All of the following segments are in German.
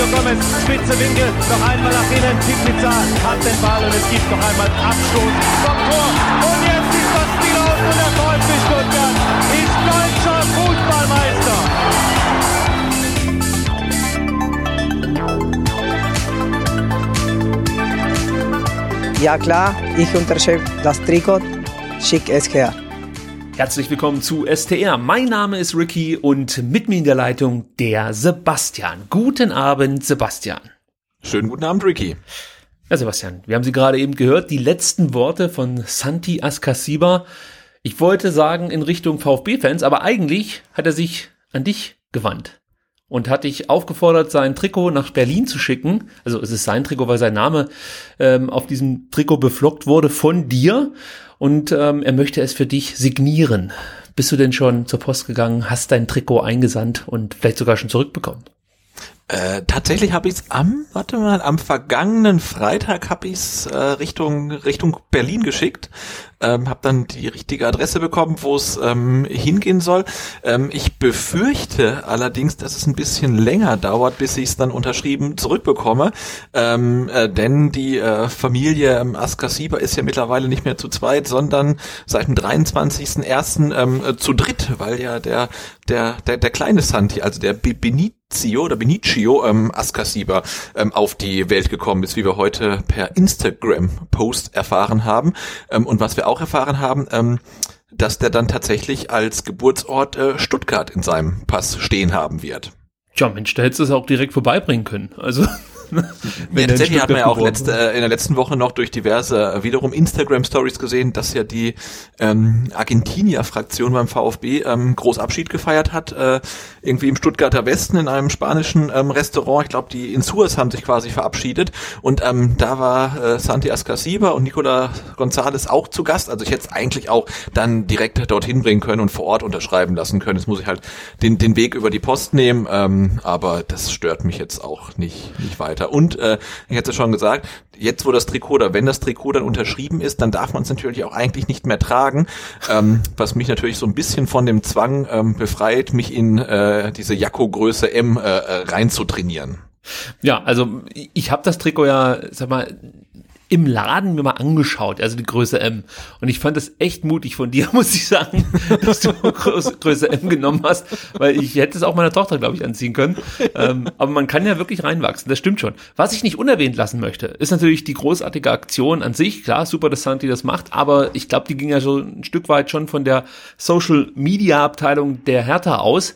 Mario Gomez, spitze Winkel, noch einmal nach innen, Pizza hat den Ball und es gibt noch einmal Abstoß vom Tor. Und jetzt ist das Spiel aus und der VfB Stuttgart ist deutscher Fußballmeister. Ja klar, ich unterschreibe das Trikot, schick es her. Herzlich willkommen zu STR. Mein Name ist Ricky und mit mir in der Leitung der Sebastian. Guten Abend, Sebastian. Schönen guten Abend, Ricky. Ja, Sebastian, wir haben Sie gerade eben gehört, die letzten Worte von Santi Askasiba. Ich wollte sagen in Richtung VfB-Fans, aber eigentlich hat er sich an dich gewandt und hat dich aufgefordert, sein Trikot nach Berlin zu schicken. Also es ist sein Trikot, weil sein Name ähm, auf diesem Trikot beflockt wurde von dir und ähm, er möchte es für dich signieren. Bist du denn schon zur Post gegangen, hast dein Trikot eingesandt und vielleicht sogar schon zurückbekommen? Äh, tatsächlich habe ich es am, warte mal, am vergangenen Freitag habe ich es äh, Richtung Richtung Berlin geschickt ähm, habe dann die richtige Adresse bekommen, wo es ähm, hingehen soll. Ähm, ich befürchte allerdings, dass es ein bisschen länger dauert, bis ich es dann unterschrieben zurückbekomme, ähm, äh, denn die äh, Familie ähm, Askasiba ist ja mittlerweile nicht mehr zu zweit, sondern seit dem 23.01. Ähm, äh, zu dritt, weil ja der der der, der kleine Santi, also der Benizio oder Benicio ähm, Askasiba ähm, auf die Welt gekommen ist, wie wir heute per Instagram-Post erfahren haben. Ähm, und was wir auch erfahren haben, ähm, dass der dann tatsächlich als Geburtsort äh, Stuttgart in seinem Pass stehen haben wird. Ja, Mensch, da hättest du es auch direkt vorbeibringen können. Also ja, tatsächlich hat man ja auch letzte, äh, in der letzten Woche noch durch diverse äh, wiederum Instagram Stories gesehen, dass ja die ähm, Argentinier-Fraktion beim VfB ähm, groß Abschied gefeiert hat, äh, irgendwie im Stuttgarter Westen in einem spanischen ähm, Restaurant. Ich glaube, die Insuas haben sich quasi verabschiedet und ähm, da war äh, Santi Ascasiba und Nicola González auch zu Gast. Also ich hätte es eigentlich auch dann direkt dorthin bringen können und vor Ort unterschreiben lassen können. Jetzt muss ich halt den, den Weg über die Post nehmen, ähm, aber das stört mich jetzt auch nicht, nicht weiter weiter. Und äh, ich hatte schon gesagt, jetzt wo das Trikot oder wenn das Trikot dann unterschrieben ist, dann darf man es natürlich auch eigentlich nicht mehr tragen, ähm, was mich natürlich so ein bisschen von dem Zwang ähm, befreit, mich in äh, diese Jakko-Größe M äh, äh reinzutrainieren. Ja, also ich habe das Trikot ja, sag mal, im Laden mir mal angeschaut, also die Größe M. Und ich fand das echt mutig von dir, muss ich sagen, dass du Größe, M genommen hast, weil ich hätte es auch meiner Tochter, glaube ich, anziehen können. Ähm, aber man kann ja wirklich reinwachsen, das stimmt schon. Was ich nicht unerwähnt lassen möchte, ist natürlich die großartige Aktion an sich. Klar, super, dass Santi das macht, aber ich glaube, die ging ja so ein Stück weit schon von der Social Media Abteilung der Hertha aus.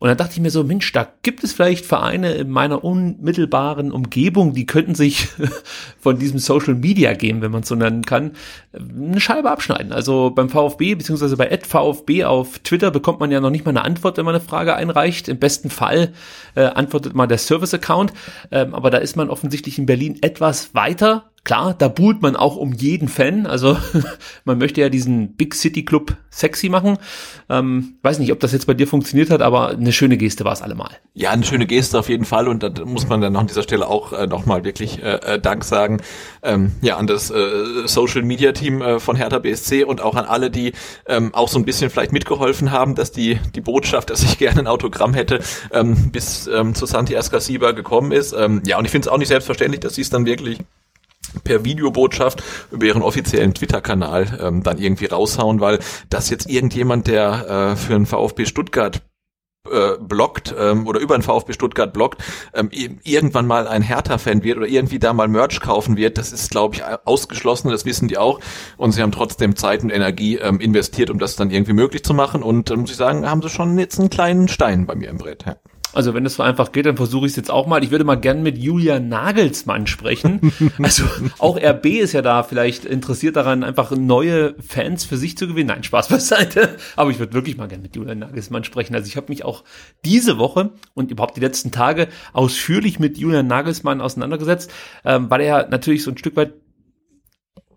Und dann dachte ich mir so, Mensch, da gibt es vielleicht Vereine in meiner unmittelbaren Umgebung, die könnten sich von diesem Social Media Game, wenn man es so nennen kann, eine Scheibe abschneiden. Also beim VfB beziehungsweise bei VfB auf Twitter bekommt man ja noch nicht mal eine Antwort, wenn man eine Frage einreicht. Im besten Fall äh, antwortet mal der Service-Account. Ähm, aber da ist man offensichtlich in Berlin etwas weiter Klar, da buhlt man auch um jeden Fan. Also man möchte ja diesen Big City Club sexy machen. Ähm, weiß nicht, ob das jetzt bei dir funktioniert hat, aber eine schöne Geste war es allemal. Ja, eine schöne Geste auf jeden Fall und da muss man dann an dieser Stelle auch äh, nochmal wirklich äh, äh, Dank sagen. Ähm, ja, an das äh, Social Media Team äh, von Hertha BSC und auch an alle, die ähm, auch so ein bisschen vielleicht mitgeholfen haben, dass die die Botschaft, dass ich gerne ein Autogramm hätte, ähm, bis ähm, zu Santi Ascasiba gekommen ist. Ähm, ja, und ich finde es auch nicht selbstverständlich, dass sie es dann wirklich per Videobotschaft über ihren offiziellen Twitter-Kanal ähm, dann irgendwie raushauen, weil das jetzt irgendjemand, der äh, für einen VfB Stuttgart äh, blockt ähm, oder über den VfB Stuttgart blockt, ähm, irgendwann mal ein Hertha-Fan wird oder irgendwie da mal Merch kaufen wird, das ist, glaube ich, ausgeschlossen, das wissen die auch. Und sie haben trotzdem Zeit und Energie ähm, investiert, um das dann irgendwie möglich zu machen. Und äh, muss ich sagen, haben sie schon jetzt einen kleinen Stein bei mir im Brett. Ja. Also wenn es so einfach geht, dann versuche ich es jetzt auch mal. Ich würde mal gern mit Julia Nagelsmann sprechen. Also auch RB ist ja da vielleicht interessiert daran, einfach neue Fans für sich zu gewinnen. Nein, Spaß beiseite. Aber ich würde wirklich mal gern mit Julia Nagelsmann sprechen. Also ich habe mich auch diese Woche und überhaupt die letzten Tage ausführlich mit Julian Nagelsmann auseinandergesetzt, ähm, weil er natürlich so ein Stück weit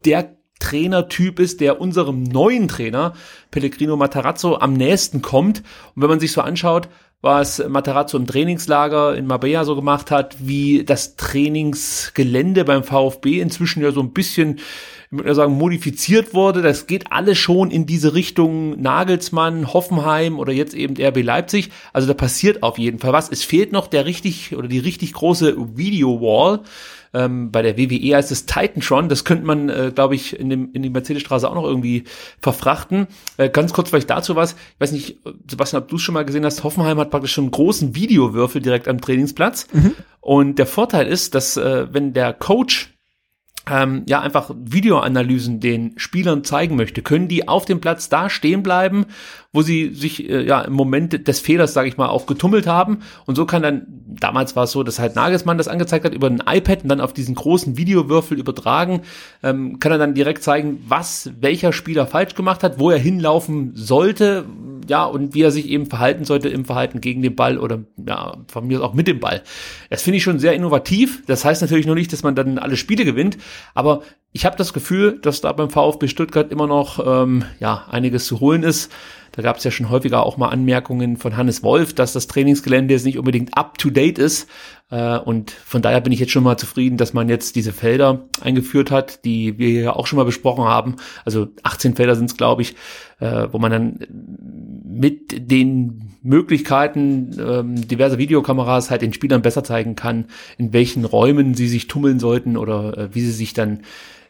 der Trainertyp ist, der unserem neuen Trainer Pellegrino Matarazzo am nächsten kommt. Und wenn man sich so anschaut, was Matarazzo im Trainingslager in Marbella so gemacht hat, wie das Trainingsgelände beim VfB inzwischen ja so ein bisschen, ich würde sagen, modifiziert wurde. Das geht alles schon in diese Richtung Nagelsmann, Hoffenheim oder jetzt eben RB Leipzig. Also da passiert auf jeden Fall was. Es fehlt noch der richtig oder die richtig große Video Wall ähm, bei der WWE heißt es Titantron. Das könnte man, äh, glaube ich, in, dem, in die Mercedesstraße auch noch irgendwie verfrachten. Äh, ganz kurz vielleicht dazu was. Ich weiß nicht, Sebastian, ob du es schon mal gesehen hast. Hoffenheim hat praktisch schon einen großen Videowürfel direkt am Trainingsplatz. Mhm. Und der Vorteil ist, dass äh, wenn der Coach ähm, ja einfach Videoanalysen den Spielern zeigen möchte, können die auf dem Platz da stehen bleiben, wo sie sich äh, ja im Moment des Fehlers, sage ich mal, auch getummelt haben. Und so kann dann, damals war es so, dass halt Nagelsmann das angezeigt hat über ein iPad und dann auf diesen großen Videowürfel übertragen, ähm, kann er dann direkt zeigen, was welcher Spieler falsch gemacht hat, wo er hinlaufen sollte, ja, und wie er sich eben verhalten sollte im Verhalten gegen den Ball oder ja, von mir auch mit dem Ball. Das finde ich schon sehr innovativ. Das heißt natürlich noch nicht, dass man dann alle Spiele gewinnt, aber ich habe das Gefühl, dass da beim VfB Stuttgart immer noch ähm, ja einiges zu holen ist. Da gab es ja schon häufiger auch mal Anmerkungen von Hannes Wolf, dass das Trainingsgelände jetzt nicht unbedingt up to date ist. Äh, und von daher bin ich jetzt schon mal zufrieden, dass man jetzt diese Felder eingeführt hat, die wir hier auch schon mal besprochen haben. Also 18 Felder sind es, glaube ich, äh, wo man dann mit den Möglichkeiten ähm, diverser Videokameras halt den Spielern besser zeigen kann, in welchen Räumen sie sich tummeln sollten oder äh, wie sie sich dann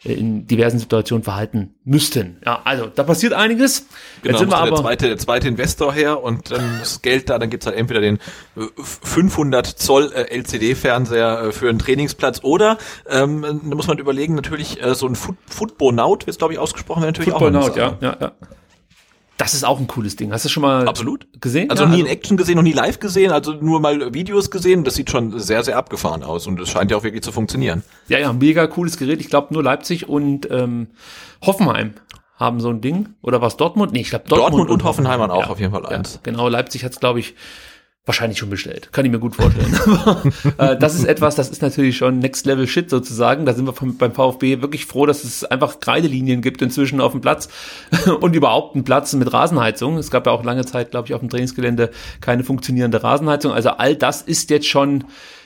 in diversen Situationen verhalten müssten. Ja, also da passiert einiges. Genau, Jetzt sind wir aber der zweite, der zweite Investor her und dann das Geld da, dann gibt's halt entweder den 500 äh, Zoll äh, LCD-Fernseher für einen Trainingsplatz oder ähm, da muss man überlegen, natürlich äh, so ein Foot Football-Naut, wird glaube ich ausgesprochen, wäre natürlich Football auch. Football-Naut, ja, ja, ja. Das ist auch ein cooles Ding. Hast du schon mal Absolut. gesehen? Also ja, nie also in Action gesehen, noch nie live gesehen, also nur mal Videos gesehen. Das sieht schon sehr, sehr abgefahren aus und es scheint ja auch wirklich zu funktionieren. Ja, ja, mega cooles Gerät. Ich glaube nur Leipzig und ähm, Hoffenheim haben so ein Ding. Oder was Dortmund? Nee, ich glaube Dortmund, Dortmund, und Hoffenheim haben auch ja, auf jeden Fall eins. Ja, genau, Leipzig hat es, glaube ich, Wahrscheinlich schon bestellt. Kann ich mir gut vorstellen. Äh, das ist etwas, das ist natürlich schon Next Level Shit sozusagen. Da sind wir beim VfB wirklich froh, dass es einfach Kreidelinien gibt inzwischen auf dem Platz und überhaupt einen Platz mit Rasenheizung. Es gab ja auch lange Zeit, glaube ich, auf dem Trainingsgelände keine funktionierende Rasenheizung. Also all das ist jetzt schon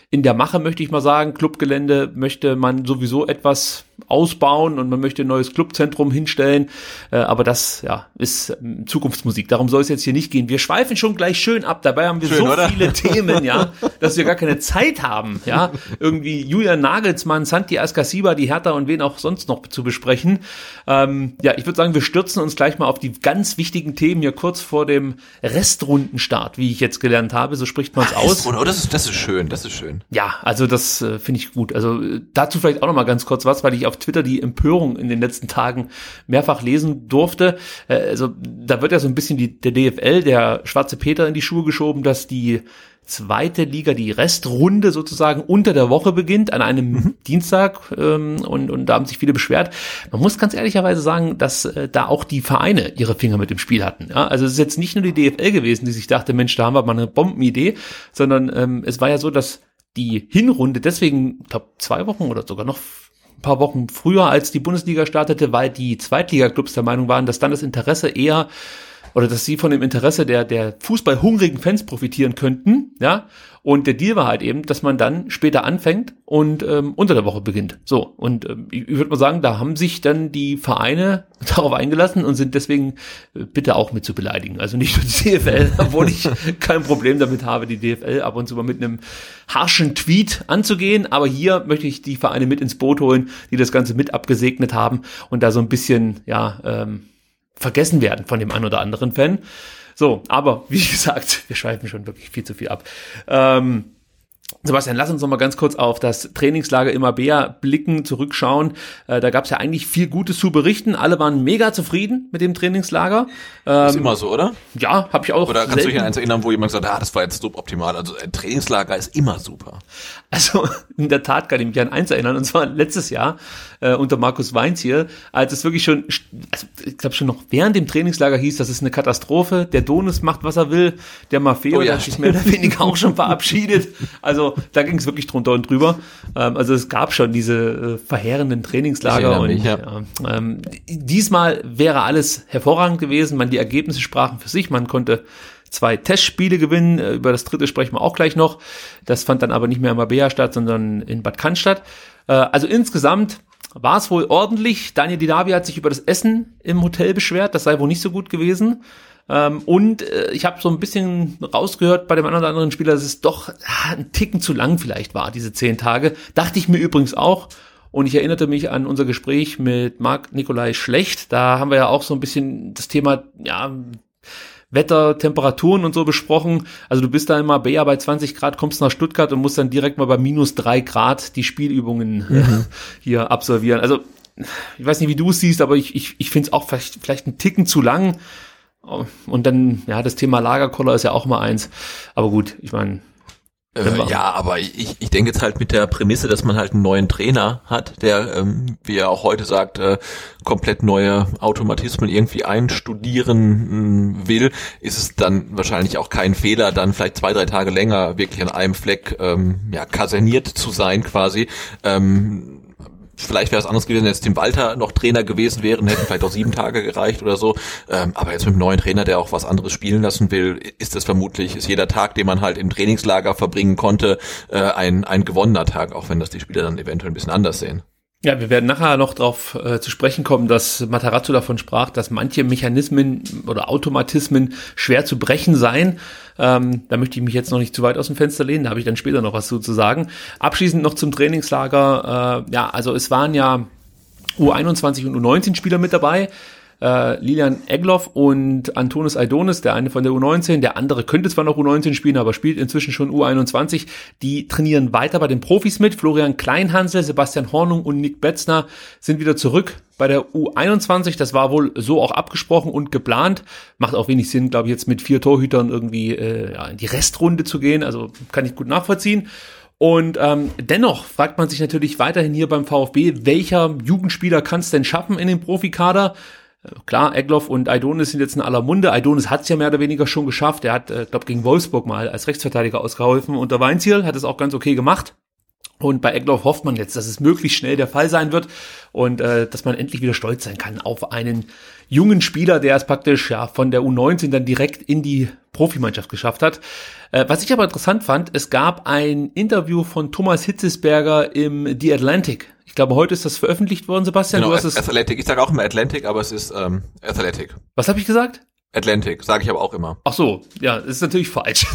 in der Mache, möchte ich mal sagen. Clubgelände möchte man sowieso etwas ausbauen und man möchte ein neues Clubzentrum hinstellen. Äh, aber das ja, ist ähm, Zukunftsmusik. Darum soll es jetzt hier nicht gehen. Wir schweifen schon gleich schön ab. Dabei haben wir schön, so oder? viele Themen, ja, dass wir gar keine Zeit haben, ja, irgendwie Julian Nagelsmann, Santi Ascasiba, die Hertha und wen auch sonst noch zu besprechen. Ähm, ja, ich würde sagen, wir stürzen uns gleich mal auf die ganz wichtigen Themen hier kurz vor dem Restrundenstart, wie ich jetzt gelernt habe. So spricht man es aus. Oh, das ist, das ist schön, das ist schön. Ja, also das äh, finde ich gut. Also äh, dazu vielleicht auch noch mal ganz kurz was, weil ich auf Twitter die Empörung in den letzten Tagen mehrfach lesen durfte. Äh, also da wird ja so ein bisschen die, der DFL, der schwarze Peter in die Schuhe geschoben, dass die zweite Liga, die Restrunde sozusagen unter der Woche beginnt, an einem mhm. Dienstag ähm, und, und da haben sich viele beschwert. Man muss ganz ehrlicherweise sagen, dass äh, da auch die Vereine ihre Finger mit dem Spiel hatten. Ja? Also es ist jetzt nicht nur die DFL gewesen, die sich dachte, Mensch, da haben wir mal eine Bombenidee, sondern ähm, es war ja so, dass die Hinrunde deswegen, ich glaube, zwei Wochen oder sogar noch paar Wochen früher, als die Bundesliga startete, weil die Zweitliga-Clubs der Meinung waren, dass dann das Interesse eher oder dass sie von dem Interesse der, der fußballhungrigen Fans profitieren könnten, ja. Und der Deal war halt eben, dass man dann später anfängt und ähm, unter der Woche beginnt. So, und ähm, ich, würde mal sagen, da haben sich dann die Vereine darauf eingelassen und sind deswegen äh, bitte auch mit zu beleidigen. Also nicht nur die DFL, obwohl ich kein Problem damit habe, die DFL ab und zu mal mit einem harschen Tweet anzugehen. Aber hier möchte ich die Vereine mit ins Boot holen, die das Ganze mit abgesegnet haben und da so ein bisschen, ja, ähm, vergessen werden von dem einen oder anderen Fan. So, aber wie gesagt, wir schweifen schon wirklich viel zu viel ab. Ähm, Sebastian, lass uns noch mal ganz kurz auf das Trainingslager im Abea blicken, zurückschauen. Äh, da gab es ja eigentlich viel Gutes zu berichten. Alle waren mega zufrieden mit dem Trainingslager. Ähm, ist immer so, oder? Ja, habe ich auch. Oder kannst selten. du dich an eins erinnern, wo jemand gesagt hat, ah, das war jetzt suboptimal. Also ein Trainingslager ist immer super. Also in der Tat kann ich mich an eins erinnern, und zwar letztes Jahr äh, unter Markus Weinz hier, als es wirklich schon, also ich glaube schon noch während dem Trainingslager hieß, das ist eine Katastrophe. Der Donis macht, was er will. Der Maffeo, oh, ja. hat sich mehr oder weniger auch schon verabschiedet. Also da ging es wirklich drunter und drüber. Ähm, also es gab schon diese äh, verheerenden Trainingslager. Und, mich. Ja, ähm, diesmal wäre alles hervorragend gewesen. Man die Ergebnisse sprachen für sich. Man konnte zwei Testspiele gewinnen. Äh, über das dritte sprechen wir auch gleich noch. Das fand dann aber nicht mehr in Mabea statt, sondern in Bad Cannstatt. Äh, also insgesamt war es wohl ordentlich. Daniel Didavi hat sich über das Essen im Hotel beschwert. Das sei wohl nicht so gut gewesen. Ähm, und äh, ich habe so ein bisschen rausgehört bei dem einen oder anderen Spieler, dass es doch ah, ein Ticken zu lang vielleicht war, diese zehn Tage. Dachte ich mir übrigens auch. Und ich erinnerte mich an unser Gespräch mit Marc Nikolai Schlecht. Da haben wir ja auch so ein bisschen das Thema, ja, Wetter, Temperaturen und so besprochen. Also du bist da immer Marbella bei 20 Grad, kommst nach Stuttgart und musst dann direkt mal bei minus drei Grad die Spielübungen mhm. hier absolvieren. Also ich weiß nicht, wie du es siehst, aber ich, ich, ich finde es auch vielleicht, vielleicht einen Ticken zu lang. Und dann, ja, das Thema Lagerkoller ist ja auch mal eins. Aber gut, ich meine, äh, ja, aber ich, ich denke jetzt halt mit der Prämisse, dass man halt einen neuen Trainer hat, der, ähm, wie er auch heute sagt, äh, komplett neue Automatismen irgendwie einstudieren mh, will, ist es dann wahrscheinlich auch kein Fehler, dann vielleicht zwei, drei Tage länger wirklich an einem Fleck ähm, ja, kaserniert zu sein quasi. Ähm, vielleicht wäre es anders gewesen, wenn jetzt Tim Walter noch Trainer gewesen wären, hätten vielleicht auch sieben Tage gereicht oder so. Ähm, aber jetzt mit einem neuen Trainer, der auch was anderes spielen lassen will, ist das vermutlich, ist jeder Tag, den man halt im Trainingslager verbringen konnte, äh, ein, ein gewonnener Tag, auch wenn das die Spieler dann eventuell ein bisschen anders sehen. Ja, wir werden nachher noch darauf äh, zu sprechen kommen, dass Matarazzo davon sprach, dass manche Mechanismen oder Automatismen schwer zu brechen seien. Ähm, da möchte ich mich jetzt noch nicht zu weit aus dem Fenster lehnen, da habe ich dann später noch was zu, sagen. Abschließend noch zum Trainingslager. Äh, ja, also es waren ja U21 und U19 Spieler mit dabei äh, Lilian Egloff und Antonis Aidonis, der eine von der U19, der andere könnte zwar noch U19 spielen, aber spielt inzwischen schon U21. Die trainieren weiter bei den Profis mit. Florian Kleinhansel, Sebastian Hornung und Nick Betzner sind wieder zurück bei der U21. Das war wohl so auch abgesprochen und geplant. Macht auch wenig Sinn, glaube ich, jetzt mit vier Torhütern irgendwie äh, ja, in die Restrunde zu gehen. Also kann ich gut nachvollziehen. Und ähm, dennoch fragt man sich natürlich weiterhin hier beim VfB, welcher Jugendspieler kann es denn schaffen in den Profikader? Klar, Egloff und Aidonis sind jetzt in aller Munde. Aidonis hat es ja mehr oder weniger schon geschafft. Er hat, äh, glaube gegen Wolfsburg mal als Rechtsverteidiger ausgeholfen. Und der Weinziel hat es auch ganz okay gemacht. Und bei Egloff hofft man jetzt, dass es möglichst schnell der Fall sein wird und äh, dass man endlich wieder stolz sein kann auf einen jungen Spieler, der es praktisch ja von der U19 dann direkt in die Profimannschaft geschafft hat. Äh, was ich aber interessant fand, es gab ein Interview von Thomas Hitzesberger im The Atlantic. Ich glaube, heute ist das veröffentlicht worden, Sebastian. Genau, du hast es Athletic. Ich sage auch immer Atlantic, aber es ist ähm, Athletic. Was habe ich gesagt? Atlantic, sage ich aber auch immer. Ach so, ja, das ist natürlich falsch.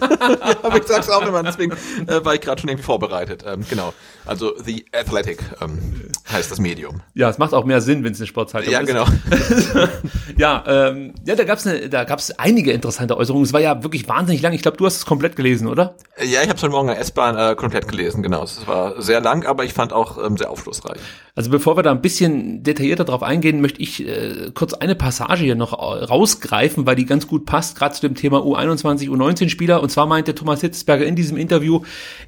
ja, aber ich sag's auch immer, deswegen äh, war ich gerade schon irgendwie vorbereitet. Ähm, genau, also The Athletic ähm, heißt das Medium. Ja, es macht auch mehr Sinn, wenn es eine Sportzeitung ja, ist. Ja, genau. ja, ähm, ja, da gab's eine, da gab's einige interessante Äußerungen. Es war ja wirklich wahnsinnig lang. Ich glaube, du hast es komplett gelesen, oder? Ja, ich habe es heute Morgen in der S-Bahn äh, komplett gelesen. Genau, es war sehr lang, aber ich fand auch ähm, sehr aufschlussreich. Also bevor wir da ein bisschen detaillierter drauf eingehen, möchte ich äh, kurz eine Passage hier noch rausgreifen, weil die ganz gut passt, gerade zu dem Thema U21, U19-Spieler. Und zwar meinte Thomas Hitzberger in diesem Interview,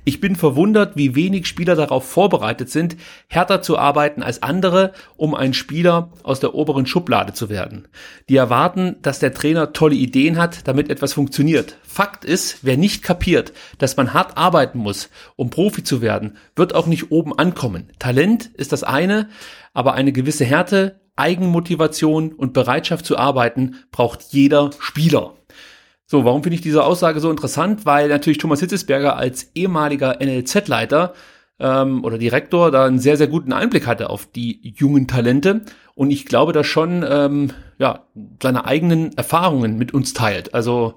ich bin verwundert, wie wenig Spieler darauf vorbereitet sind, härter zu arbeiten als andere, um ein Spieler aus der oberen Schublade zu werden. Die erwarten, dass der Trainer tolle Ideen hat, damit etwas funktioniert. Fakt ist, wer nicht kapiert, dass man hart arbeiten muss, um Profi zu werden, wird auch nicht oben ankommen. Talent ist das eine, aber eine gewisse Härte, Eigenmotivation und Bereitschaft zu arbeiten braucht jeder Spieler. So, warum finde ich diese Aussage so interessant? Weil natürlich Thomas Hitzesberger als ehemaliger NLZ-Leiter ähm, oder Direktor da einen sehr, sehr guten Einblick hatte auf die jungen Talente und ich glaube, da schon ähm, ja, seine eigenen Erfahrungen mit uns teilt. Also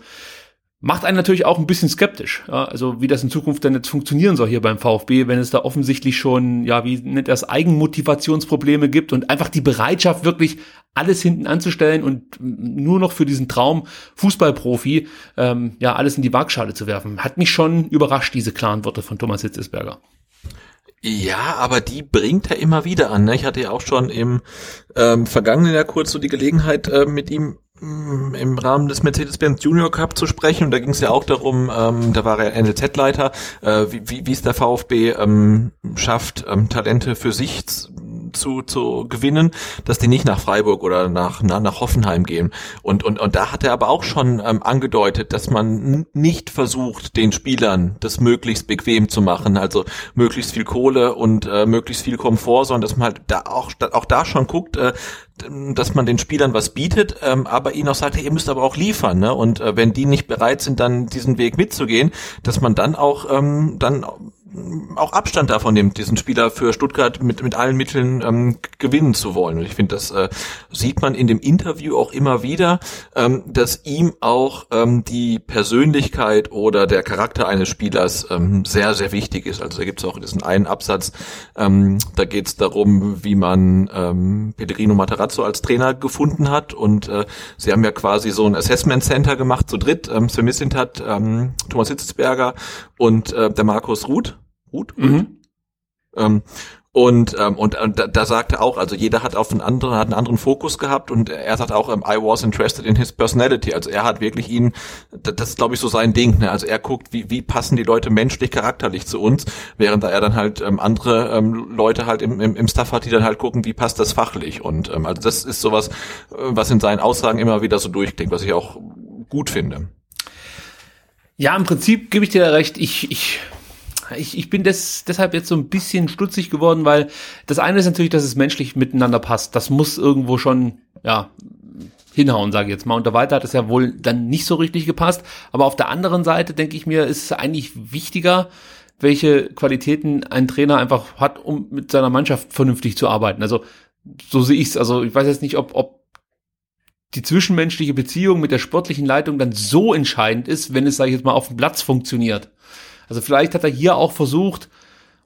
macht einen natürlich auch ein bisschen skeptisch. Ja, also wie das in Zukunft denn jetzt funktionieren soll hier beim VfB, wenn es da offensichtlich schon, ja, wie nennt es, Eigenmotivationsprobleme gibt und einfach die Bereitschaft wirklich alles hinten anzustellen und nur noch für diesen Traum Fußballprofi ähm, ja alles in die Waagschale zu werfen. Hat mich schon überrascht, diese klaren Worte von Thomas Hitzesberger. Ja, aber die bringt er immer wieder an. Ne? Ich hatte ja auch schon im ähm, vergangenen Jahr kurz so die Gelegenheit, äh, mit ihm mm, im Rahmen des Mercedes-Benz Junior Cup zu sprechen und da ging es ja auch darum, ähm, da war er NLZ-Leiter, äh, wie, wie, wie es der VfB ähm, schafft, ähm, Talente für sich zu, zu gewinnen, dass die nicht nach Freiburg oder nach, nach, nach Hoffenheim gehen. Und, und, und da hat er aber auch schon ähm, angedeutet, dass man nicht versucht, den Spielern das möglichst bequem zu machen, also möglichst viel Kohle und äh, möglichst viel Komfort, sondern dass man halt da auch, auch da schon guckt, äh, dass man den Spielern was bietet, ähm, aber ihnen auch sagt, hey, ihr müsst aber auch liefern, ne? Und äh, wenn die nicht bereit sind, dann diesen Weg mitzugehen, dass man dann auch ähm, dann auch Abstand davon nimmt, diesen Spieler für Stuttgart mit, mit allen Mitteln ähm, gewinnen zu wollen. Und ich finde, das äh, sieht man in dem Interview auch immer wieder, ähm, dass ihm auch ähm, die Persönlichkeit oder der Charakter eines Spielers ähm, sehr, sehr wichtig ist. Also da gibt es auch diesen einen Absatz, ähm, da geht es darum, wie man ähm, Pellegrino Materazzo als Trainer gefunden hat. Und äh, sie haben ja quasi so ein Assessment Center gemacht, zu dritt. Ähm, Sven Mislintat, ähm, Thomas Hitzesberger und äh, der Markus Ruth Ruth? Mhm. Ähm, und, ähm, und, und da, da sagte auch, also jeder hat auf einen anderen, hat einen anderen Fokus gehabt und er sagt auch, ähm, I was interested in his personality. Also er hat wirklich ihn, das ist glaube ich so sein Ding, ne? Also er guckt, wie, wie passen die Leute menschlich, charakterlich zu uns, während er dann halt ähm, andere ähm, Leute halt im, im, im Staff hat, die dann halt gucken, wie passt das fachlich. Und ähm, also das ist sowas, äh, was in seinen Aussagen immer wieder so durchklingt, was ich auch gut finde. Ja, im Prinzip gebe ich dir recht. Ich, ich ich, ich bin des, deshalb jetzt so ein bisschen stutzig geworden, weil das eine ist natürlich, dass es menschlich miteinander passt. Das muss irgendwo schon, ja, hinhauen, sage ich jetzt mal. Und der Walter hat es ja wohl dann nicht so richtig gepasst. Aber auf der anderen Seite denke ich mir, ist es eigentlich wichtiger, welche Qualitäten ein Trainer einfach hat, um mit seiner Mannschaft vernünftig zu arbeiten. Also so sehe ich es. Also ich weiß jetzt nicht, ob, ob die zwischenmenschliche Beziehung mit der sportlichen Leitung dann so entscheidend ist, wenn es, sage ich jetzt mal, auf dem Platz funktioniert. Also vielleicht hat er hier auch versucht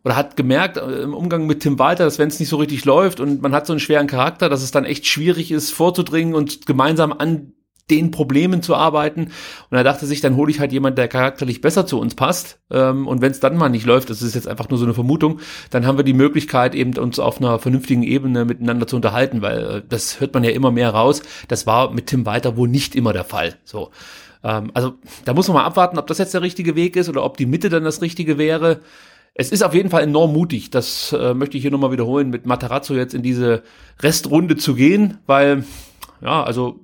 oder hat gemerkt äh, im Umgang mit Tim Walter, dass wenn es nicht so richtig läuft und man hat so einen schweren Charakter, dass es dann echt schwierig ist, vorzudringen und gemeinsam an den Problemen zu arbeiten. Und er dachte sich, dann hole ich halt jemand, der charakterlich besser zu uns passt. Ähm, und wenn es dann mal nicht läuft, das ist jetzt einfach nur so eine Vermutung, dann haben wir die Möglichkeit, eben uns auf einer vernünftigen Ebene miteinander zu unterhalten, weil äh, das hört man ja immer mehr raus. Das war mit Tim Walter wohl nicht immer der Fall. So. Ähm, also da muss man mal abwarten, ob das jetzt der richtige Weg ist oder ob die Mitte dann das Richtige wäre. Es ist auf jeden Fall enorm mutig, das äh, möchte ich hier nochmal wiederholen, mit Matarazzo jetzt in diese Restrunde zu gehen, weil, ja, also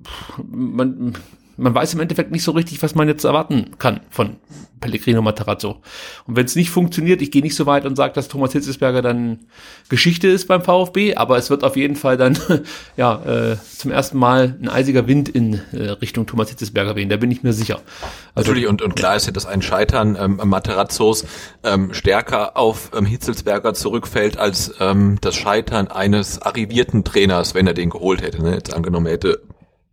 man, man weiß im Endeffekt nicht so richtig, was man jetzt erwarten kann von Pellegrino Matarazzo. Und wenn es nicht funktioniert, ich gehe nicht so weit und sage, dass Thomas Hitzesberger dann Geschichte ist beim VfB, aber es wird auf jeden Fall dann ja äh, zum ersten Mal ein eisiger Wind in äh, Richtung Thomas Hitzesberger wehen, da bin ich mir sicher. Also, Natürlich, und, und klar ist ja, dass ein Scheitern ähm, Materazzos ähm, stärker auf ähm, Hitzelsberger zurückfällt als ähm, das Scheitern eines arrivierten Trainers, wenn er den geholt hätte. Ne? Jetzt angenommen, hätte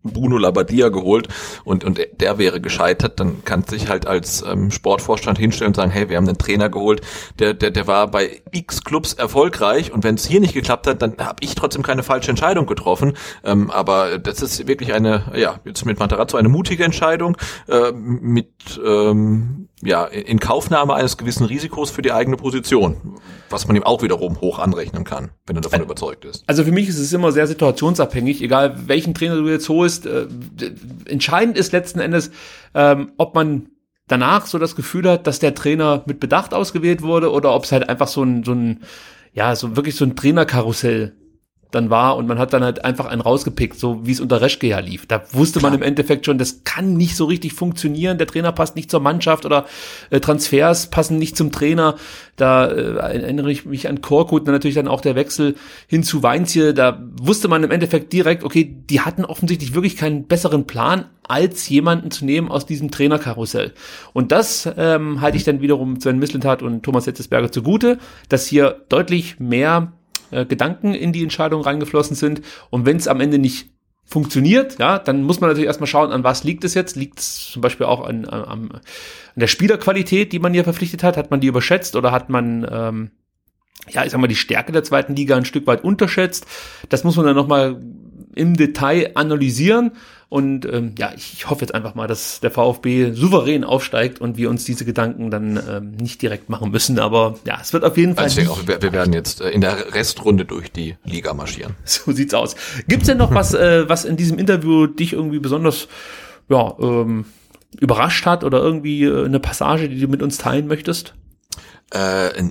Bruno Labbadia geholt und, und der wäre gescheitert, dann kannst du dich halt als ähm, Sportvorstand hinstellen und sagen, hey, wir haben einen Trainer geholt, der, der, der war bei X Clubs erfolgreich und wenn es hier nicht geklappt hat, dann habe ich trotzdem keine falsche Entscheidung getroffen. Ähm, aber das ist wirklich eine, ja, jetzt mit Matarazzo eine mutige Entscheidung, äh, mit ähm, ja, in Kaufnahme eines gewissen Risikos für die eigene Position, was man ihm auch wiederum hoch anrechnen kann, wenn er davon also, überzeugt ist. Also für mich ist es immer sehr situationsabhängig, egal welchen Trainer du jetzt holst. Äh, entscheidend ist letzten Endes, ähm, ob man danach so das Gefühl hat, dass der Trainer mit Bedacht ausgewählt wurde oder ob es halt einfach so ein, so ein, ja, so wirklich so ein Trainerkarussell dann war und man hat dann halt einfach einen rausgepickt, so wie es unter Reschke ja lief. Da wusste Klar. man im Endeffekt schon, das kann nicht so richtig funktionieren, der Trainer passt nicht zur Mannschaft oder äh, Transfers passen nicht zum Trainer. Da äh, erinnere ich mich an Korkut, dann natürlich dann auch der Wechsel hin zu Weinziel, da wusste man im Endeffekt direkt, okay, die hatten offensichtlich wirklich keinen besseren Plan, als jemanden zu nehmen aus diesem Trainerkarussell. Und das ähm, halte ich dann wiederum Sven Mislintat und Thomas Hetzesberger zugute, dass hier deutlich mehr äh, Gedanken in die Entscheidung reingeflossen sind. Und wenn es am Ende nicht funktioniert, ja, dann muss man natürlich erstmal schauen, an was liegt es jetzt. Liegt es zum Beispiel auch an, an, an der Spielerqualität, die man hier verpflichtet hat? Hat man die überschätzt oder hat man, ähm, ja, ich sag mal, die Stärke der zweiten Liga ein Stück weit unterschätzt? Das muss man dann nochmal im Detail analysieren. Und ähm, ja, ich hoffe jetzt einfach mal, dass der VfB souverän aufsteigt und wir uns diese Gedanken dann ähm, nicht direkt machen müssen. Aber ja, es wird auf jeden Fall. Also ich denke auch, wir, wir werden jetzt äh, in der Restrunde durch die Liga marschieren. So sieht's aus. Gibt's denn noch was, äh, was in diesem Interview dich irgendwie besonders ja, ähm, überrascht hat oder irgendwie äh, eine Passage, die du mit uns teilen möchtest? Äh,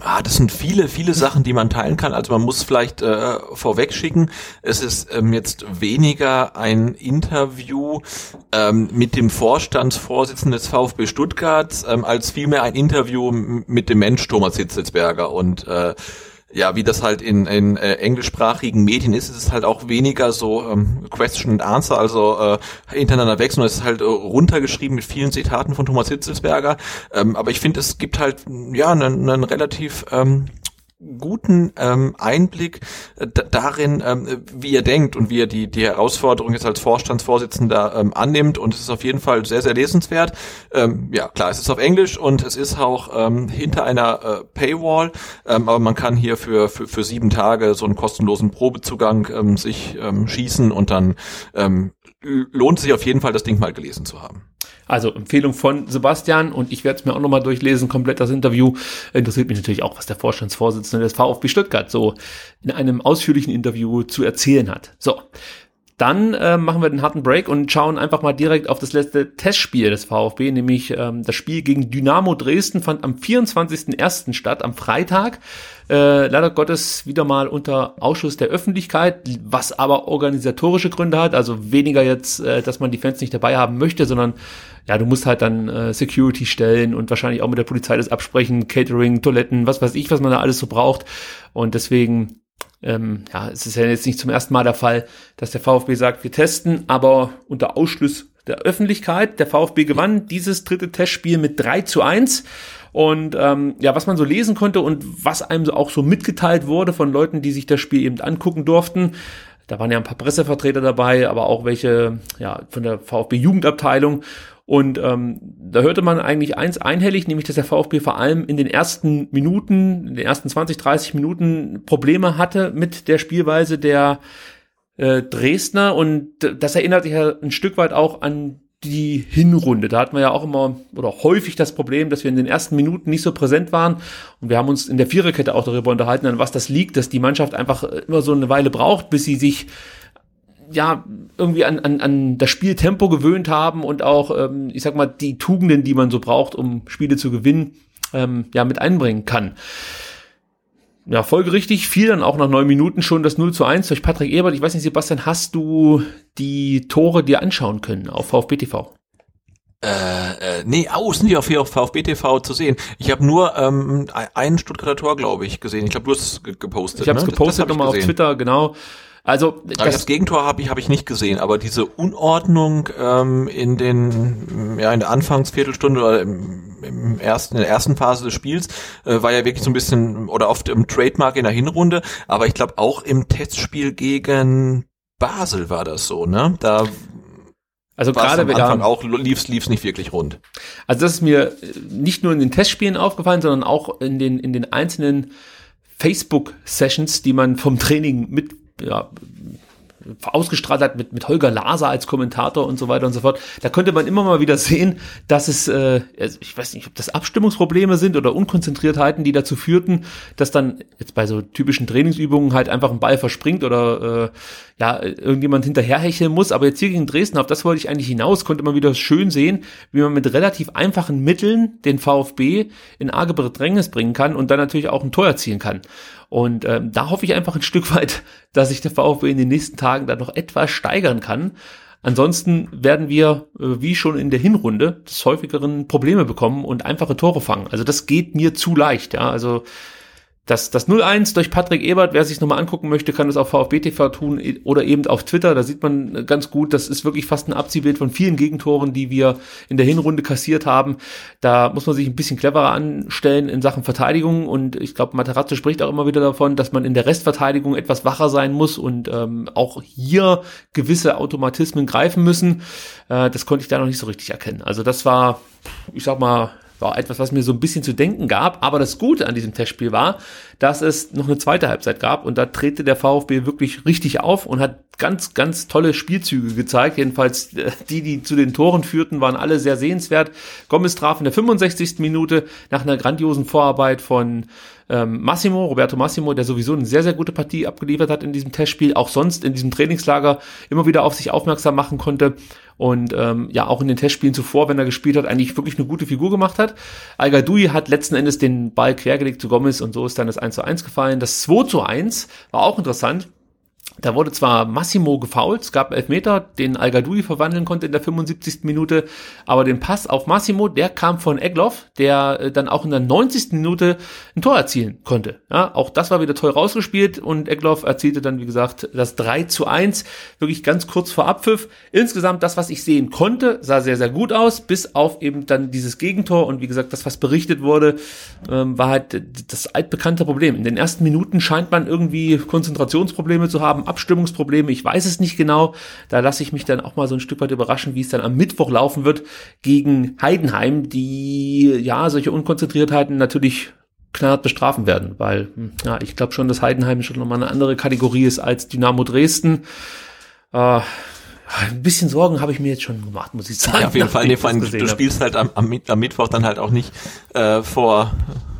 ah, das sind viele, viele Sachen, die man teilen kann. Also man muss vielleicht äh, vorweg schicken, es ist ähm, jetzt weniger ein Interview ähm, mit dem Vorstandsvorsitzenden des VfB Stuttgart, ähm, als vielmehr ein Interview mit dem Mensch Thomas Hitzelsberger und äh, ja, wie das halt in, in äh, englischsprachigen Medien ist, ist es halt auch weniger so ähm, Question and Answer, also äh, hintereinander weg, sondern es ist halt äh, runtergeschrieben mit vielen Zitaten von Thomas Hitzelsberger. Ähm, aber ich finde, es gibt halt ja einen, einen relativ ähm, guten ähm, Einblick äh, darin, ähm, wie er denkt und wie er die, die Herausforderung jetzt als Vorstandsvorsitzender ähm, annimmt. Und es ist auf jeden Fall sehr, sehr lesenswert. Ähm, ja, klar, es ist auf Englisch und es ist auch ähm, hinter einer äh, Paywall, ähm, aber man kann hier für, für, für sieben Tage so einen kostenlosen Probezugang ähm, sich ähm, schießen und dann ähm, lohnt sich auf jeden Fall, das Ding mal gelesen zu haben. Also Empfehlung von Sebastian und ich werde es mir auch nochmal durchlesen, komplett das Interview. Interessiert mich natürlich auch, was der Vorstandsvorsitzende des VfB Stuttgart so in einem ausführlichen Interview zu erzählen hat. So, dann äh, machen wir den harten Break und schauen einfach mal direkt auf das letzte Testspiel des VfB, nämlich ähm, das Spiel gegen Dynamo Dresden fand am 24.01. statt, am Freitag. Äh, leider Gottes wieder mal unter Ausschuss der Öffentlichkeit, was aber organisatorische Gründe hat. Also weniger jetzt, äh, dass man die Fans nicht dabei haben möchte, sondern ja, du musst halt dann äh, Security stellen und wahrscheinlich auch mit der Polizei das absprechen, Catering, Toiletten, was weiß ich, was man da alles so braucht. Und deswegen ähm, ja, es ist ja jetzt nicht zum ersten Mal der Fall, dass der VfB sagt, wir testen, aber unter Ausschluss der Öffentlichkeit. Der VfB gewann dieses dritte Testspiel mit 3 zu 1. Und ähm, ja, was man so lesen konnte und was einem so auch so mitgeteilt wurde von Leuten, die sich das Spiel eben angucken durften, da waren ja ein paar Pressevertreter dabei, aber auch welche ja, von der VfB-Jugendabteilung. Und ähm, da hörte man eigentlich eins einhellig, nämlich dass der VfB vor allem in den ersten Minuten, in den ersten 20, 30 Minuten Probleme hatte mit der Spielweise der äh, Dresdner. Und das erinnert sich ja ein Stück weit auch an die Hinrunde. Da hatten wir ja auch immer oder häufig das Problem, dass wir in den ersten Minuten nicht so präsent waren. Und wir haben uns in der Viererkette auch darüber unterhalten, an was das liegt, dass die Mannschaft einfach immer so eine Weile braucht, bis sie sich ja, irgendwie an, an, an das Spieltempo gewöhnt haben und auch, ähm, ich sag mal, die Tugenden, die man so braucht, um Spiele zu gewinnen, ähm, ja, mit einbringen kann. Ja, folgerichtig fiel dann auch nach neun Minuten schon das 0 zu 1 durch Patrick Ebert. Ich weiß nicht, Sebastian, hast du die Tore dir anschauen können auf VfB TV? Äh, äh, nee, sind die auf, hier auf VfB TV zu sehen. Ich habe nur ähm, einen Stuttgarter Tor, glaube ich, gesehen. Ich glaube, du hast es gepostet. Ich habe es ne? gepostet nochmal auf Twitter, genau. Also das, das Gegentor habe ich habe ich nicht gesehen, aber diese Unordnung ähm, in den ja in der Anfangsviertelstunde oder im, im ersten in der ersten Phase des Spiels äh, war ja wirklich so ein bisschen oder oft im Trademark in der Hinrunde, aber ich glaube auch im Testspiel gegen Basel war das so, ne? Da also gerade am Anfang auch lief's lief's nicht wirklich rund. Also das ist mir nicht nur in den Testspielen aufgefallen, sondern auch in den in den einzelnen Facebook Sessions, die man vom Training mit ja, ausgestrahlt hat mit, mit Holger Laser als Kommentator und so weiter und so fort. Da könnte man immer mal wieder sehen, dass es, äh, also ich weiß nicht, ob das Abstimmungsprobleme sind oder Unkonzentriertheiten, die dazu führten, dass dann jetzt bei so typischen Trainingsübungen halt einfach ein Ball verspringt oder äh, ja, irgendjemand hinterherhecheln muss. Aber jetzt hier gegen Dresden, auf das wollte ich eigentlich hinaus, konnte man wieder schön sehen, wie man mit relativ einfachen Mitteln den VfB in arge Bedrängnis bringen kann und dann natürlich auch ein Tor erzielen kann. Und ähm, da hoffe ich einfach ein Stück weit, dass sich der VfB in den nächsten Tagen da noch etwas steigern kann. Ansonsten werden wir, äh, wie schon in der Hinrunde, des häufigeren Probleme bekommen und einfache Tore fangen. Also das geht mir zu leicht. Ja, also das, das 0-1 durch Patrick Ebert, wer sich nochmal angucken möchte, kann das auf VfB TV tun oder eben auf Twitter. Da sieht man ganz gut, das ist wirklich fast ein Abziehbild von vielen Gegentoren, die wir in der Hinrunde kassiert haben. Da muss man sich ein bisschen cleverer anstellen in Sachen Verteidigung und ich glaube, Materazzo spricht auch immer wieder davon, dass man in der Restverteidigung etwas wacher sein muss und ähm, auch hier gewisse Automatismen greifen müssen. Äh, das konnte ich da noch nicht so richtig erkennen. Also das war, ich sag mal, war etwas, was mir so ein bisschen zu denken gab. Aber das Gute an diesem Testspiel war, dass es noch eine zweite Halbzeit gab und da drehte der VfB wirklich richtig auf und hat ganz, ganz tolle Spielzüge gezeigt. Jedenfalls äh, die, die zu den Toren führten, waren alle sehr sehenswert. Gomez traf in der 65. Minute nach einer grandiosen Vorarbeit von ähm, Massimo, Roberto Massimo, der sowieso eine sehr, sehr gute Partie abgeliefert hat in diesem Testspiel, auch sonst in diesem Trainingslager immer wieder auf sich aufmerksam machen konnte und ähm, ja auch in den Testspielen zuvor, wenn er gespielt hat, eigentlich wirklich eine gute Figur gemacht hat. al hat letzten Endes den Ball quergelegt zu Gomez und so ist dann das 1 zu 1 gefallen. Das 2 zu 1 war auch interessant. Da wurde zwar Massimo gefault, es gab Elfmeter, den al verwandeln konnte in der 75. Minute, aber den Pass auf Massimo, der kam von Egloff, der äh, dann auch in der 90. Minute ein Tor erzielen konnte. Ja, auch das war wieder toll rausgespielt und Egloff erzielte dann, wie gesagt, das 3 zu 1, wirklich ganz kurz vor Abpfiff. Insgesamt das, was ich sehen konnte, sah sehr, sehr gut aus, bis auf eben dann dieses Gegentor und wie gesagt, das, was berichtet wurde, ähm, war halt das altbekannte Problem. In den ersten Minuten scheint man irgendwie Konzentrationsprobleme zu haben, Abstimmungsprobleme, ich weiß es nicht genau. Da lasse ich mich dann auch mal so ein Stück weit überraschen, wie es dann am Mittwoch laufen wird gegen Heidenheim, die ja solche Unkonzentriertheiten natürlich knallhart bestrafen werden, weil hm, ja, ich glaube schon, dass Heidenheim schon nochmal eine andere Kategorie ist als Dynamo Dresden. Äh, ein bisschen Sorgen habe ich mir jetzt schon gemacht, muss ich sagen. Ja, auf jeden Fall. Nee, vor allem, du spielst halt am, am, am, Mittwoch dann halt auch nicht äh, vor,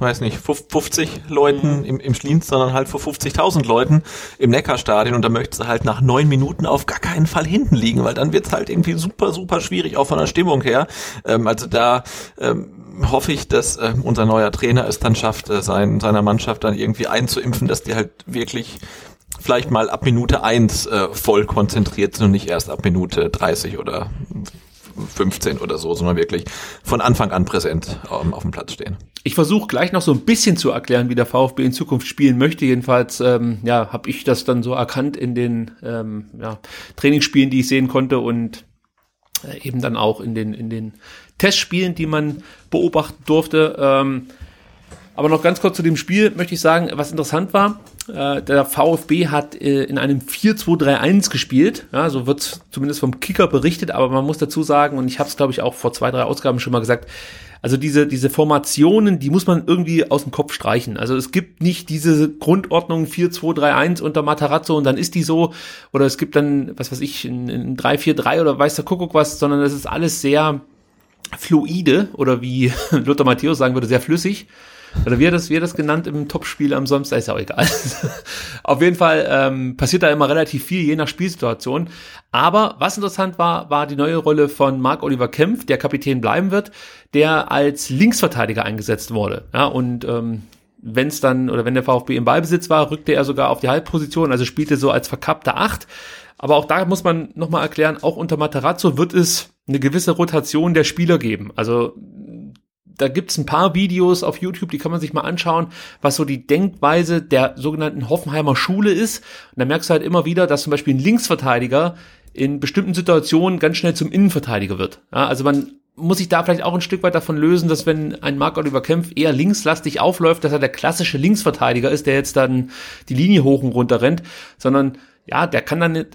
weiß nicht, 50 Leuten mhm. im, im Schlienz, sondern halt vor 50.000 Leuten im Neckarstadion und da möchtest du halt nach neun Minuten auf gar keinen Fall hinten liegen, weil dann wird's halt irgendwie super, super schwierig, auch von der Stimmung her. Ähm, also da ähm, hoffe ich, dass äh, unser neuer Trainer es dann schafft, äh, sein, seiner Mannschaft dann irgendwie einzuimpfen, dass die halt wirklich vielleicht mal ab Minute eins äh, voll konzentriert sind und nicht erst ab Minute 30 oder 15 oder so, sondern wirklich von Anfang an präsent ähm, auf dem Platz stehen. Ich versuche gleich noch so ein bisschen zu erklären, wie der VfB in Zukunft spielen möchte. Jedenfalls ähm, ja, habe ich das dann so erkannt in den ähm, ja, Trainingsspielen, die ich sehen konnte und äh, eben dann auch in den in den Testspielen, die man beobachten durfte. Ähm, aber noch ganz kurz zu dem Spiel möchte ich sagen, was interessant war. Äh, der VfB hat äh, in einem 4-2-3-1 gespielt. Ja, so wird zumindest vom Kicker berichtet, aber man muss dazu sagen, und ich habe es, glaube ich, auch vor zwei, drei Ausgaben schon mal gesagt, also diese, diese Formationen, die muss man irgendwie aus dem Kopf streichen. Also es gibt nicht diese Grundordnung 4-2-3-1 unter Matarazzo und dann ist die so. Oder es gibt dann, was weiß ich, ein, ein 3-4-3 oder weiß der Kuckuck was, sondern es ist alles sehr fluide oder wie Lothar Matthäus sagen würde, sehr flüssig. Oder wie er das, wie er das genannt im Topspiel am Samstag, ist ja auch egal. Auf jeden Fall ähm, passiert da immer relativ viel, je nach Spielsituation. Aber was interessant war, war die neue Rolle von Marc Oliver Kempf, der Kapitän bleiben wird, der als Linksverteidiger eingesetzt wurde. Ja, und ähm, wenn es dann, oder wenn der VfB im Ballbesitz war, rückte er sogar auf die Halbposition, also spielte so als verkappter Acht. Aber auch da muss man nochmal erklären, auch unter Materazzo wird es eine gewisse Rotation der Spieler geben. Also da gibt's ein paar Videos auf YouTube, die kann man sich mal anschauen, was so die Denkweise der sogenannten Hoffenheimer Schule ist. Und da merkst du halt immer wieder, dass zum Beispiel ein Linksverteidiger in bestimmten Situationen ganz schnell zum Innenverteidiger wird. Ja, also man muss sich da vielleicht auch ein Stück weit davon lösen, dass wenn ein Marc Oliver Kempf eher linkslastig aufläuft, dass er der klassische Linksverteidiger ist, der jetzt dann die Linie hoch und runter rennt, sondern ja, der kann dann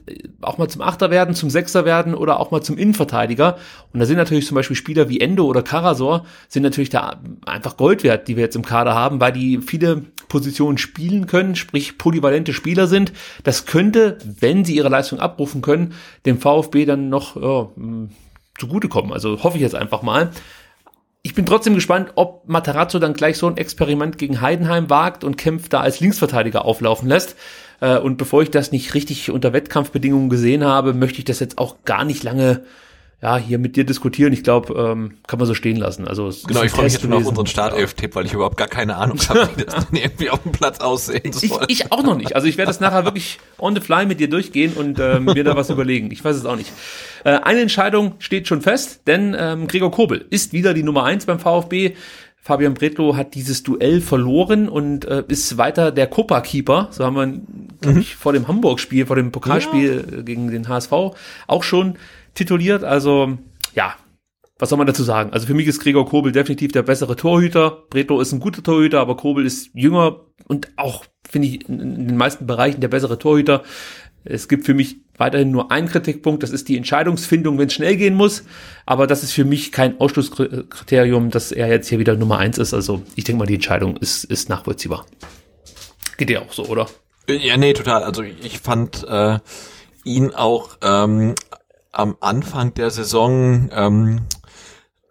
auch mal zum Achter werden, zum Sechser werden oder auch mal zum Innenverteidiger. Und da sind natürlich zum Beispiel Spieler wie Endo oder Karasor sind natürlich da einfach Gold wert, die wir jetzt im Kader haben, weil die viele Positionen spielen können, sprich polyvalente Spieler sind. Das könnte, wenn sie ihre Leistung abrufen können, dem VfB dann noch ja, zugutekommen. Also hoffe ich jetzt einfach mal. Ich bin trotzdem gespannt, ob Matarazzo dann gleich so ein Experiment gegen Heidenheim wagt und kämpft da als Linksverteidiger auflaufen lässt. Äh, und bevor ich das nicht richtig unter Wettkampfbedingungen gesehen habe, möchte ich das jetzt auch gar nicht lange ja, hier mit dir diskutieren. Ich glaube, ähm, kann man so stehen lassen. Also genau, ich freue mich jetzt schon auf unseren Startelf-Tipp, weil ich überhaupt gar keine Ahnung habe, wie das dann irgendwie auf dem Platz aussehen soll. Ich, ich auch noch nicht. Also ich werde das nachher wirklich on the fly mit dir durchgehen und ähm, mir da was überlegen. Ich weiß es auch nicht. Äh, eine Entscheidung steht schon fest, denn ähm, Gregor Kobel ist wieder die Nummer eins beim VfB. Fabian Bretlo hat dieses Duell verloren und äh, ist weiter der Copa-Keeper. So haben wir, mhm. ich, vor dem Hamburg-Spiel, vor dem Pokalspiel ja. gegen den HSV auch schon tituliert. Also ja, was soll man dazu sagen? Also für mich ist Gregor Kobel definitiv der bessere Torhüter. Bretlo ist ein guter Torhüter, aber Kobel ist jünger und auch, finde ich, in den meisten Bereichen der bessere Torhüter. Es gibt für mich weiterhin nur einen Kritikpunkt, das ist die Entscheidungsfindung, wenn es schnell gehen muss. Aber das ist für mich kein Ausschlusskriterium, dass er jetzt hier wieder Nummer eins ist. Also ich denke mal, die Entscheidung ist, ist nachvollziehbar. Geht dir auch so, oder? Ja, nee, total. Also ich fand äh, ihn auch ähm, am Anfang der Saison ähm,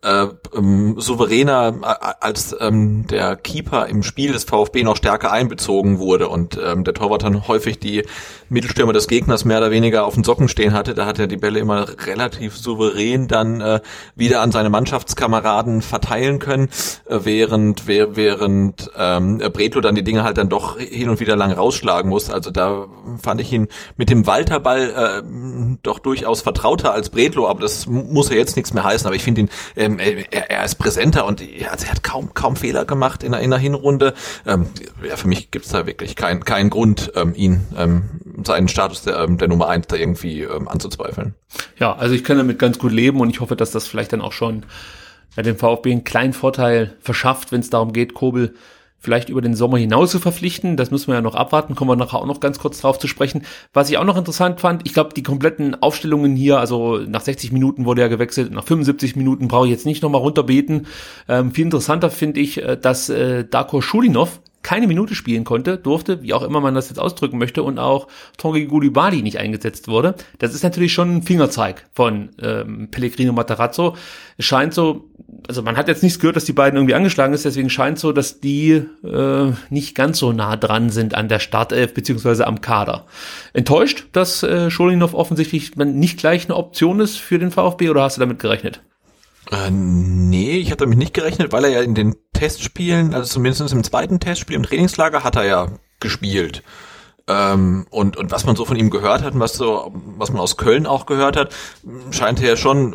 äh, ähm, souveräner äh, als ähm, der Keeper im Spiel des VfB noch stärker einbezogen wurde und ähm, der Torwart dann häufig die Mittelstürmer des Gegners mehr oder weniger auf den Socken stehen hatte. Da hat er die Bälle immer relativ souverän dann äh, wieder an seine Mannschaftskameraden verteilen können, äh, während während ähm, Bretlo dann die Dinge halt dann doch hin und wieder lang rausschlagen muss. Also da fand ich ihn mit dem Walterball äh, doch durchaus vertrauter als Bretlo, aber das muss ja jetzt nichts mehr heißen. Aber ich finde ihn ähm, ähm, er, er, ist präsenter und also er hat kaum kaum Fehler gemacht in der, in der Hinrunde. Ähm, ja, für mich gibt's da wirklich keinen keinen Grund, ähm, ihn ähm, seinen Status der, ähm, der Nummer eins da irgendwie ähm, anzuzweifeln. Ja, also ich kann damit ganz gut leben und ich hoffe, dass das vielleicht dann auch schon ja, dem VfB einen kleinen Vorteil verschafft, wenn es darum geht, Kobel vielleicht über den Sommer hinaus zu verpflichten. Das müssen wir ja noch abwarten, kommen wir nachher auch noch ganz kurz drauf zu sprechen. Was ich auch noch interessant fand, ich glaube, die kompletten Aufstellungen hier, also nach 60 Minuten wurde er gewechselt, nach 75 Minuten brauche ich jetzt nicht nochmal runterbeten. Ähm, viel interessanter finde ich, äh, dass äh, Darko Schulinov keine Minute spielen konnte, durfte, wie auch immer man das jetzt ausdrücken möchte, und auch Tongi Gulibali nicht eingesetzt wurde. Das ist natürlich schon ein Fingerzeig von ähm, Pellegrino Matarazzo. Es scheint so, also man hat jetzt nichts gehört, dass die beiden irgendwie angeschlagen ist, deswegen scheint so, dass die äh, nicht ganz so nah dran sind an der Startelf beziehungsweise am Kader. Enttäuscht, dass äh, Scholinov offensichtlich nicht gleich eine Option ist für den VfB oder hast du damit gerechnet? Äh, nee, ich habe damit nicht gerechnet, weil er ja in den Testspielen, also zumindest im zweiten Testspiel im Trainingslager hat er ja gespielt. Ähm, und, und was man so von ihm gehört hat und was so, was man aus Köln auch gehört hat, scheint er ja schon,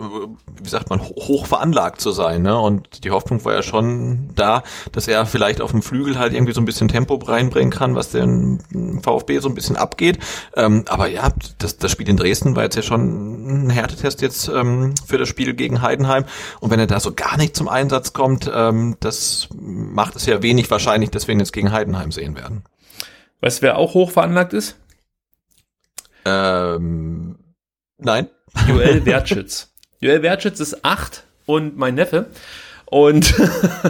wie sagt man, hoch veranlagt zu sein. Ne? Und die Hoffnung war ja schon da, dass er vielleicht auf dem Flügel halt irgendwie so ein bisschen Tempo reinbringen kann, was den VfB so ein bisschen abgeht. Ähm, aber ja, das, das Spiel in Dresden war jetzt ja schon ein Härtetest jetzt ähm, für das Spiel gegen Heidenheim. Und wenn er da so gar nicht zum Einsatz kommt, ähm, das macht es ja wenig wahrscheinlich, dass wir ihn jetzt gegen Heidenheim sehen werden. Weißt du, wer auch hoch veranlagt ist? Ähm, nein. Joel Wertschütz. Joel Wertschütz ist acht und mein Neffe. Und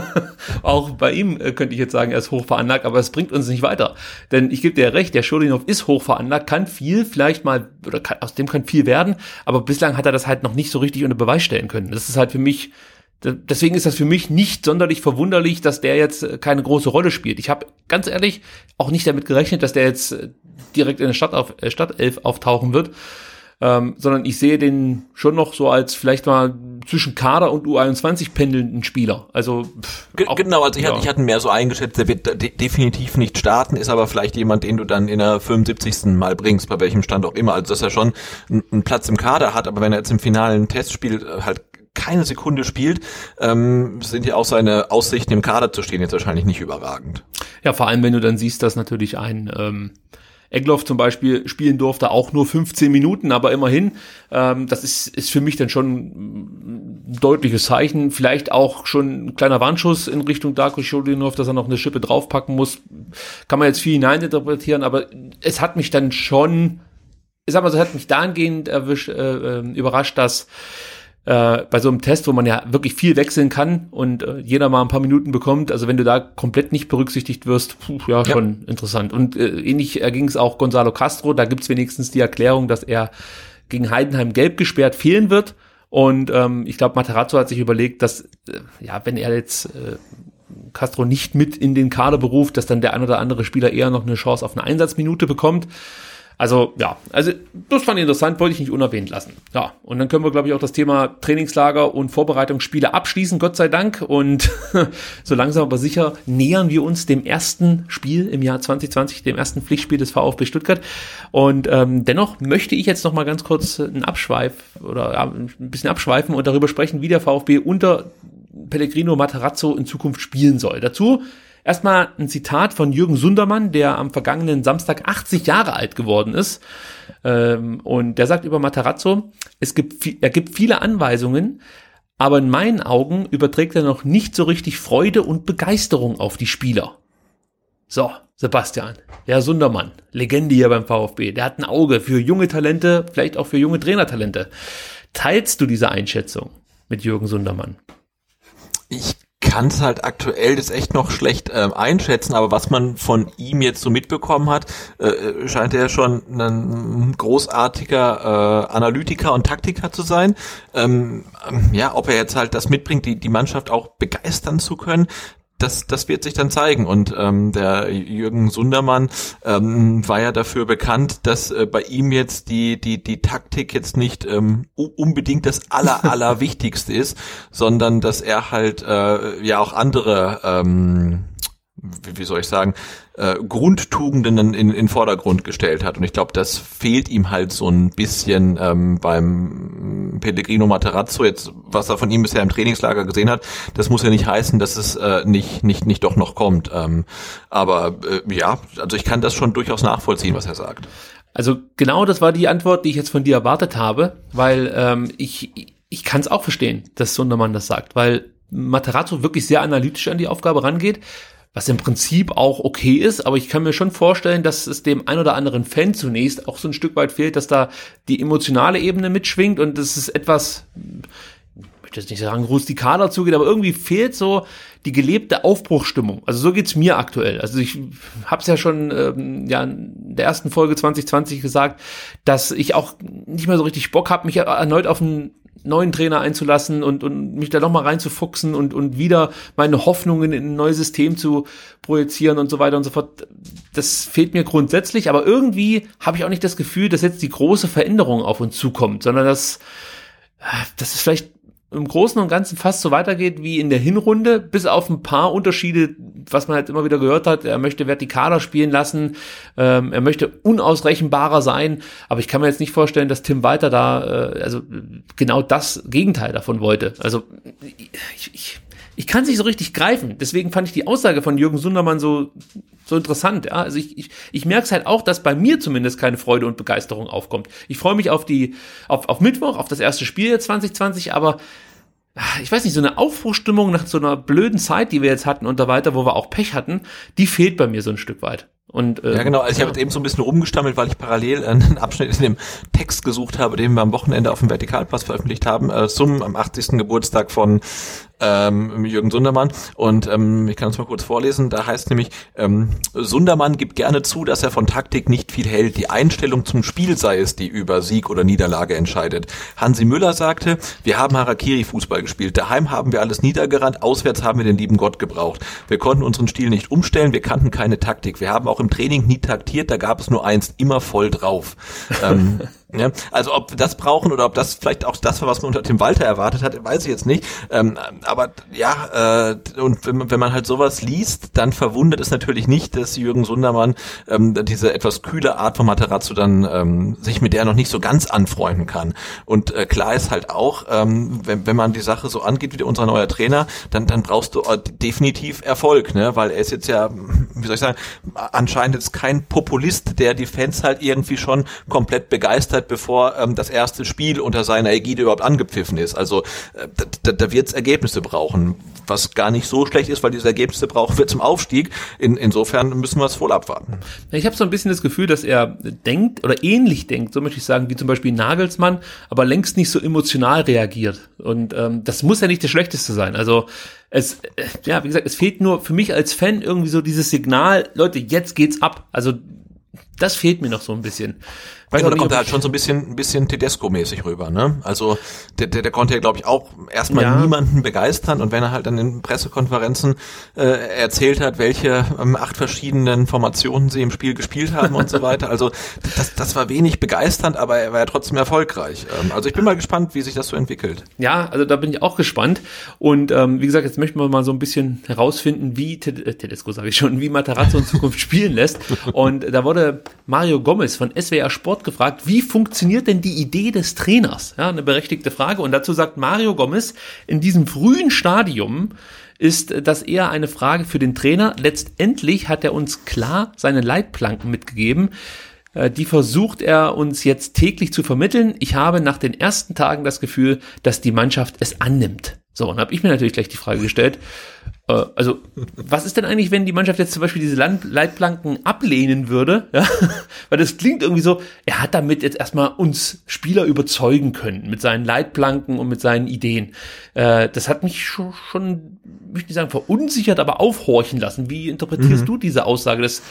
auch bei ihm äh, könnte ich jetzt sagen, er ist hoch veranlagt, aber es bringt uns nicht weiter. Denn ich gebe dir recht, der Schulinov ist hoch veranlagt, kann viel vielleicht mal, oder kann, aus dem kann viel werden, aber bislang hat er das halt noch nicht so richtig unter Beweis stellen können. Das ist halt für mich Deswegen ist das für mich nicht sonderlich verwunderlich, dass der jetzt äh, keine große Rolle spielt. Ich habe ganz ehrlich auch nicht damit gerechnet, dass der jetzt äh, direkt in der Stadt auf, äh, Stadtelf auftauchen wird, ähm, sondern ich sehe den schon noch so als vielleicht mal zwischen Kader und U21 pendelnden Spieler. Also pff, auch, genau, also ich, ja. hatte, ich hatte mehr so eingeschätzt, der wird de definitiv nicht starten, ist aber vielleicht jemand, den du dann in der 75. Mal bringst, bei welchem Stand auch immer. Also dass er schon einen Platz im Kader hat, aber wenn er jetzt im finalen Testspiel halt keine Sekunde spielt, ähm, sind ja auch seine Aussichten im Kader zu stehen jetzt wahrscheinlich nicht überragend. Ja, vor allem wenn du dann siehst, dass natürlich ein ähm, Egloff zum Beispiel spielen durfte, auch nur 15 Minuten, aber immerhin, ähm, das ist, ist für mich dann schon ein deutliches Zeichen. Vielleicht auch schon ein kleiner Warnschuss in Richtung Darko Schodinov, dass er noch eine Schippe draufpacken muss. Kann man jetzt viel hineininterpretieren, aber es hat mich dann schon, ich sag mal, es hat mich dahingehend erwischt, äh, äh, überrascht, dass äh, bei so einem Test, wo man ja wirklich viel wechseln kann und äh, jeder mal ein paar Minuten bekommt, also wenn du da komplett nicht berücksichtigt wirst, puh, ja, schon ja. interessant. Und äh, ähnlich erging es auch Gonzalo Castro, da gibt's wenigstens die Erklärung, dass er gegen Heidenheim gelb gesperrt fehlen wird. Und ähm, ich glaube, Materazzo hat sich überlegt, dass, äh, ja, wenn er jetzt äh, Castro nicht mit in den Kader beruft, dass dann der ein oder andere Spieler eher noch eine Chance auf eine Einsatzminute bekommt. Also ja, also das fand ich interessant, wollte ich nicht unerwähnt lassen. Ja, und dann können wir, glaube ich, auch das Thema Trainingslager und Vorbereitungsspiele abschließen, Gott sei Dank. Und so langsam aber sicher nähern wir uns dem ersten Spiel im Jahr 2020, dem ersten Pflichtspiel des VfB Stuttgart. Und ähm, dennoch möchte ich jetzt noch mal ganz kurz einen Abschweif oder ja, ein bisschen abschweifen und darüber sprechen, wie der VfB unter Pellegrino Matarazzo in Zukunft spielen soll. Dazu Erstmal ein Zitat von Jürgen Sundermann, der am vergangenen Samstag 80 Jahre alt geworden ist. Ähm, und der sagt über Matarazzo, es gibt, er gibt viele Anweisungen, aber in meinen Augen überträgt er noch nicht so richtig Freude und Begeisterung auf die Spieler. So, Sebastian, der Sundermann, Legende hier beim VfB, der hat ein Auge für junge Talente, vielleicht auch für junge Trainertalente. Teilst du diese Einschätzung mit Jürgen Sundermann? Ich kann es halt aktuell das echt noch schlecht äh, einschätzen, aber was man von ihm jetzt so mitbekommen hat, äh, scheint er schon ein großartiger äh, Analytiker und Taktiker zu sein. Ähm, ja, ob er jetzt halt das mitbringt, die, die Mannschaft auch begeistern zu können, das, das wird sich dann zeigen. Und ähm, der Jürgen Sundermann ähm, war ja dafür bekannt, dass äh, bei ihm jetzt die, die, die Taktik jetzt nicht ähm, unbedingt das aller, aller Wichtigste ist, sondern dass er halt äh, ja auch andere ähm, wie, wie soll ich sagen, äh, Grundtugenden in, in, in Vordergrund gestellt hat. Und ich glaube, das fehlt ihm halt so ein bisschen ähm, beim Pellegrino Materazzo, jetzt, was er von ihm bisher im Trainingslager gesehen hat. Das muss ja nicht heißen, dass es äh, nicht, nicht, nicht doch noch kommt. Ähm, aber äh, ja, also ich kann das schon durchaus nachvollziehen, was er sagt. Also genau das war die Antwort, die ich jetzt von dir erwartet habe, weil ähm, ich, ich kann es auch verstehen, dass Sundermann das sagt, weil Materazzo wirklich sehr analytisch an die Aufgabe rangeht was im Prinzip auch okay ist, aber ich kann mir schon vorstellen, dass es dem ein oder anderen Fan zunächst auch so ein Stück weit fehlt, dass da die emotionale Ebene mitschwingt und das ist etwas, ich möchte jetzt nicht sagen rustikaler zugeht, aber irgendwie fehlt so die gelebte Aufbruchstimmung. Also so geht's mir aktuell. Also ich habe es ja schon ähm, ja in der ersten Folge 2020 gesagt, dass ich auch nicht mehr so richtig Bock habe, mich erneut auf ein neuen Trainer einzulassen und, und mich da nochmal reinzufuchsen und, und wieder meine Hoffnungen in ein neues System zu projizieren und so weiter und so fort. Das fehlt mir grundsätzlich, aber irgendwie habe ich auch nicht das Gefühl, dass jetzt die große Veränderung auf uns zukommt, sondern dass, das ist vielleicht im Großen und Ganzen fast so weitergeht wie in der Hinrunde, bis auf ein paar Unterschiede, was man halt immer wieder gehört hat. Er möchte vertikaler spielen lassen, ähm, er möchte unausrechenbarer sein, aber ich kann mir jetzt nicht vorstellen, dass Tim Walter da äh, also genau das Gegenteil davon wollte. Also ich, ich, ich kann es nicht so richtig greifen. Deswegen fand ich die Aussage von Jürgen Sundermann so so interessant. Ja? Also ich, ich, ich merke es halt auch, dass bei mir zumindest keine Freude und Begeisterung aufkommt. Ich freue mich auf die, auf, auf Mittwoch, auf das erste Spiel jetzt 2020, aber ah, ich weiß nicht, so eine Aufbruchstimmung nach so einer blöden Zeit, die wir jetzt hatten und da weiter, wo wir auch Pech hatten, die fehlt bei mir so ein Stück weit. Und, äh, ja, genau. Also ich habe jetzt eben so ein bisschen rumgestammelt, weil ich parallel einen Abschnitt in dem Text gesucht habe, den wir am Wochenende auf dem Vertikalpass veröffentlicht haben, äh, zum am 80. Geburtstag von ähm, Jürgen Sundermann. Und ähm, ich kann es mal kurz vorlesen. Da heißt nämlich, ähm, Sundermann gibt gerne zu, dass er von Taktik nicht viel hält. Die Einstellung zum Spiel sei es, die über Sieg oder Niederlage entscheidet. Hansi Müller sagte, wir haben Harakiri-Fußball gespielt. Daheim haben wir alles niedergerannt, auswärts haben wir den lieben Gott gebraucht. Wir konnten unseren Stil nicht umstellen, wir kannten keine Taktik. Wir haben auch im Training nie taktiert, da gab es nur eins, immer voll drauf. ähm, ja, also ob wir das brauchen oder ob das vielleicht auch das war, was man unter Tim Walter erwartet hat, weiß ich jetzt nicht. Ähm, aber ja, äh, und wenn man, wenn man halt sowas liest, dann verwundert es natürlich nicht, dass Jürgen Sundermann ähm, diese etwas kühle Art von Materazzo dann ähm, sich mit der noch nicht so ganz anfreunden kann. Und äh, klar ist halt auch, ähm, wenn, wenn man die Sache so angeht wie unser neuer Trainer, dann, dann brauchst du äh, definitiv Erfolg, ne? Weil er ist jetzt ja, wie soll ich sagen, anscheinend jetzt kein Populist, der die Fans halt irgendwie schon komplett begeistert Zeit, bevor ähm, das erste Spiel unter seiner Ägide überhaupt angepfiffen ist. Also äh, da, da wird es Ergebnisse brauchen, was gar nicht so schlecht ist, weil diese Ergebnisse brauchen wir zum Aufstieg. In, insofern müssen wir es voll abwarten. Ich habe so ein bisschen das Gefühl, dass er denkt oder ähnlich denkt, so möchte ich sagen, wie zum Beispiel Nagelsmann, aber längst nicht so emotional reagiert. Und ähm, das muss ja nicht das Schlechteste sein. Also es, äh, ja, wie gesagt, es fehlt nur für mich als Fan irgendwie so dieses Signal, Leute, jetzt geht's ab. Also das fehlt mir noch so ein bisschen. Weiß genau, da kommt er halt schon so ein bisschen, ein bisschen Tedesco-mäßig rüber, ne? Also der, der, der konnte ja, glaube ich, auch erstmal ja. niemanden begeistern und wenn er halt dann in Pressekonferenzen äh, erzählt hat, welche ähm, acht verschiedenen Formationen sie im Spiel gespielt haben und so weiter. Also das, das war wenig begeisternd, aber er war ja trotzdem erfolgreich. Ähm, also ich bin mal gespannt, wie sich das so entwickelt. Ja, also da bin ich auch gespannt. Und ähm, wie gesagt, jetzt möchten wir mal so ein bisschen herausfinden, wie äh, Tedesco, sage ich schon, wie Matarazzo in Zukunft spielen lässt. Und da wurde Mario Gomez von SWR Sport gefragt, wie funktioniert denn die Idee des Trainers? Ja, eine berechtigte Frage. Und dazu sagt Mario Gomez, in diesem frühen Stadium ist das eher eine Frage für den Trainer. Letztendlich hat er uns klar seine Leitplanken mitgegeben. Äh, die versucht er uns jetzt täglich zu vermitteln. Ich habe nach den ersten Tagen das Gefühl, dass die Mannschaft es annimmt. So, und habe ich mir natürlich gleich die Frage gestellt, also was ist denn eigentlich, wenn die Mannschaft jetzt zum Beispiel diese Leitplanken ablehnen würde? Ja? Weil das klingt irgendwie so, er hat damit jetzt erstmal uns Spieler überzeugen können mit seinen Leitplanken und mit seinen Ideen. Äh, das hat mich schon, schon möchte ich sagen, verunsichert, aber aufhorchen lassen. Wie interpretierst mhm. du diese Aussage? Das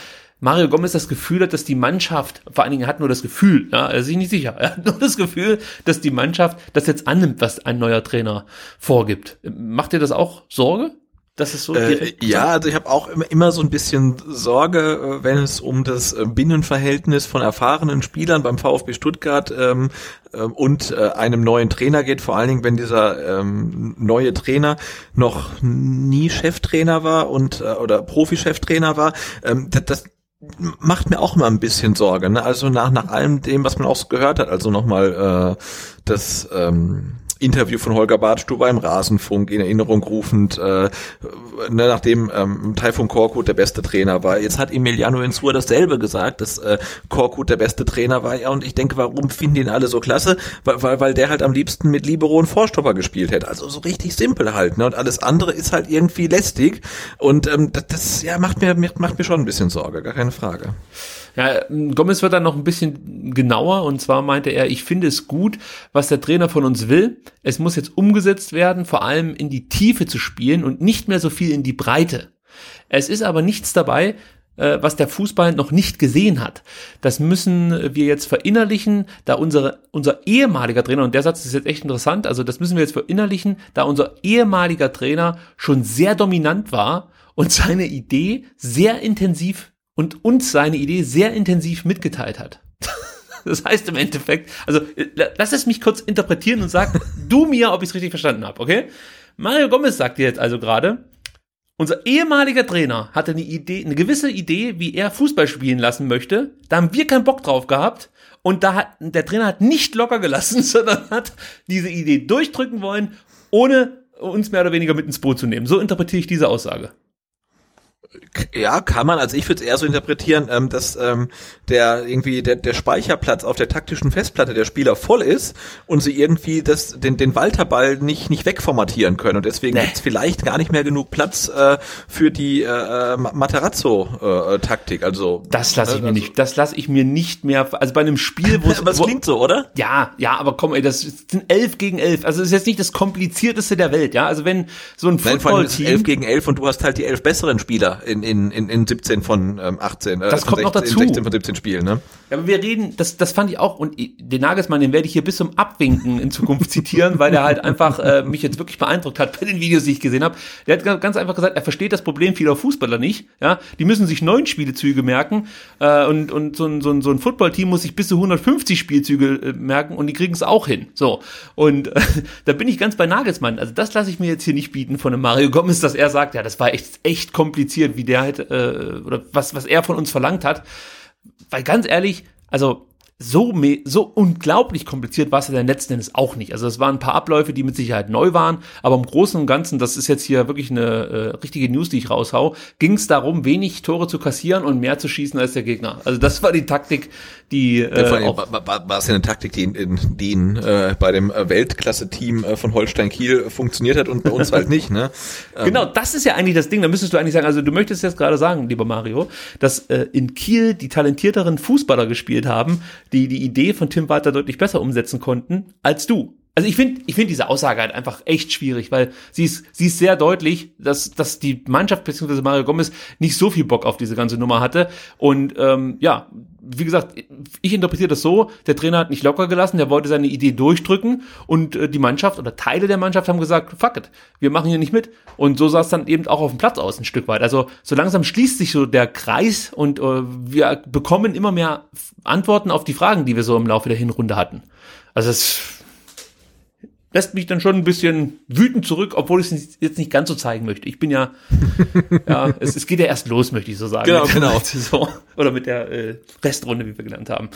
Mario Gomez das Gefühl hat, dass die Mannschaft, vor allen Dingen hat nur das Gefühl, ja, er ist sich nicht sicher, er hat nur das Gefühl, dass die Mannschaft das jetzt annimmt, was ein neuer Trainer vorgibt. Macht dir das auch Sorge? Das ist so äh, ja, also ich habe auch immer, so ein bisschen Sorge, äh, wenn es um das äh, Binnenverhältnis von erfahrenen Spielern beim VfB Stuttgart ähm, äh, und äh, einem neuen Trainer geht, vor allen Dingen, wenn dieser ähm, neue Trainer noch nie Cheftrainer war und äh, oder Profi-Cheftrainer war. Ähm, das, das macht mir auch immer ein bisschen Sorge. Ne? Also nach nach allem dem, was man auch so gehört hat, also nochmal äh, das ähm, Interview von Holger Badstuber im Rasenfunk in Erinnerung rufend, äh, ne, nachdem ähm, Taifun Korkut der beste Trainer war. Jetzt hat Emiliano Insua dasselbe gesagt, dass äh, Korkut der beste Trainer war. Ja, und ich denke, warum finden ihn alle so klasse? Weil, weil, weil der halt am liebsten mit Libero und Vorstopper gespielt hätte. Also so richtig simpel halt. Ne? Und alles andere ist halt irgendwie lästig. Und ähm, das, das ja, macht mir, macht mir schon ein bisschen Sorge, gar keine Frage. Ja, Gomez wird dann noch ein bisschen genauer und zwar meinte er, ich finde es gut, was der Trainer von uns will. Es muss jetzt umgesetzt werden, vor allem in die Tiefe zu spielen und nicht mehr so viel in die Breite. Es ist aber nichts dabei, äh, was der Fußball noch nicht gesehen hat. Das müssen wir jetzt verinnerlichen, da unsere, unser ehemaliger Trainer, und der Satz ist jetzt echt interessant, also das müssen wir jetzt verinnerlichen, da unser ehemaliger Trainer schon sehr dominant war und seine Idee sehr intensiv und uns seine Idee sehr intensiv mitgeteilt hat. Das heißt im Endeffekt, also lass es mich kurz interpretieren und sag du mir, ob ich es richtig verstanden habe, okay? Mario Gomez sagt dir jetzt also gerade, unser ehemaliger Trainer hatte eine Idee, eine gewisse Idee, wie er Fußball spielen lassen möchte. Da haben wir keinen Bock drauf gehabt und da hat der Trainer hat nicht locker gelassen, sondern hat diese Idee durchdrücken wollen, ohne uns mehr oder weniger mit ins Boot zu nehmen. So interpretiere ich diese Aussage. Ja, kann man. Also ich würde es eher so interpretieren, ähm, dass ähm, der irgendwie der, der Speicherplatz auf der taktischen Festplatte der Spieler voll ist und sie irgendwie das, den, den Walterball nicht, nicht wegformatieren können. Und deswegen nee. gibt's vielleicht gar nicht mehr genug Platz äh, für die äh, Materazzo-Taktik. Äh, also Das lasse ich mir also, nicht, das lasse ich mir nicht mehr. Also bei einem Spiel, wo es. Aber es klingt so, oder? Ja, ja, aber komm, ey, das sind elf gegen elf. Also es ist jetzt nicht das komplizierteste der Welt, ja. Also wenn so ein Football-Team. elf gegen elf und du hast halt die elf besseren Spieler in, in, in, in 17 von ähm, 18. Äh, das kommt 16, noch dazu. 16 von 17 Spielen, ne? Ja, aber wir reden, das, das fand ich auch, und den Nagelsmann, den werde ich hier bis zum Abwinken in Zukunft zitieren, weil der halt einfach äh, mich jetzt wirklich beeindruckt hat bei den Videos, die ich gesehen habe. Der hat ganz einfach gesagt, er versteht das Problem vieler Fußballer nicht. Ja, Die müssen sich neun Spielezüge merken äh, und, und so ein, so ein, so ein Footballteam muss sich bis zu 150 Spielzüge äh, merken und die kriegen es auch hin. So, und äh, da bin ich ganz bei Nagelsmann. Also das lasse ich mir jetzt hier nicht bieten von einem Mario Gomez, dass er sagt, ja, das war echt, echt kompliziert, wie der halt, äh, oder was, was er von uns verlangt hat. Weil ganz ehrlich, also so, so unglaublich kompliziert war es ja dann letzten Endes auch nicht. Also es waren ein paar Abläufe, die mit Sicherheit neu waren, aber im Großen und Ganzen, das ist jetzt hier wirklich eine äh, richtige News, die ich raushau, ging es darum, wenig Tore zu kassieren und mehr zu schießen als der Gegner. Also das war die Taktik, die äh, ja, war, war, war es ja eine Taktik, die in, in, die in, äh, bei dem äh, Weltklasse-Team äh, von Holstein Kiel funktioniert hat und bei uns halt nicht. Ne? Ähm. Genau, das ist ja eigentlich das Ding. Da müsstest du eigentlich sagen, also du möchtest jetzt gerade sagen, lieber Mario, dass äh, in Kiel die talentierteren Fußballer gespielt haben, die die Idee von Tim Walter deutlich besser umsetzen konnten als du. Also ich finde, ich finde diese Aussage halt einfach echt schwierig, weil sie ist, sie ist sehr deutlich, dass, dass die Mannschaft bzw. Mario Gomez nicht so viel Bock auf diese ganze Nummer hatte. Und ähm, ja, wie gesagt, ich interpretiere das so, der Trainer hat nicht locker gelassen, der wollte seine Idee durchdrücken und äh, die Mannschaft oder Teile der Mannschaft haben gesagt, fuck it, wir machen hier nicht mit. Und so sah es dann eben auch auf dem Platz aus ein Stück weit. Also so langsam schließt sich so der Kreis und äh, wir bekommen immer mehr Antworten auf die Fragen, die wir so im Laufe der Hinrunde hatten. Also es lässt mich dann schon ein bisschen wütend zurück, obwohl ich es jetzt nicht ganz so zeigen möchte. Ich bin ja, ja, es, es geht ja erst los, möchte ich so sagen. Genau, genau. Saison, oder mit der äh, Restrunde, wie wir gelernt haben.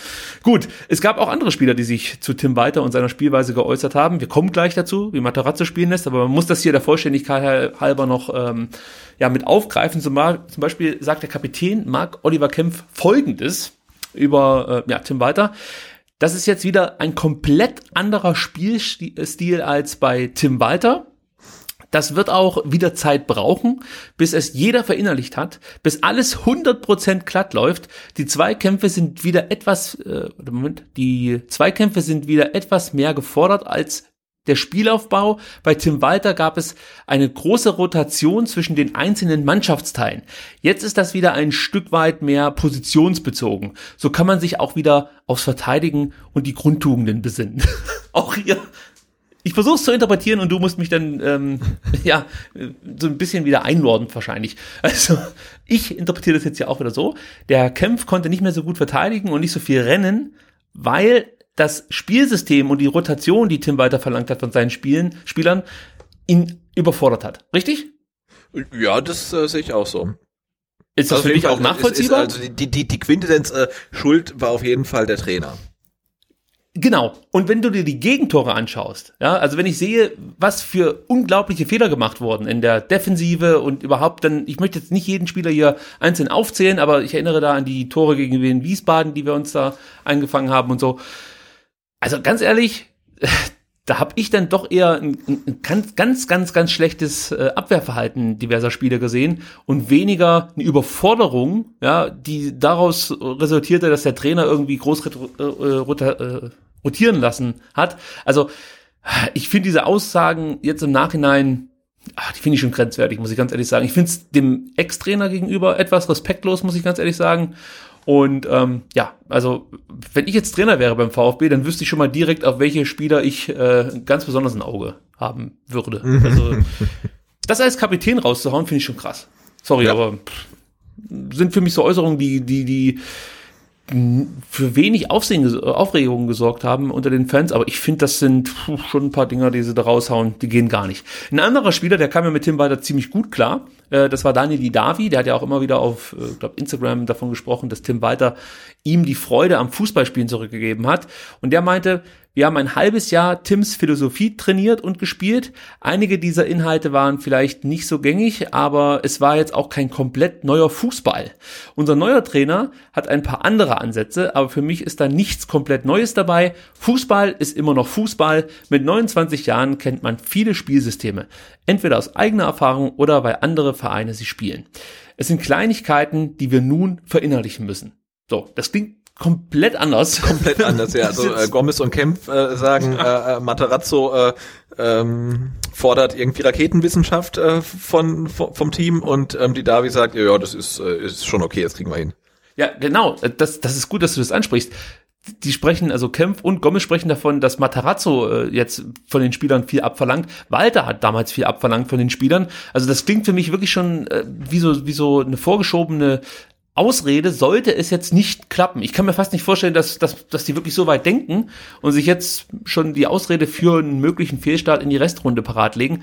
Gut, es gab auch andere Spieler, die sich zu Tim Walter und seiner Spielweise geäußert haben. Wir kommen gleich dazu, wie Materazzo spielen lässt, aber man muss das hier der Vollständigkeit halber noch ähm, ja, mit aufgreifen. Zum, zum Beispiel sagt der Kapitän Marc Oliver Kempf Folgendes über äh, ja, Tim Walter. Das ist jetzt wieder ein komplett anderer Spielstil als bei Tim Walter. das wird auch wieder Zeit brauchen, bis es jeder verinnerlicht hat, bis alles 100% glatt läuft. Die Zweikämpfe sind wieder etwas, äh, Moment, die Zweikämpfe sind wieder etwas mehr gefordert als der Spielaufbau. Bei Tim Walter gab es eine große Rotation zwischen den einzelnen Mannschaftsteilen. Jetzt ist das wieder ein Stück weit mehr positionsbezogen. So kann man sich auch wieder aufs Verteidigen und die Grundtugenden besinnen. auch hier ich versuche es zu interpretieren und du musst mich dann ähm, ja so ein bisschen wieder einordnen wahrscheinlich. Also ich interpretiere das jetzt ja auch wieder so. Der Kempf konnte nicht mehr so gut verteidigen und nicht so viel rennen, weil das Spielsystem und die Rotation, die Tim weiter verlangt hat von seinen Spielen, Spielern, ihn überfordert hat. Richtig? Ja, das äh, sehe ich auch so. Ist das Also für dich auch ist- nachvollziehbar? Ist, also die, die, die Quintessenz äh, Schuld war auf jeden Fall der Trainer. Genau. Und wenn du dir die Gegentore anschaust, ja, also wenn ich sehe, was für unglaubliche Fehler gemacht wurden in der Defensive und überhaupt dann, ich möchte jetzt nicht jeden Spieler hier einzeln aufzählen, aber ich erinnere da an die Tore gegen den Wiesbaden, die wir uns da eingefangen haben und so. Also ganz ehrlich, da habe ich dann doch eher ein, ein ganz, ganz, ganz, ganz schlechtes äh, Abwehrverhalten diverser Spieler gesehen und weniger eine Überforderung, ja, die daraus resultierte, dass der Trainer irgendwie groß äh, äh, rotieren lassen hat. Also ich finde diese Aussagen jetzt im Nachhinein, ach, die finde ich schon grenzwertig, muss ich ganz ehrlich sagen. Ich finde es dem Ex-Trainer gegenüber etwas respektlos, muss ich ganz ehrlich sagen. Und ähm, ja, also wenn ich jetzt Trainer wäre beim VfB, dann wüsste ich schon mal direkt, auf welche Spieler ich äh, ganz besonders ein Auge haben würde. Also das als Kapitän rauszuhauen, finde ich schon krass. Sorry, Ja. aber pff, sind für mich so Äußerungen, die, die, die für wenig Aufsehen, Aufregung gesorgt haben unter den Fans, aber ich finde, das sind schon ein paar Dinger, die sie da raushauen, die gehen gar nicht. Ein anderer Spieler, der kam ja mit Tim Walter ziemlich gut klar, äh, das war Daniel Didavi, der hat ja auch immer wieder auf, äh, glaub, Instagram davon gesprochen, dass Tim Walter ihm die Freude am Fußballspielen zurückgegeben hat und der meinte, wir haben ein halbes Jahr Tims Philosophie trainiert und gespielt. Einige dieser Inhalte waren vielleicht nicht so gängig, aber es war jetzt auch kein komplett neuer Fußball. Unser neuer Trainer hat ein paar andere Ansätze, aber für mich ist da nichts komplett Neues dabei. Fußball ist immer noch Fußball. Mit 29 Jahren kennt man viele Spielsysteme. Entweder aus eigener Erfahrung oder weil andere Vereine sie spielen. Es sind Kleinigkeiten, die wir nun verinnerlichen müssen. So, das klingt komplett anders. Komplett anders, ja. Also äh, Gomez und Kempf äh, sagen, äh, äh, Materazzo äh, ähm, fordert irgendwie Raketenwissenschaft äh, von, vom, vom Team und ähm, die Davi sagt, ja, ja, das ist, äh, ist schon okay, das kriegen wir hin. Ja, genau. Das, das ist gut, dass du das ansprichst. Die sprechen, also Kempf und Gomez sprechen davon, dass Matarazzo äh, jetzt von den Spielern viel abverlangt. Walter hat damals viel abverlangt von den Spielern. Also das klingt für mich wirklich schon äh, wie so wie so eine vorgeschobene Ausrede, sollte es jetzt nicht klappen. Ich kann mir fast nicht vorstellen, dass, dass, dass die wirklich so weit denken und sich jetzt schon die Ausrede für einen möglichen Fehlstart in die Restrunde parat legen.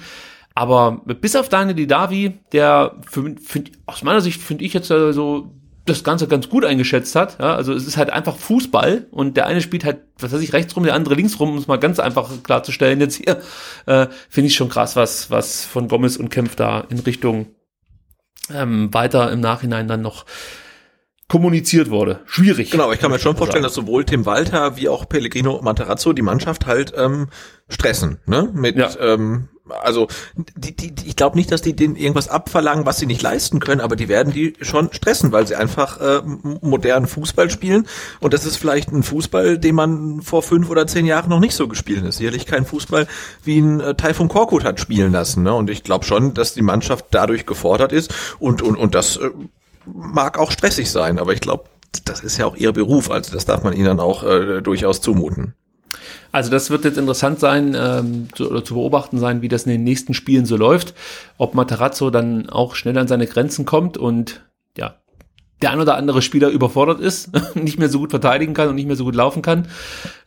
Aber bis auf Daniel Didavi, der für, find, aus meiner Sicht finde ich jetzt so das Ganze ganz gut eingeschätzt hat. Ja, also es ist halt einfach Fußball und der eine spielt halt, was weiß ich, rechts rum, der andere links rum, um es mal ganz einfach klarzustellen jetzt hier. Äh, finde ich schon krass, was, was von Gomez und Kempf da in Richtung ähm, weiter im Nachhinein dann noch kommuniziert wurde. Schwierig. Genau, ich kann mir schon vorstellen, dass sowohl Tim Walter wie auch Pellegrino Materazzo die Mannschaft halt ähm, stressen, ne? Mit Ja. ähm, also die, die, die, ich glaube nicht, dass die denen irgendwas abverlangen, was sie nicht leisten können, aber die werden die schon stressen, weil sie einfach äh, modernen Fußball spielen und das ist vielleicht ein Fußball, den man vor fünf oder zehn Jahren noch nicht so gespielt ist. Sicherlich kein Fußball, wie ein äh, Taifun Korkut hat spielen lassen, ne? Und ich glaube schon, dass die Mannschaft dadurch gefordert ist und und und das äh, mag auch stressig sein, aber ich glaube, das ist ja auch ihr Beruf, also das darf man ihnen dann auch äh, durchaus zumuten. Also das wird jetzt interessant sein, ähm, zu, oder zu beobachten sein, wie das in den nächsten Spielen so läuft. Ob Matarazzo dann auch schnell an seine Grenzen kommt und ja, der ein oder andere Spieler überfordert ist, nicht mehr so gut verteidigen kann und nicht mehr so gut laufen kann.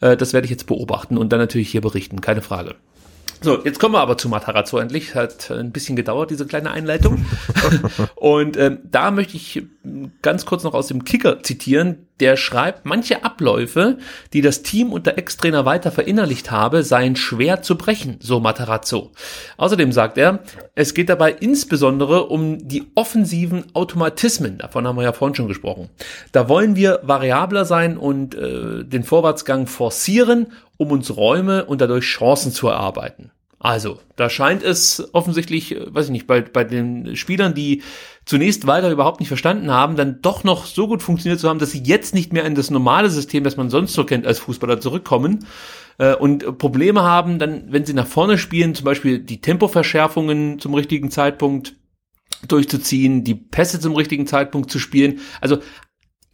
Äh, das werde ich jetzt beobachten und dann natürlich hier berichten, keine Frage. So, jetzt kommen wir aber zu Matarazzo endlich. Hat ein bisschen gedauert, diese kleine Einleitung. Und ähm, da möchte ich ganz kurz noch aus dem Kicker zitieren. Der schreibt, manche Abläufe, die das Team unter Ex-Trainer weiter verinnerlicht habe, seien schwer zu brechen, so Matarazzo. Außerdem sagt er, es geht dabei insbesondere um die offensiven Automatismen. Davon haben wir ja vorhin schon gesprochen. Da wollen wir variabler sein und äh, den Vorwärtsgang forcieren, um uns Räume und dadurch Chancen zu erarbeiten. Also, da scheint es offensichtlich, äh, weiß ich nicht, bei, bei den Spielern, die zunächst weiter überhaupt nicht verstanden haben, dann doch noch so gut funktioniert zu haben, dass sie jetzt nicht mehr in das normale System, das man sonst so kennt als Fußballer, zurückkommen äh, und Probleme haben, dann, wenn sie nach vorne spielen, zum Beispiel die Tempoverschärfungen zum richtigen Zeitpunkt durchzuziehen, die Pässe zum richtigen Zeitpunkt zu spielen. Also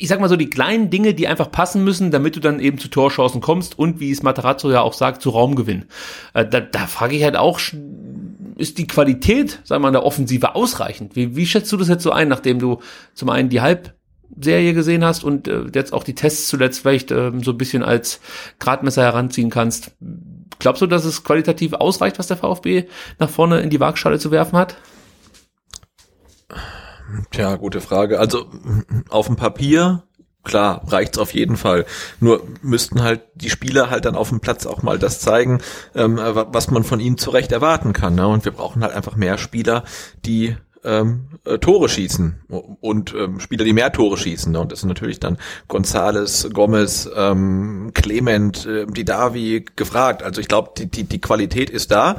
ich sag mal so, die kleinen Dinge, die einfach passen müssen, damit du dann eben zu Torchancen kommst und, wie es Matarazzo ja auch sagt, zu Raumgewinn. Äh, da da frage ich halt auch, ist die Qualität, sagen wir mal, der Offensive ausreichend? Wie, wie schätzt du das jetzt so ein, nachdem du zum einen die Halbserie gesehen hast und äh, jetzt auch die Tests zuletzt vielleicht äh, so ein bisschen als Gradmesser heranziehen kannst? Glaubst du, dass es qualitativ ausreicht, was der VfB nach vorne in die Waagschale zu werfen hat? Tja, gute Frage. Also auf dem Papier, klar, reicht's auf jeden Fall. Nur müssten halt die Spieler halt dann auf dem Platz auch mal das zeigen, ähm, was man von ihnen zurecht erwarten kann. Ne? Und wir brauchen halt einfach mehr Spieler, die ähm, äh, Tore schießen und ähm, Spieler, die mehr Tore schießen. Und das sind natürlich dann Gonzales, Gomez, ähm, Clement, äh, Didavi gefragt. Also ich glaube, die, die, die Qualität ist da.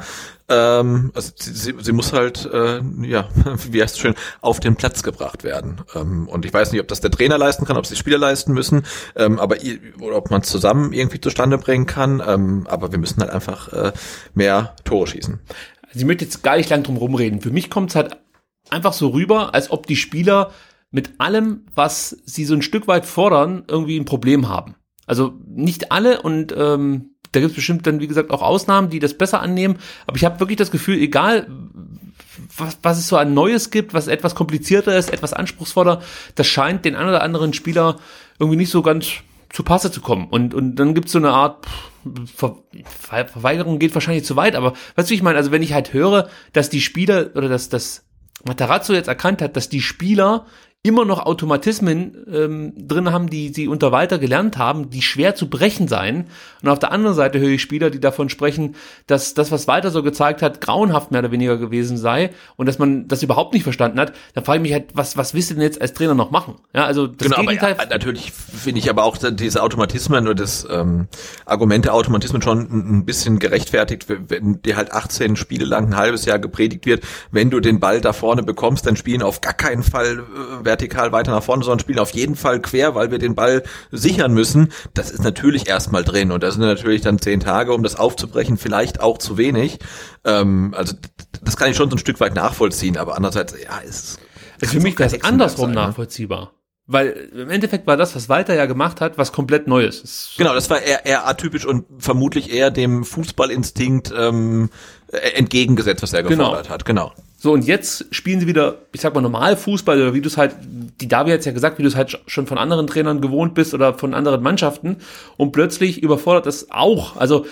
Ähm, also sie, sie muss halt, äh, ja, wie heißt es schön, auf den Platz gebracht werden. Ähm, und ich weiß nicht, ob das der Trainer leisten kann, ob es die Spieler leisten müssen, ähm, aber oder ob man es zusammen irgendwie zustande bringen kann. Ähm, aber wir müssen halt einfach äh, mehr Tore schießen. Also möchte jetzt gar nicht lang drum rumreden. Für mich kommt es halt einfach so rüber, als ob die Spieler mit allem, was sie so ein Stück weit fordern, irgendwie ein Problem haben. Also nicht alle und ähm, da gibt es bestimmt dann, wie gesagt, auch Ausnahmen, die das besser annehmen. Aber ich habe wirklich das Gefühl, egal was, was es so an Neues gibt, was etwas komplizierter ist, etwas anspruchsvoller, das scheint den einen oder anderen Spieler irgendwie nicht so ganz zu Passe zu kommen. Und, und dann gibt es so eine Art Ver Ver Verweigerung geht wahrscheinlich zu weit, aber weißt du, ich meine? Also wenn ich halt höre, dass die Spieler oder dass das Matarazzo jetzt erkannt hat, dass die Spieler immer noch Automatismen ähm, drin haben, die sie unter Walter gelernt haben, die schwer zu brechen seien. Und auf der anderen Seite höre ich Spieler, die davon sprechen, dass das, was Walter so gezeigt hat, grauenhaft mehr oder weniger gewesen sei und dass man das überhaupt nicht verstanden hat. Da frage ich mich halt, was, was willst du denn jetzt als Trainer noch machen? Ja, also das genau, Gegenteil. Ja, natürlich finde ich aber auch diese Automatismen oder das ähm, Argument der Automatismen schon ein bisschen gerechtfertigt, wenn dir halt 18 Spiele lang ein halbes Jahr gepredigt wird, wenn du den Ball da vorne bekommst, dann spielen auf gar keinen Fall äh, vertikal weiter nach vorne, sondern spielen auf jeden Fall quer, weil wir den Ball sichern müssen. Das ist natürlich erstmal drin und da sind natürlich dann zehn Tage, um das aufzubrechen, vielleicht auch zu wenig. Ähm, also das kann ich schon so ein Stück weit nachvollziehen, aber andererseits, ja, ist es ist für mich das andersrum sein, ne? nachvollziehbar. Weil im Endeffekt war das, was Walter ja gemacht hat, was komplett Neues. Das genau, das war eher, eher atypisch und vermutlich eher dem Fußballinstinkt ähm, entgegengesetzt, was er genau. gefordert genau. hat. Genau. So, und jetzt spielen sie wieder, ich sag mal, normal Fußball, oder wie du es halt, die Davi hat's ja gesagt, wie du es halt schon von anderen Trainern gewohnt bist oder von anderen Mannschaften und plötzlich überfordert das auch. Also,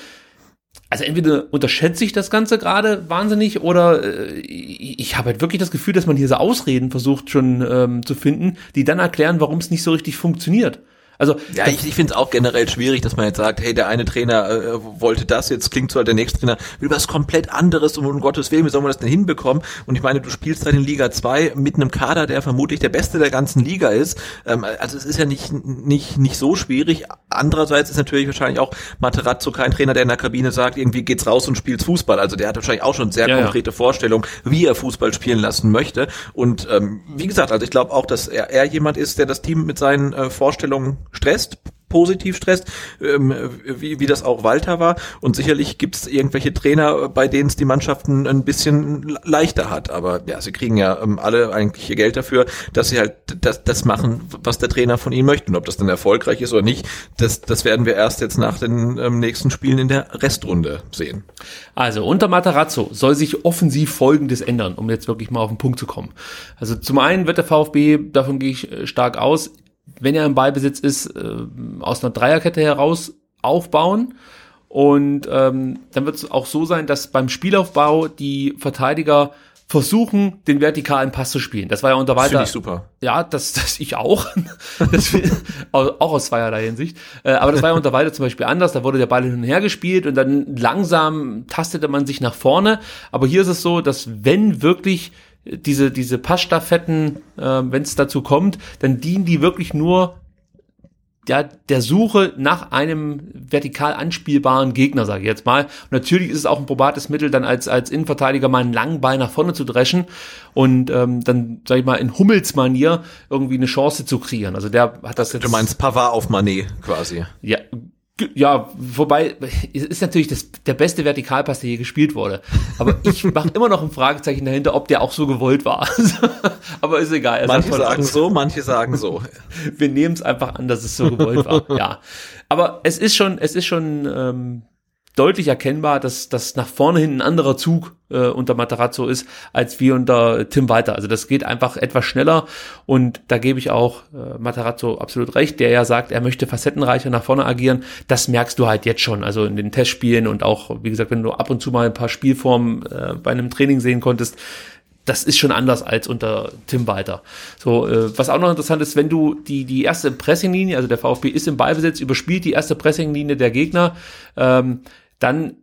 also entweder unterschätze ich das Ganze gerade wahnsinnig oder äh, ich habe halt wirklich das Gefühl, dass man hier so Ausreden versucht schon ähm, zu finden, die dann erklären, warum es nicht so richtig funktioniert. Also ja, ich, ich finde es auch generell schwierig, dass man jetzt sagt, hey, der eine Trainer äh, wollte das, jetzt klingt so, der nächste Trainer will was komplett anderes und um Gottes Willen, wie soll man das denn hinbekommen? Und ich meine, du spielst halt in Liga 2 mit einem Kader, der vermutlich der beste der ganzen Liga ist. Ähm, also es ist ja nicht, nicht, nicht so schwierig. Andererseits ist natürlich wahrscheinlich auch Materazzo kein Trainer, der in der Kabine sagt, irgendwie geht's raus und spielt Fußball. Also der hat wahrscheinlich auch schon sehr ja, konkrete ja. Vorstellungen, wie er Fußball spielen lassen möchte. Und ähm, wie gesagt, also ich glaube auch, dass er, er jemand ist, der das Team mit seinen äh, Vorstellungen stresst, positiv stresst, ähm, wie, wie das auch Walter war. Und sicherlich gibt es irgendwelche Trainer, bei denen es die Mannschaften ein bisschen leichter hat. Aber ja, sie kriegen ja ähm, alle eigentlich ihr Geld dafür, dass sie halt das, das machen, was der Trainer von ihnen möchte. Und ob das dann erfolgreich ist oder nicht, das, das werden wir erst jetzt nach den ähm, nächsten Spielen in der Restrunde sehen. Also unter Matarazzo soll sich offensiv Folgendes ändern, um jetzt wirklich mal auf den Punkt zu kommen. Also zum einen wird der VfB, davon gehe ich äh, stark aus, wenn er im Ballbesitz ist, äh, aus einer Dreierkette heraus aufbauen. Und ähm, dann wird es auch so sein, dass beim Spielaufbau die Verteidiger versuchen, den vertikalen Pass zu spielen. Das war ja unter weiter. Finde ich super. Ja, das, das ich auch. das, auch aus zweierlei Hinsicht. Äh, aber das war ja unter weiter zum Beispiel anders. Da wurde der Ball hin und her gespielt und dann langsam tastete man sich nach vorne. Aber hier ist es so, dass wenn wirklich diese, diese Passstaffetten, äh, wenn es dazu kommt, dann dienen die wirklich nur ja, der Suche nach einem vertikal anspielbaren Gegner, sage ich jetzt mal. Und natürlich ist es auch ein probates Mittel, dann als, als Innenverteidiger mal einen langen Ball nach vorne zu dreschen und ähm, dann, sag ich mal, in Hummels-Manier irgendwie eine Chance zu kreieren. Also der hat das jetzt. Du meinst Pavard auf Manet quasi. Ja, ja, wobei, es ist natürlich das, der beste Vertikalpass, der je gespielt wurde. Aber ich mache immer noch ein Fragezeichen dahinter, ob der auch so gewollt war. Aber ist egal. Manche sagen so, manche sagen so. Wir nehmen es einfach an, dass es so gewollt war. ja. Aber es ist schon, es ist schon ähm, deutlich erkennbar, dass das nach vorne hin ein anderer Zug äh, unter Matarazzo ist, als wie unter Tim Walter. Also das geht einfach etwas schneller und da gebe ich auch äh, Matarazzo absolut recht, der ja sagt, er möchte facettenreicher nach vorne agieren. Das merkst du halt jetzt schon, also in den Testspielen und auch, wie gesagt, wenn du ab und zu mal ein paar Spielformen äh, bei einem Training sehen konntest, das ist schon anders als unter Tim Walter. So, äh, was auch noch interessant ist, wenn du die, die erste Pressinglinie, also der VfB ist im Ballbesitz, überspielt die erste Pressinglinie der Gegner, ähm, dann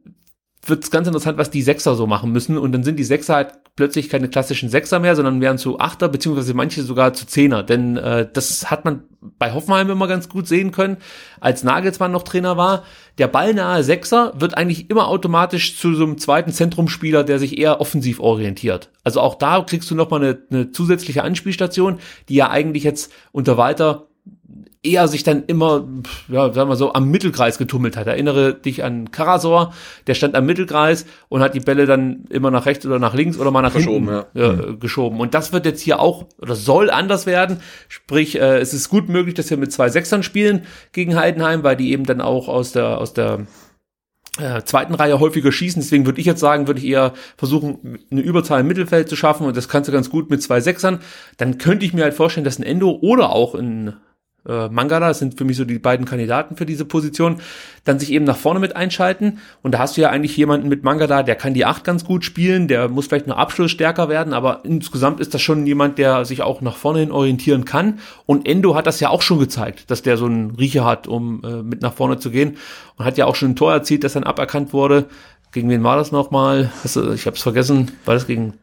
wird es ganz interessant, was die Sechser so machen müssen. Und dann sind die Sechser halt plötzlich keine klassischen Sechser mehr, sondern werden zu Achter, beziehungsweise manche sogar zu Zehner. Denn äh, das hat man bei Hoffenheim immer ganz gut sehen können, als Nagelsmann noch Trainer war. Der ballnahe Sechser wird eigentlich immer automatisch zu so einem zweiten Zentrumspieler, der sich eher offensiv orientiert. Also auch da kriegst du nochmal eine, eine zusätzliche Anspielstation, die ja eigentlich jetzt unter Walter eher sich dann immer, ja, sagen wir so, am Mittelkreis getummelt hat. Erinnere dich an Karasor, der stand am Mittelkreis und hat die Bälle dann immer nach rechts oder nach links oder mal nach Verschoben, hinten ja. äh, geschoben. Und das wird jetzt hier auch oder soll anders werden. Sprich, äh, es ist gut möglich, dass wir mit zwei Sechsern spielen gegen Heidenheim, weil die eben dann auch aus der aus der äh, zweiten Reihe häufiger schießen. Deswegen würde ich jetzt sagen, würde ich eher versuchen, eine Überzahl im Mittelfeld zu schaffen und das kannst du ganz gut mit zwei Sechsern. Dann könnte ich mir halt vorstellen, dass ein Endo oder auch ein äh, Mangala, sind für mich so die beiden Kandidaten für diese Position, dann sich eben nach vorne mit einschalten. Und da hast du ja eigentlich jemanden mit Mangala, der kann die Acht ganz gut spielen, der muss vielleicht nur Abschluss stärker werden, aber insgesamt ist das schon jemand, der sich auch nach vorne hin orientieren kann. Und Endo hat das ja auch schon gezeigt, dass der so einen Riecher hat, um äh, mit nach vorne zu gehen. Und hat ja auch schon ein Tor erzielt, das dann aberkannt wurde. Gegen wen war das nochmal? Ich habe es vergessen. War das gegen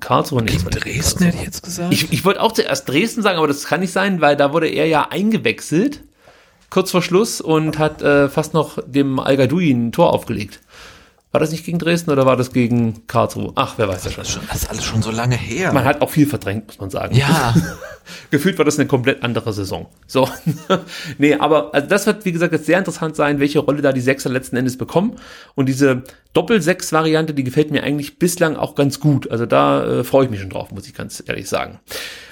Karlsruhe nicht. Gegen Dresden hätte ich jetzt gesagt. Ich, ich wollte auch zuerst Dresden sagen, aber das kann nicht sein, weil da wurde er ja eingewechselt, kurz vor Schluss, und hat äh, fast noch dem al ein Tor aufgelegt. War das nicht gegen Dresden oder war das gegen Karlsruhe? Ach, wer weiß das schon. Das ist alles schon so lange her. Man hat auch viel verdrängt, muss man sagen. Ja. Gefühlt war das eine komplett andere Saison. So. nee, aber also das wird, wie gesagt, jetzt sehr interessant sein, welche Rolle da die Sechser letzten Endes bekommen. Und diese Doppel-Sechs-Variante, die gefällt mir eigentlich bislang auch ganz gut. Also da äh, freue ich mich schon drauf, muss ich ganz ehrlich sagen.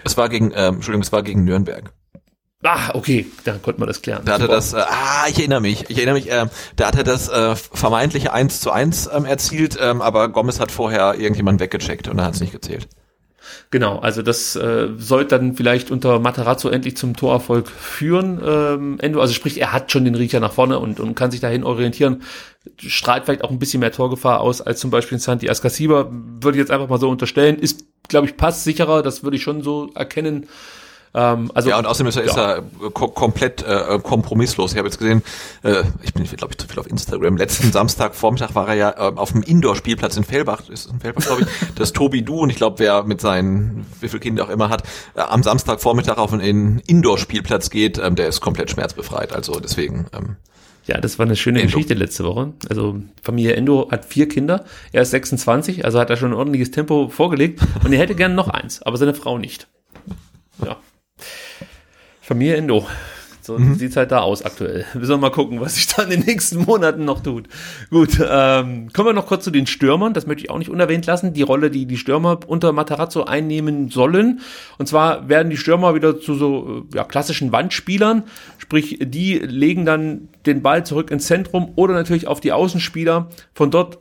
Es war gegen, ähm, Entschuldigung, es war gegen Nürnberg. Ah, okay, dann konnte man das klären. Da hatte das, äh, ah, ich erinnere mich, ich erinnere mich, äh, da hat er das äh, vermeintliche 1 zu 1 ähm, erzielt, ähm, aber Gomez hat vorher irgendjemand weggecheckt und dann hat es nicht gezählt. Genau, also das äh, sollte dann vielleicht unter Materazzo endlich zum Torerfolg führen. Ähm, Endo, also sprich, er hat schon den Riecher nach vorne und, und kann sich dahin orientieren. Strahlt vielleicht auch ein bisschen mehr Torgefahr aus als zum Beispiel Santi Ascasiba, würde ich jetzt einfach mal so unterstellen. Ist, glaube ich, passsicherer, das würde ich schon so erkennen. Ähm, also, ja, und außerdem ist er, ja. ist er ko komplett äh, kompromisslos. Ich habe jetzt gesehen, äh, ich bin, glaube ich, zu viel auf Instagram. Letzten Samstag Vormittag war er ja äh, auf dem Indoor-Spielplatz in Fellbach, ist in Fellbach, glaube ich, das Tobi Du und ich glaube, wer mit seinen, wie viele Kinder auch immer hat, äh, am Samstag Vormittag auf einen Indoor-Spielplatz geht, ähm, der ist komplett schmerzbefreit. Also deswegen. Ähm, ja, das war eine schöne Endo. Geschichte letzte Woche. Also Familie Endo hat vier Kinder. Er ist 26, also hat er schon ein ordentliches Tempo vorgelegt und er hätte gern noch eins, aber seine Frau nicht. Ja. Familie Endo. So mhm. sieht's halt da aus aktuell. Wir sollen mal gucken, was sich da in den nächsten Monaten noch tut. Gut, ähm, kommen wir noch kurz zu den Stürmern. Das möchte ich auch nicht unerwähnt lassen. Die Rolle, die die Stürmer unter Matarazzo einnehmen sollen. Und zwar werden die Stürmer wieder zu so ja, klassischen Wandspielern. Sprich, die legen dann den Ball zurück ins Zentrum oder natürlich auf die Außenspieler. Von dort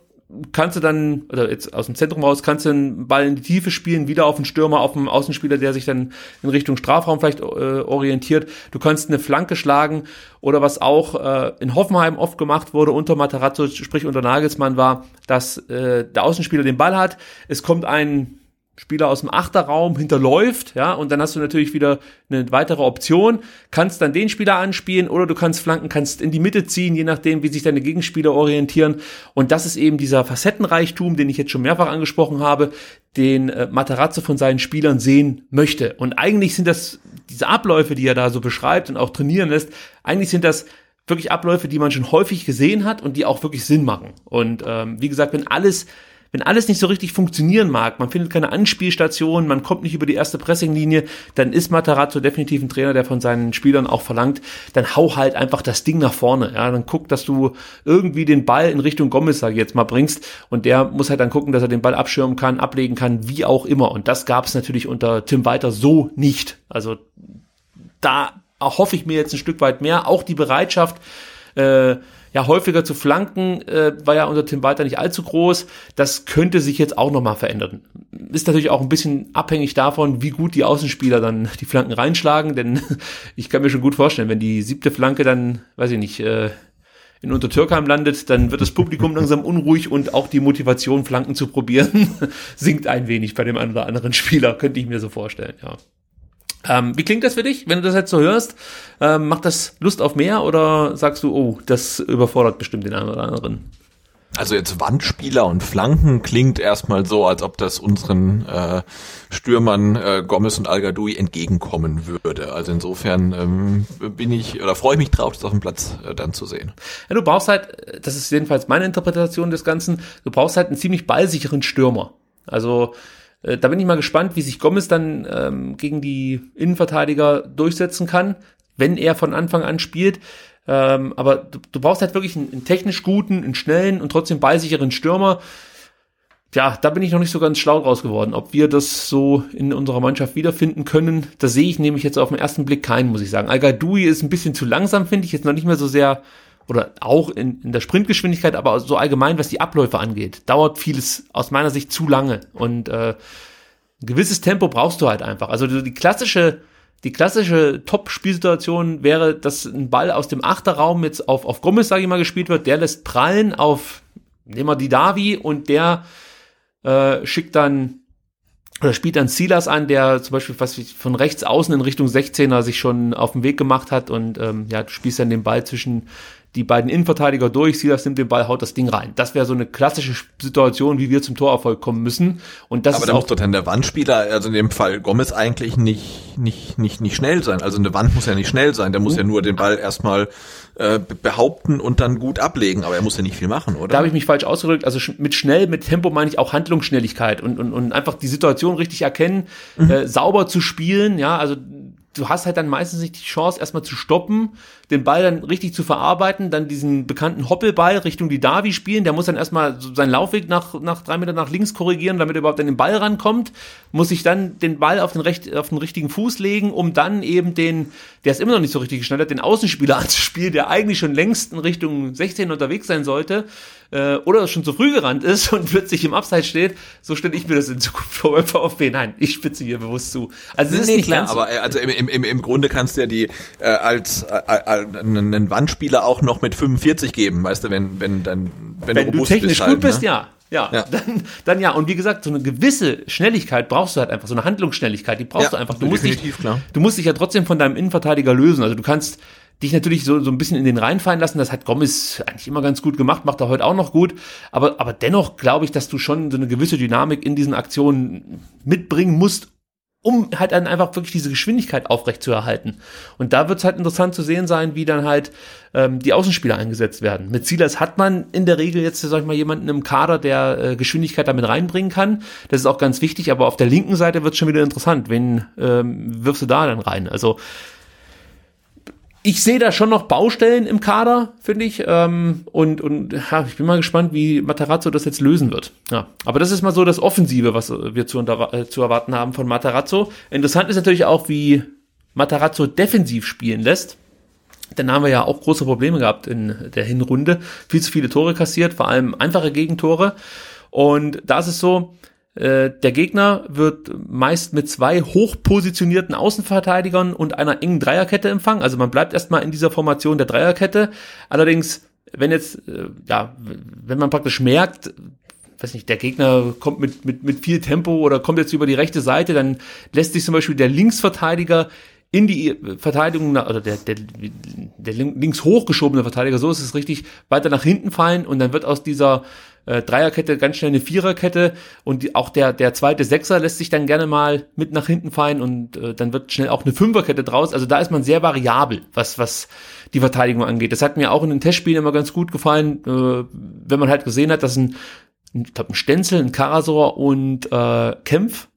kannst du dann, oder jetzt aus dem Zentrum raus, kannst du einen Ball in die Tiefe spielen, wieder auf den Stürmer, auf den Außenspieler, der sich dann in Richtung Strafraum vielleicht äh, orientiert. Du kannst eine Flanke schlagen oder was auch äh, in Hoffenheim oft gemacht wurde unter Matarazzo, sprich unter Nagelsmann war, dass äh, der Außenspieler den Ball hat, es kommt ein Spieler aus dem Achterraum hinterläuft, ja, und dann hast du natürlich wieder eine weitere Option, kannst dann den Spieler anspielen oder du kannst flanken, kannst in die Mitte ziehen, je nachdem, wie sich deine Gegenspieler orientieren. Und das ist eben dieser Facettenreichtum, den ich jetzt schon mehrfach angesprochen habe, den äh, Matarazzo von seinen Spielern sehen möchte. Und eigentlich sind das diese Abläufe, die er da so beschreibt und auch trainieren lässt, eigentlich sind das wirklich Abläufe, die man schon häufig gesehen hat und die auch wirklich Sinn machen. Und ähm, wie gesagt, wenn alles wenn alles nicht so richtig funktionieren mag, man findet keine Anspielstation, man kommt nicht über die erste Pressinglinie, dann ist Matarazzo definitiv ein Trainer, der von seinen Spielern auch verlangt, dann hau halt einfach das Ding nach vorne. Ja, dann guck, dass du irgendwie den Ball in Richtung Gomez, sag ich jetzt mal, bringst und der muss halt dann gucken, dass er den Ball abschirmen kann, ablegen kann, wie auch immer. Und das gab es natürlich unter Tim Walter so nicht. Also da erhoffe ich mir jetzt ein Stück weit mehr. Auch die Bereitschaft, äh, ja häufiger zu flanken, äh, war ja unter Tim Walter nicht allzu groß. Das könnte sich jetzt auch nochmal verändern. Ist natürlich auch ein bisschen abhängig davon, wie gut die Außenspieler dann die Flanken reinschlagen, denn ich kann mir schon gut vorstellen, wenn die siebte Flanke dann, weiß ich nicht, äh, in Untertürkheim landet, dann wird das Publikum langsam unruhig und auch die Motivation, Flanken zu probieren, sinkt ein wenig bei dem einen oder anderen Spieler, könnte ich mir so vorstellen, ja. Ähm, wie klingt das für dich, wenn du das jetzt so hörst? Ähm, macht das Lust auf mehr oder sagst du, oh, das überfordert bestimmt den einen oder anderen? Also jetzt Wandspieler und Flanken klingt erstmal so, als ob das unseren äh, Stürmern äh, Gomez und al entgegenkommen würde. Also insofern ähm, bin ich oder freue ich mich drauf, das auf dem Platz äh, dann zu sehen. Ja, du brauchst halt, das ist jedenfalls meine Interpretation des Ganzen, du brauchst halt einen ziemlich ballsicheren Stürmer. Also äh, da bin ich mal gespannt, wie sich Gomez dann ähm, gegen die Innenverteidiger durchsetzen kann, wenn er von Anfang an spielt. Ähm, aber du, du brauchst halt wirklich einen, einen, technisch guten, einen schnellen und trotzdem ballsicheren Stürmer. Ja, da bin ich noch nicht so ganz schlau draus geworden. Ob wir das so in unserer Mannschaft wiederfinden können, da sehe ich nämlich jetzt auf den ersten Blick keinen, muss ich sagen. al ist ein bisschen zu langsam, finde ich, jetzt noch nicht mehr so sehr oder auch in, in der Sprintgeschwindigkeit, aber so allgemein, was die Abläufe angeht, dauert vieles aus meiner Sicht zu lange. Und äh, ein gewisses Tempo brauchst du halt einfach. Also die klassische, die klassische Top-Spielsituation wäre, dass ein Ball aus dem Achterraum jetzt auf, auf Gomez, sage ich mal, gespielt wird, der lässt prallen auf, nehmen wir die Davi und der äh, schickt dann oder spielt dann Silas an, der zum Beispiel was von rechts außen in Richtung 16er sich schon auf den Weg gemacht hat und ähm, ja, du spielst dann den Ball zwischen die beiden Innenverteidiger durch, Silas nimmt den Ball, haut das Ding rein. Das wäre so eine klassische Situation, wie wir zum Torerfolg kommen müssen. Und das Aber ist da muss doch dann der Wandspieler, also in dem Fall Gomez eigentlich nicht, nicht, nicht, nicht schnell sein. Also eine Wand muss ja nicht schnell sein, der muss ja nur den Ball erstmal äh, behaupten und dann gut ablegen, aber er muss ja nicht viel machen, oder? Da habe ich mich falsch ausgedrückt. Also mit schnell, mit Tempo meine ich auch Handlungsschnelligkeit und, und, und einfach die Situation richtig erkennen, mhm. äh, sauber zu spielen, ja, also du hast halt dann meistens nicht die Chance, erstmal zu stoppen, den Ball dann richtig zu verarbeiten, dann diesen bekannten Hoppelball Richtung die Davi spielen, der muss dann erstmal seinen Laufweg nach, nach drei Meter nach links korrigieren, damit er überhaupt an den Ball rankommt, muss sich dann den Ball auf den, recht, auf den richtigen Fuß legen, um dann eben den, der ist immer noch nicht so richtig geschnellt, den Außenspieler anzuspielen, der eigentlich schon längst in Richtung 16 unterwegs sein sollte, äh, oder schon zu früh gerannt ist und plötzlich im Abseits steht, so stelle ich mir das in Zukunft vor beim VfB. Nein, ich spitze hier bewusst zu. Also es ist nee, nicht klar, aber äh, also im, im, im Grunde kannst du ja die äh, als äh, einen Wandspieler auch noch mit 45 geben, weißt du, wenn wenn dann wenn, wenn du, du technisch bist, halt, gut bist, ne? ja. Ja, ja, Dann, dann ja. Und wie gesagt, so eine gewisse Schnelligkeit brauchst du halt einfach, so eine Handlungsschnelligkeit, die brauchst ja, du einfach. Du musst, dich, klar. du musst dich ja trotzdem von deinem Innenverteidiger lösen. Also du kannst dich natürlich so, so ein bisschen in den reinfallen lassen. Das hat Gomez eigentlich immer ganz gut gemacht, macht er heute auch noch gut. Aber, aber dennoch glaube ich, dass du schon so eine gewisse Dynamik in diesen Aktionen mitbringen musst, um halt dann einfach wirklich diese Geschwindigkeit aufrecht zu erhalten. Und da wird es halt interessant zu sehen sein, wie dann halt ähm, die Außenspieler eingesetzt werden. Mit Silas hat man in der Regel jetzt, sag ich mal, jemanden im Kader, der äh, Geschwindigkeit damit reinbringen kann. Das ist auch ganz wichtig, aber auf der linken Seite wird es schon wieder interessant. Wen ähm, wirfst du da dann rein? Also ich sehe da schon noch Baustellen im Kader, finde ich. Ähm, und und ja, ich bin mal gespannt, wie Matarazzo das jetzt lösen wird. Ja, aber das ist mal so das Offensive, was wir zu, äh, zu erwarten haben von Matarazzo. Interessant ist natürlich auch, wie Matarazzo defensiv spielen lässt. Denn haben wir ja auch große Probleme gehabt in der Hinrunde. Viel zu viele Tore kassiert, vor allem einfache Gegentore. Und da ist es so, der Gegner wird meist mit zwei hochpositionierten Außenverteidigern und einer engen Dreierkette empfangen. Also man bleibt erstmal in dieser Formation der Dreierkette. Allerdings, wenn jetzt, äh, ja, wenn man praktisch merkt, weiß nicht, der Gegner kommt mit, mit, mit viel Tempo oder kommt jetzt über die rechte Seite, dann lässt sich zum Beispiel der Linksverteidiger in die Verteidigung, oder der, der, der links hochgeschobene Verteidiger, so ist es richtig, weiter nach hinten fallen und dann wird aus dieser äh, Dreierkette ganz schnell eine Viererkette und die, auch der, der zweite Sechser lässt sich dann gerne mal mit nach hinten fallen und äh, dann wird schnell auch eine Fünferkette draus. Also da ist man sehr variabel, was, was die Verteidigung angeht. Das hat mir auch in den Testspielen immer ganz gut gefallen, äh, wenn man halt gesehen hat, dass ein, ich glaub, ein Stenzel, ein Karasor und äh, Kempf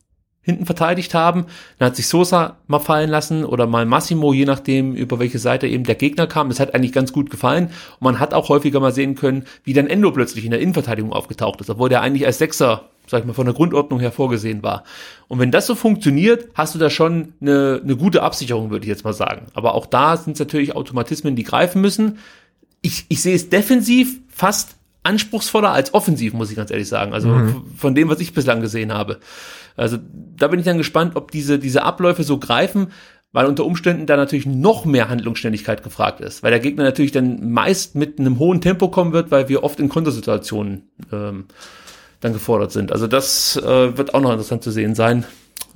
hinten verteidigt haben. Dann hat sich Sosa mal fallen lassen oder mal Massimo, je nachdem, über welche Seite eben der Gegner kam. Das hat eigentlich ganz gut gefallen. Und man hat auch häufiger mal sehen können, wie dann Endo plötzlich in der Innenverteidigung aufgetaucht ist, obwohl der eigentlich als Sechser, sag ich mal, von der Grundordnung her vorgesehen war. Und wenn das so funktioniert, hast du da schon eine, eine gute Absicherung, würde ich jetzt mal sagen. Aber auch da sind es natürlich Automatismen, die greifen müssen. Ich, ich sehe es defensiv fast anspruchsvoller als offensiv, muss ich ganz ehrlich sagen. Also mhm. von dem, was ich bislang gesehen habe. Also da bin ich dann gespannt, ob diese, diese Abläufe so greifen, weil unter Umständen da natürlich noch mehr Handlungsständigkeit gefragt ist, weil der Gegner natürlich dann meist mit einem hohen Tempo kommen wird, weil wir oft in Kontersituationen ähm, dann gefordert sind. Also das äh, wird auch noch interessant zu sehen sein.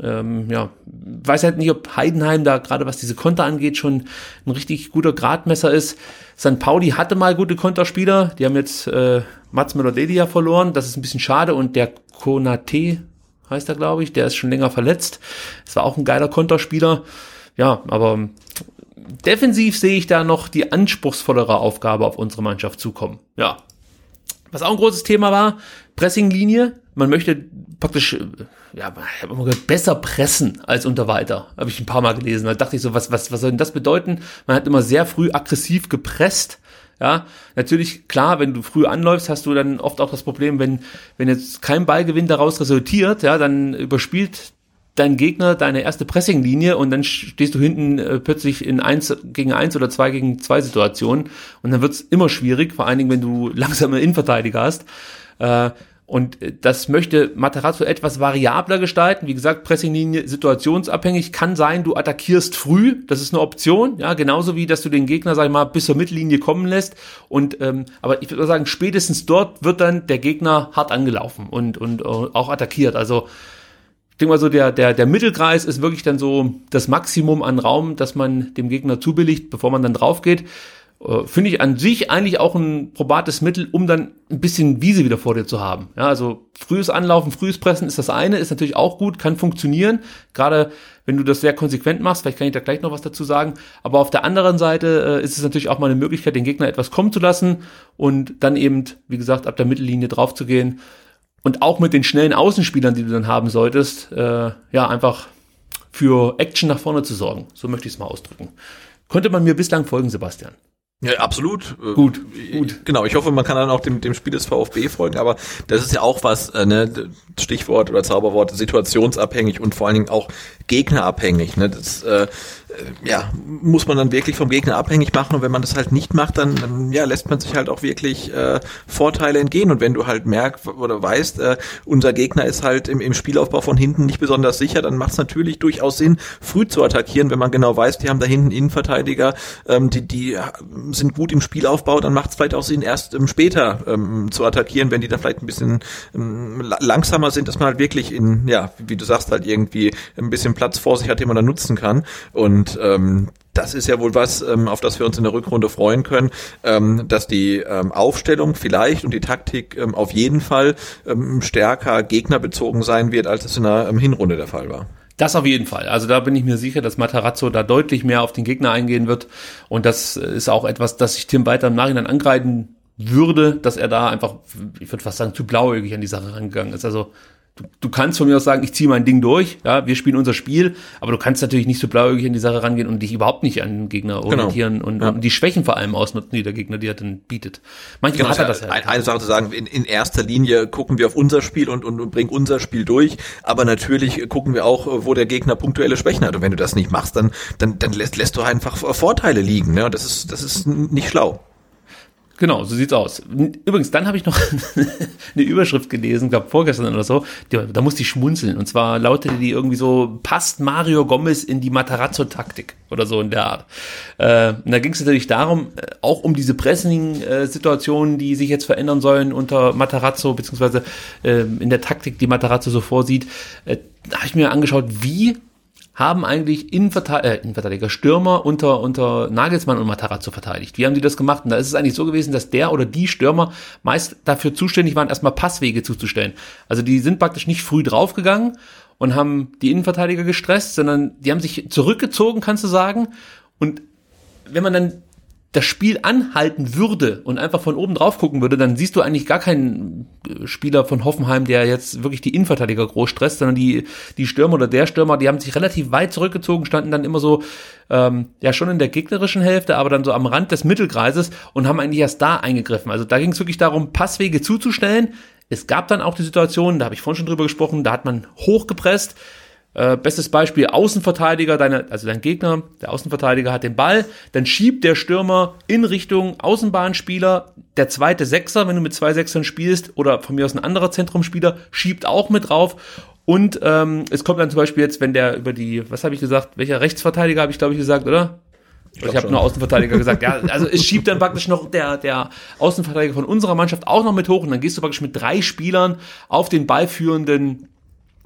Ähm, ja, weiß halt nicht, ob Heidenheim da gerade was diese Konter angeht schon ein richtig guter Gradmesser ist. St. Pauli hatte mal gute Konterspieler, die haben jetzt äh, Mats Melodelia verloren, das ist ein bisschen schade und der Konate heißt er, glaube ich. Der ist schon länger verletzt. Es war auch ein geiler Konterspieler. Ja, aber defensiv sehe ich da noch die anspruchsvollere Aufgabe auf unsere Mannschaft zukommen. Ja. Was auch ein großes Thema war, Pressinglinie. Man möchte praktisch ja, besser pressen als unter weiter. Habe ich ein paar Mal gelesen. Da dachte ich so, was, was, was soll denn das bedeuten? Man hat immer sehr früh aggressiv gepresst ja, natürlich, klar, wenn du früh anläufst, hast du dann oft auch das Problem, wenn, wenn jetzt kein Ballgewinn daraus resultiert, ja, dann überspielt dein Gegner deine erste Pressinglinie und dann stehst du hinten äh, plötzlich in eins gegen eins oder zwei gegen zwei Situationen und dann wird's immer schwierig, vor allen Dingen, wenn du langsame Innenverteidiger hast. Äh, und äh, das möchte Materazzo etwas variabler gestalten. Wie gesagt, Pressinglinie situationsabhängig. Kann sein, du attackierst früh. Das ist eine Option. Ja, genauso wie, dass du den Gegner, sag ich mal, bis zur Mittellinie kommen lässt. Und, ähm, aber ich würde sagen, spätestens dort wird dann der Gegner hart angelaufen und, und äh, auch attackiert. Also, ich denke mal so, der, der, der Mittelkreis ist wirklich dann so das Maximum an Raum, das man dem Gegner zubilligt, bevor man dann drauf geht. Äh, finde ich an sich eigentlich auch ein probates Mittel, um dann ein bisschen Wiese wieder vor dir zu haben. Ja, also frühes Anlaufen, frühes Pressen ist das eine, ist natürlich auch gut, kann funktionieren. Gerade wenn du das sehr konsequent machst, vielleicht kann ich da gleich noch was dazu sagen. Aber auf der anderen Seite äh, ist es natürlich auch mal eine Möglichkeit, den Gegner etwas kommen zu lassen und dann eben, wie gesagt, ab der Mittellinie drauf zu gehen. Und auch mit den schnellen Außenspielern, die du dann haben solltest, äh, ja, einfach für Action nach vorne zu sorgen. So möchte ich es mal ausdrücken. Konnte man mir bislang folgen, Sebastian? Ja, absolut. Äh, gut, gut. Genau, ich hoffe, man kann dann auch dem, dem Spiel des VfB folgen, aber das ist ja auch was, äh, ne, Stichwort oder Zauberwort, situationsabhängig und vor allen Dingen auch gegnerabhängig. Ne? Das äh, ja, muss man dann wirklich vom Gegner abhängig machen. Und wenn man das halt nicht macht, dann, dann ja, lässt man sich halt auch wirklich äh, Vorteile entgehen. Und wenn du halt merkst oder weißt, äh, unser Gegner ist halt im, im Spielaufbau von hinten nicht besonders sicher, dann macht es natürlich durchaus Sinn, früh zu attackieren, wenn man genau weiß, die haben da hinten Innenverteidiger, ähm, die, die sind gut im Spielaufbau, dann macht es vielleicht auch Sinn, erst ähm, später ähm, zu attackieren, wenn die dann vielleicht ein bisschen ähm, langsamer sind, dass man halt wirklich in, ja, wie du sagst, halt irgendwie ein bisschen Platz vor sich hat, den man dann nutzen kann. Und und ähm, das ist ja wohl was, ähm, auf das wir uns in der Rückrunde freuen können, ähm, dass die ähm, Aufstellung vielleicht und die Taktik ähm, auf jeden Fall ähm, stärker gegnerbezogen sein wird, als es in der ähm, Hinrunde der Fall war. Das auf jeden Fall. Also da bin ich mir sicher, dass Matarazzo da deutlich mehr auf den Gegner eingehen wird. Und das ist auch etwas, das ich Tim weiter im Nachhinein angreifen würde, dass er da einfach, ich würde fast sagen, zu blauäugig an die Sache rangegangen ist. Also du, du kannst von mir aus sagen, ich ziehe mein Ding durch, ja, wir spielen unser Spiel, aber du kannst natürlich nicht so blauäugig in die Sache rangehen und dich überhaupt nicht an den Gegner genau. orientieren und, ja. und, die Schwächen vor allem ausnutzen, die der Gegner dir dann bietet. Manchmal genau, hat er das ja. Halt. Eine Sache zu sagen, in, in erster Linie gucken wir auf unser Spiel und, und, und bringen unser Spiel durch, aber natürlich gucken wir auch, wo der Gegner punktuelle Schwächen hat und wenn du das nicht machst, dann, dann, dann lässt, lässt du einfach Vorteile liegen, ne? das ist, das ist nicht schlau. Genau, so sieht's aus. Übrigens, dann habe ich noch eine Überschrift gelesen, glaube vorgestern oder so, da musste ich schmunzeln. Und zwar lautete die irgendwie so, passt Mario Gomez in die Matarazzo-Taktik oder so in der Art. Äh, und da ging es natürlich darum, äh, auch um diese Pressing-Situationen, die sich jetzt verändern sollen unter Matarazzo, beziehungsweise äh, in der Taktik, die Matarazzo so vorsieht. Äh, da habe ich mir angeschaut, wie haben eigentlich Innenverteidiger, äh, Innenverteidiger Stürmer unter, unter Nagelsmann und Matarazzo verteidigt? Wie haben die das gemacht? Und da ist es eigentlich so gewesen, dass der oder die Stürmer meist dafür zuständig waren, erstmal Passwege zuzustellen. Also die sind praktisch nicht früh draufgegangen und haben die Innenverteidiger gestresst, sondern die haben sich zurückgezogen, kannst du sagen. Und wenn man dann das Spiel anhalten würde und einfach von oben drauf gucken würde, dann siehst du eigentlich gar keinen äh, Spieler von Hoffenheim, der jetzt wirklich die Innenverteidiger groß stresst, sondern die, die Stürmer oder der Stürmer, die haben sich relativ weit zurückgezogen, standen dann immer so, ähm, ja schon in der gegnerischen Hälfte, aber dann so am Rand des Mittelkreises und haben eigentlich erst da eingegriffen. Also da ging es wirklich darum, Passwege zuzustellen. Es gab dann auch die Situation, da habe ich vorhin schon drüber gesprochen, da hat man hochgepresst, äh, bestes Beispiel, Außenverteidiger, deine, also dein Gegner, der Außenverteidiger hat den Ball, dann schiebt der Stürmer in Richtung Außenbahnspieler, der zweite Sechser, wenn du mit zwei Sechsern spielst, oder von mir aus ein anderer Zentrumspieler, schiebt auch mit drauf. Und ähm, es kommt dann zum Beispiel jetzt, wenn der über die, was habe ich gesagt, welcher Rechtsverteidiger habe ich, glaube ich, gesagt, oder? Ich, ich habe nur Außenverteidiger gesagt. Ja, also es schiebt dann praktisch noch der, der Außenverteidiger von unserer Mannschaft auch noch mit hoch und dann gehst du praktisch mit drei Spielern auf den ballführenden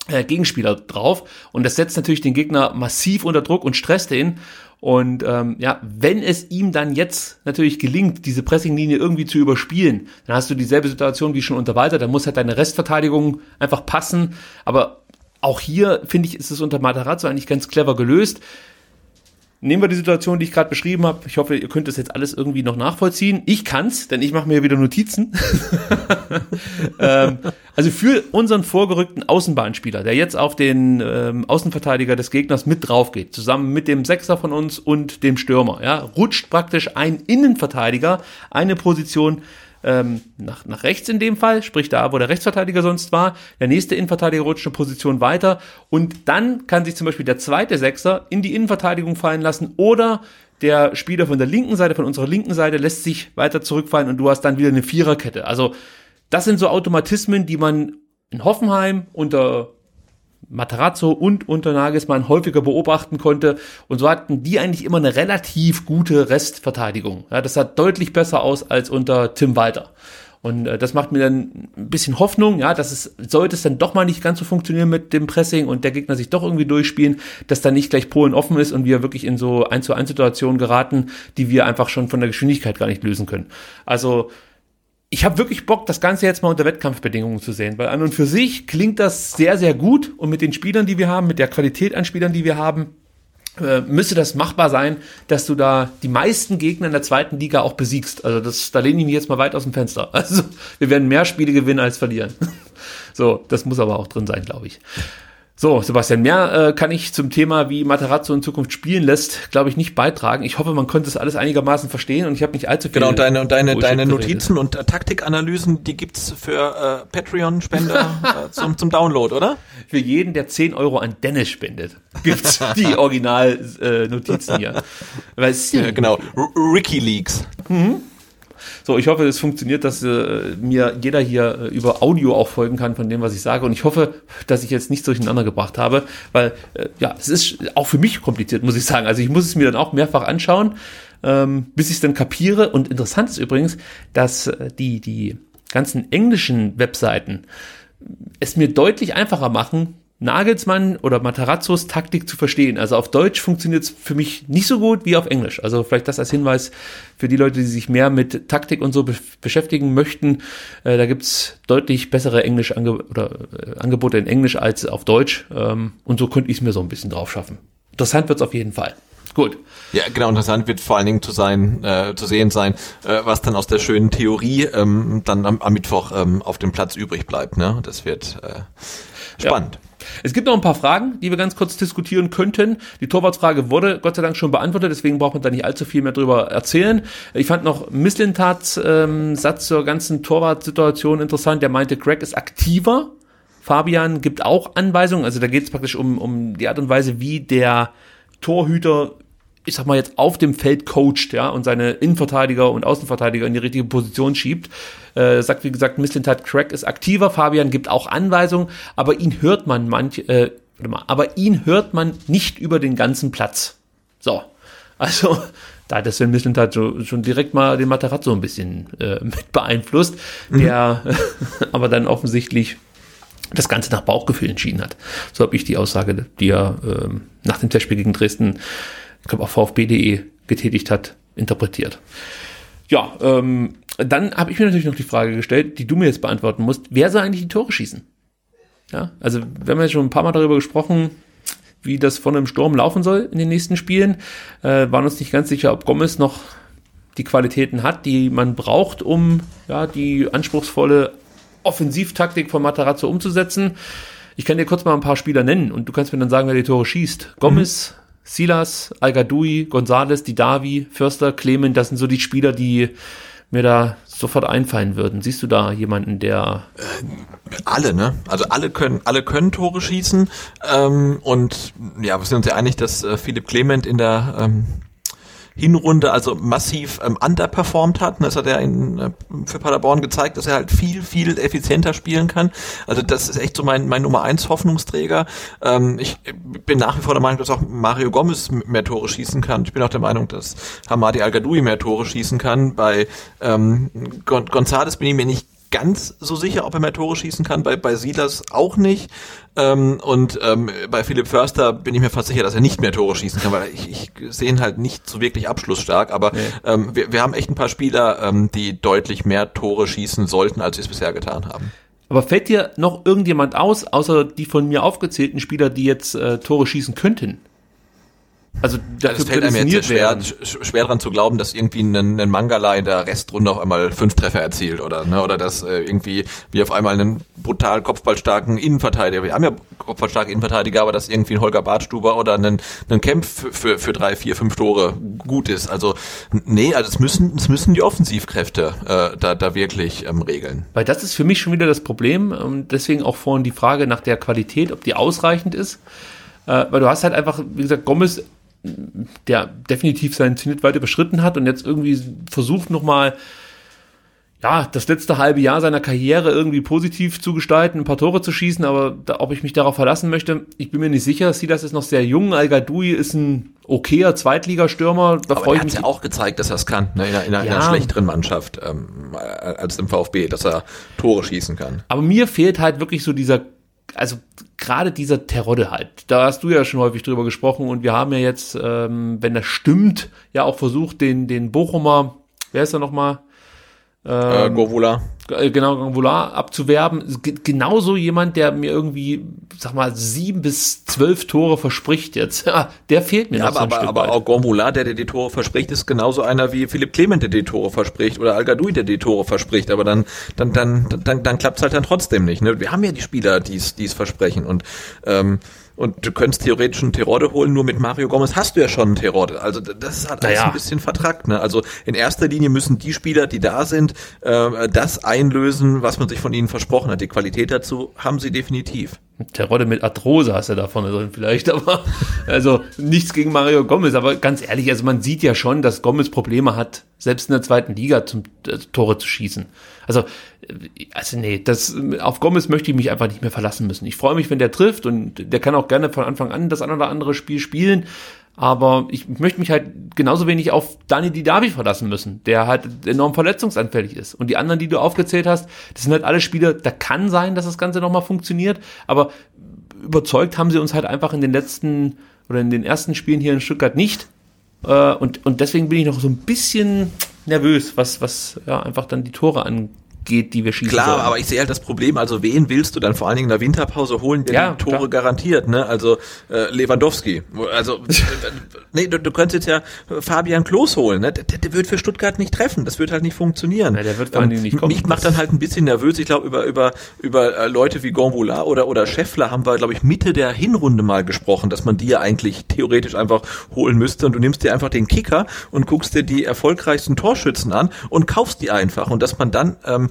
äh, Gegenspieler drauf. Und das setzt natürlich den Gegner massiv unter Druck und stresst ihn. Und ähm, ja, wenn es ihm dann jetzt natürlich gelingt, diese Pressinglinie irgendwie zu überspielen, dann hast du dieselbe Situation wie schon unter Walter. Dann muss halt deine Restverteidigung einfach passen. Aber auch hier, finde ich, ist es unter Matarazzo eigentlich ganz clever gelöst. Nehmen wir die Situation, die ich gerade beschrieben habe. Ich hoffe, ihr könnt das jetzt alles irgendwie noch nachvollziehen. Ich kann's, denn ich mache mir wieder Notizen. ähm, also für unseren vorgerückten Außenbahnspieler, der jetzt auf den ähm, Außenverteidiger des Gegners mit drauf geht, zusammen mit dem Sechser von uns und dem Stürmer, ja, rutscht praktisch ein Innenverteidiger eine Position ähm, nach, nach rechts in dem Fall, sprich da, wo der Rechtsverteidiger sonst war. Der nächste Innenverteidiger rutscht eine Position weiter und dann kann sich zum Beispiel der zweite Sechser in die Innenverteidigung fallen lassen oder der Spieler von der linken Seite, von unserer linken Seite, lässt sich weiter zurückfallen und du hast dann wieder eine Viererkette. Also das sind so Automatismen, die man in Hoffenheim unter Matarazzo und unter Nagelsmann häufiger beobachten konnte. Und so hatten die eigentlich immer eine relativ gute Restverteidigung. Ja, das sah deutlich besser aus als unter Tim Walter. Und äh, das macht mir dann ein bisschen Hoffnung, ja, dass es, sollte es dann doch mal nicht ganz so funktionieren mit dem Pressing und der Gegner sich doch irgendwie durchspielen, dass dann nicht gleich Polen offen ist und wir wirklich in so 1 zu 1 Situationen geraten, die wir einfach schon von der Geschwindigkeit gar nicht lösen können. Also, ich habe wirklich Bock, das Ganze jetzt mal unter Wettkampfbedingungen zu sehen, weil an und für sich klingt das sehr, sehr gut und mit den Spielern, die wir haben, mit der Qualität an Spielern, die wir haben, äh, müsste das machbar sein, dass du da die meisten Gegner in der zweiten Liga auch besiegst. Also das, da lehne ich mich jetzt mal weit aus dem Fenster. Also wir werden mehr Spiele gewinnen als verlieren. So, das muss aber auch drin sein, glaube ich. So, Sebastian, mehr äh, kann ich zum Thema, wie Materazzo in Zukunft spielen lässt, glaube ich, nicht beitragen. Ich hoffe, man konnte es alles einigermaßen verstehen und ich habe nicht allzu viel. Genau, und deine, und deine, deine Notizen und äh, Taktikanalysen, die gibt's für äh, Patreon-Spender äh, zum, zum Download, oder? Für jeden, der 10 Euro an Dennis spendet, gibt's die Original-Notizen äh, hier. Weil ja, genau, R Ricky Leaks. Mhm. So, ich hoffe, es funktioniert, dass äh, mir jeder hier äh, über Audio auch folgen kann von dem, was ich sage. Und ich hoffe, dass ich jetzt nicht durcheinander gebracht habe, weil äh, ja, es ist auch für mich kompliziert, muss ich sagen. Also ich muss es mir dann auch mehrfach anschauen, ähm, bis ich es dann kapiere. Und interessant ist übrigens, dass äh, die, die ganzen englischen Webseiten es mir deutlich einfacher machen, Nagelsmann oder Matarazzos Taktik zu verstehen. Also auf Deutsch funktioniert es für mich nicht so gut wie auf Englisch. Also vielleicht das als Hinweis für die Leute, die sich mehr mit Taktik und so be beschäftigen möchten. Äh, da gibt's deutlich bessere Englisch -Ange oder, äh, Angebote in Englisch als auf Deutsch. Ähm, und so könnte ich es mir so ein bisschen drauf schaffen. Interessant wird's auf jeden Fall. Gut. Ja, genau. Interessant wird vor allen Dingen zu sein, äh, zu sehen sein, äh, was dann aus der schönen Theorie ähm, dann am, am Mittwoch ähm, auf dem Platz übrig bleibt. Ne? Das wird äh, spannend. Ja. Es gibt noch ein paar Fragen, die wir ganz kurz diskutieren könnten. Die Torwartsfrage wurde Gott sei Dank schon beantwortet, deswegen braucht man da nicht allzu viel mehr drüber erzählen. Ich fand noch Mislintats ähm, Satz zur ganzen Torwartsituation interessant. Der meinte, Greg ist aktiver. Fabian gibt auch Anweisungen. Also da geht es praktisch um, um die Art und Weise, wie der Torhüter ich sag mal jetzt auf dem Feld coacht, ja, und seine Innenverteidiger und Außenverteidiger in die richtige Position schiebt. Äh, sagt, wie gesagt, Mislintat Crack ist aktiver, Fabian gibt auch Anweisungen, aber ihn hört man manch, äh, warte mal, aber ihn hört man nicht über den ganzen Platz. So. Also, da hat der Sven Mislintat schon, schon direkt mal den Matarazzo ein bisschen äh, mit beeinflusst, mhm. der aber dann offensichtlich das Ganze nach Bauchgefühl entschieden hat. So habe ich die Aussage, die er ähm, nach dem Testspiel gegen Dresden, ich glaube auf VfB.de getätigt hat, interpretiert. Ja, ähm, dann habe ich mir natürlich noch die Frage gestellt, die du mir jetzt beantworten musst. Wer soll eigentlich die Tore schießen? Ja, also wir haben ja schon ein paar Mal darüber gesprochen, wie das von einem Sturm laufen soll in den nächsten Spielen. Äh, waren uns nicht ganz sicher, ob Gomez noch die Qualitäten hat, die man braucht, um ja, die anspruchsvolle Offensivtaktik von Matarazzo umzusetzen. Ich kann dir kurz mal ein paar Spieler nennen und du kannst mir dann sagen, wer die Tore schießt. Gomez, mhm. Silas, Algadui, Gonzales, Didavi, Förster, Clement, das sind so die Spieler, die mir da sofort einfallen würden. Siehst du da jemanden, der äh, alle, ne? Also alle können, alle können Tore schießen ähm, und ja, wir sind uns ja einig, dass äh, Philipp Clement in der ähm, Hinrunde also massiv ähm, underperformed hat. Das hat er in, äh, für Paderborn gezeigt, dass er halt viel, viel effizienter spielen kann. Also das ist echt so mein, mein Nummer eins Hoffnungsträger. Ähm, ich bin nach wie vor der Meinung, dass auch Mario Gomez mehr Tore schießen kann. Ich bin auch der Meinung, dass Hamadi Al-Gadoui mehr Tore schießen kann. Bei ähm, González bin ich mir nicht ganz so sicher, ob er mehr Tore schießen kann, bei, bei Silas auch nicht. Ähm, und ähm, bei Philipp Förster bin ich mir fast sicher, dass er nicht mehr Tore schießen kann, weil ich, ich sehe ihn halt nicht so wirklich abschlussstark. Aber nee. ähm, wir, wir haben echt ein paar Spieler, ähm, die deutlich mehr Tore schießen sollten, als sie es bisher getan haben. Aber fällt dir noch irgendjemand aus, außer die von mir aufgezählten Spieler, die jetzt äh, Tore schießen könnten? Also das fällt einem jetzt schwer, schwer dran zu glauben, dass irgendwie ein, ein Mangala in der Restrunde auf einmal fünf Treffer erzielt oder ne, oder dass äh, irgendwie wie auf einmal einen brutal kopfballstarken Innenverteidiger, wir haben ja kopfballstarke Innenverteidiger, aber dass irgendwie ein Holger Bartstuber oder ein, ein Kempf für, für, für drei, vier, fünf Tore gut ist. Also nee, also es müssen es müssen die Offensivkräfte äh, da da wirklich ähm, regeln. Weil das ist für mich schon wieder das Problem und deswegen auch vorhin die Frage nach der Qualität, ob die ausreichend ist. Äh, weil du hast halt einfach, wie gesagt, Gomez der definitiv seinen Zenit weit überschritten hat und jetzt irgendwie versucht nochmal, ja, das letzte halbe Jahr seiner Karriere irgendwie positiv zu gestalten, ein paar Tore zu schießen, aber da, ob ich mich darauf verlassen möchte, ich bin mir nicht sicher. Silas ist noch sehr jung, al ist ein okayer Zweitligastürmer. Da aber er hat ja auch gezeigt, dass er es kann, ne, in, einer, in, einer, ja. in einer schlechteren Mannschaft ähm, als im VfB, dass er Tore schießen kann. Aber mir fehlt halt wirklich so dieser also gerade dieser Terodde halt, da hast du ja schon häufig drüber gesprochen und wir haben ja jetzt, ähm, wenn das stimmt, ja auch versucht, den, den Bochumer, wer ist er nochmal? Ähm, äh, Govula. Äh, genau, Govula abzuwerben. Genauso jemand, der mir irgendwie, sag mal, sieben bis zwölf Tore verspricht jetzt. Ja, der fehlt mir ja, noch aber, so ein aber, aber auch Govula, der, der die Tore verspricht, ist genauso einer wie Philipp Clement, der die Tore verspricht oder al der die Tore verspricht. Aber dann, dann, dann, dann, dann klappt's halt dann trotzdem nicht. Ne? Wir haben ja die Spieler, die es versprechen und ähm, und du könntest theoretisch einen Terode holen, nur mit Mario Gomez hast du ja schon einen Terode. Also das halt alles naja. ein bisschen vertrackt. Ne? Also in erster Linie müssen die Spieler, die da sind, äh, das einlösen, was man sich von ihnen versprochen hat. Die Qualität dazu haben sie definitiv. Terode mit Arthrose hast du da vorne drin vielleicht, aber also nichts gegen Mario Gomez, aber ganz ehrlich, also man sieht ja schon, dass Gomez Probleme hat, selbst in der zweiten Liga zum äh, Tore zu schießen. Also, also nee, das, auf Gomez möchte ich mich einfach nicht mehr verlassen müssen. Ich freue mich, wenn der trifft und der kann auch gerne von Anfang an das ein oder andere Spiel spielen. Aber ich möchte mich halt genauso wenig auf Dani Didavi verlassen müssen, der halt enorm verletzungsanfällig ist. Und die anderen, die du aufgezählt hast, das sind halt alle Spieler, da kann sein, dass das Ganze nochmal funktioniert, aber überzeugt haben sie uns halt einfach in den letzten oder in den ersten Spielen hier in Stuttgart nicht. Äh, und, und deswegen bin ich noch so ein bisschen nervös, was, was ja, einfach dann die Tore angeht geht, die wir schießen Klar, sollen. aber ich sehe halt das Problem, also wen willst du dann vor allen Dingen in der Winterpause holen, der ja, Tore klar. garantiert, ne? Also äh, Lewandowski. Also nee, du, du könntest jetzt ja Fabian Klos holen, ne? Der, der wird für Stuttgart nicht treffen, das wird halt nicht funktionieren. Ja, der wird vor allen Dingen nicht kommen. Mich macht dann halt ein bisschen nervös, ich glaube über über über äh, Leute wie Gonvola oder oder Scheffler haben wir glaube ich Mitte der Hinrunde mal gesprochen, dass man die ja eigentlich theoretisch einfach holen müsste und du nimmst dir einfach den Kicker und guckst dir die erfolgreichsten Torschützen an und kaufst die einfach und dass man dann ähm,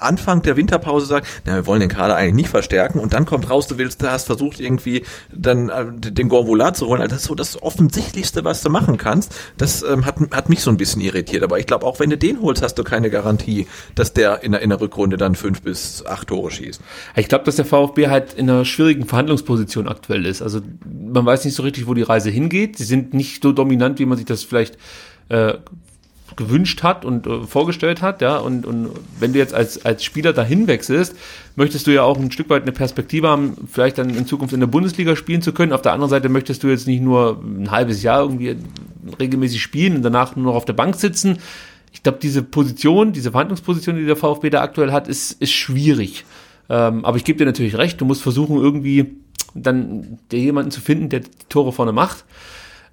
Anfang der Winterpause sagt, na, wir wollen den Kader eigentlich nicht verstärken und dann kommt raus, du willst, du hast versucht irgendwie dann äh, den Gonvolat zu holen. Also das ist so das Offensichtlichste, was du machen kannst. Das ähm, hat, hat mich so ein bisschen irritiert. Aber ich glaube, auch wenn du den holst, hast du keine Garantie, dass der in der, in der Rückrunde dann fünf bis acht Tore schießt. Ich glaube, dass der VfB halt in einer schwierigen Verhandlungsposition aktuell ist. Also man weiß nicht so richtig, wo die Reise hingeht. Sie sind nicht so dominant, wie man sich das vielleicht äh, gewünscht hat und äh, vorgestellt hat, ja, und, und wenn du jetzt als, als Spieler dahin wechselst, möchtest du ja auch ein Stück weit eine Perspektive haben, vielleicht dann in Zukunft in der Bundesliga spielen zu können. Auf der anderen Seite möchtest du jetzt nicht nur ein halbes Jahr irgendwie regelmäßig spielen und danach nur noch auf der Bank sitzen. Ich glaube, diese Position, diese Verhandlungsposition, die der VfB da aktuell hat, ist, ist schwierig. Ähm, aber ich gebe dir natürlich recht, du musst versuchen, irgendwie dann der jemanden zu finden, der die Tore vorne macht.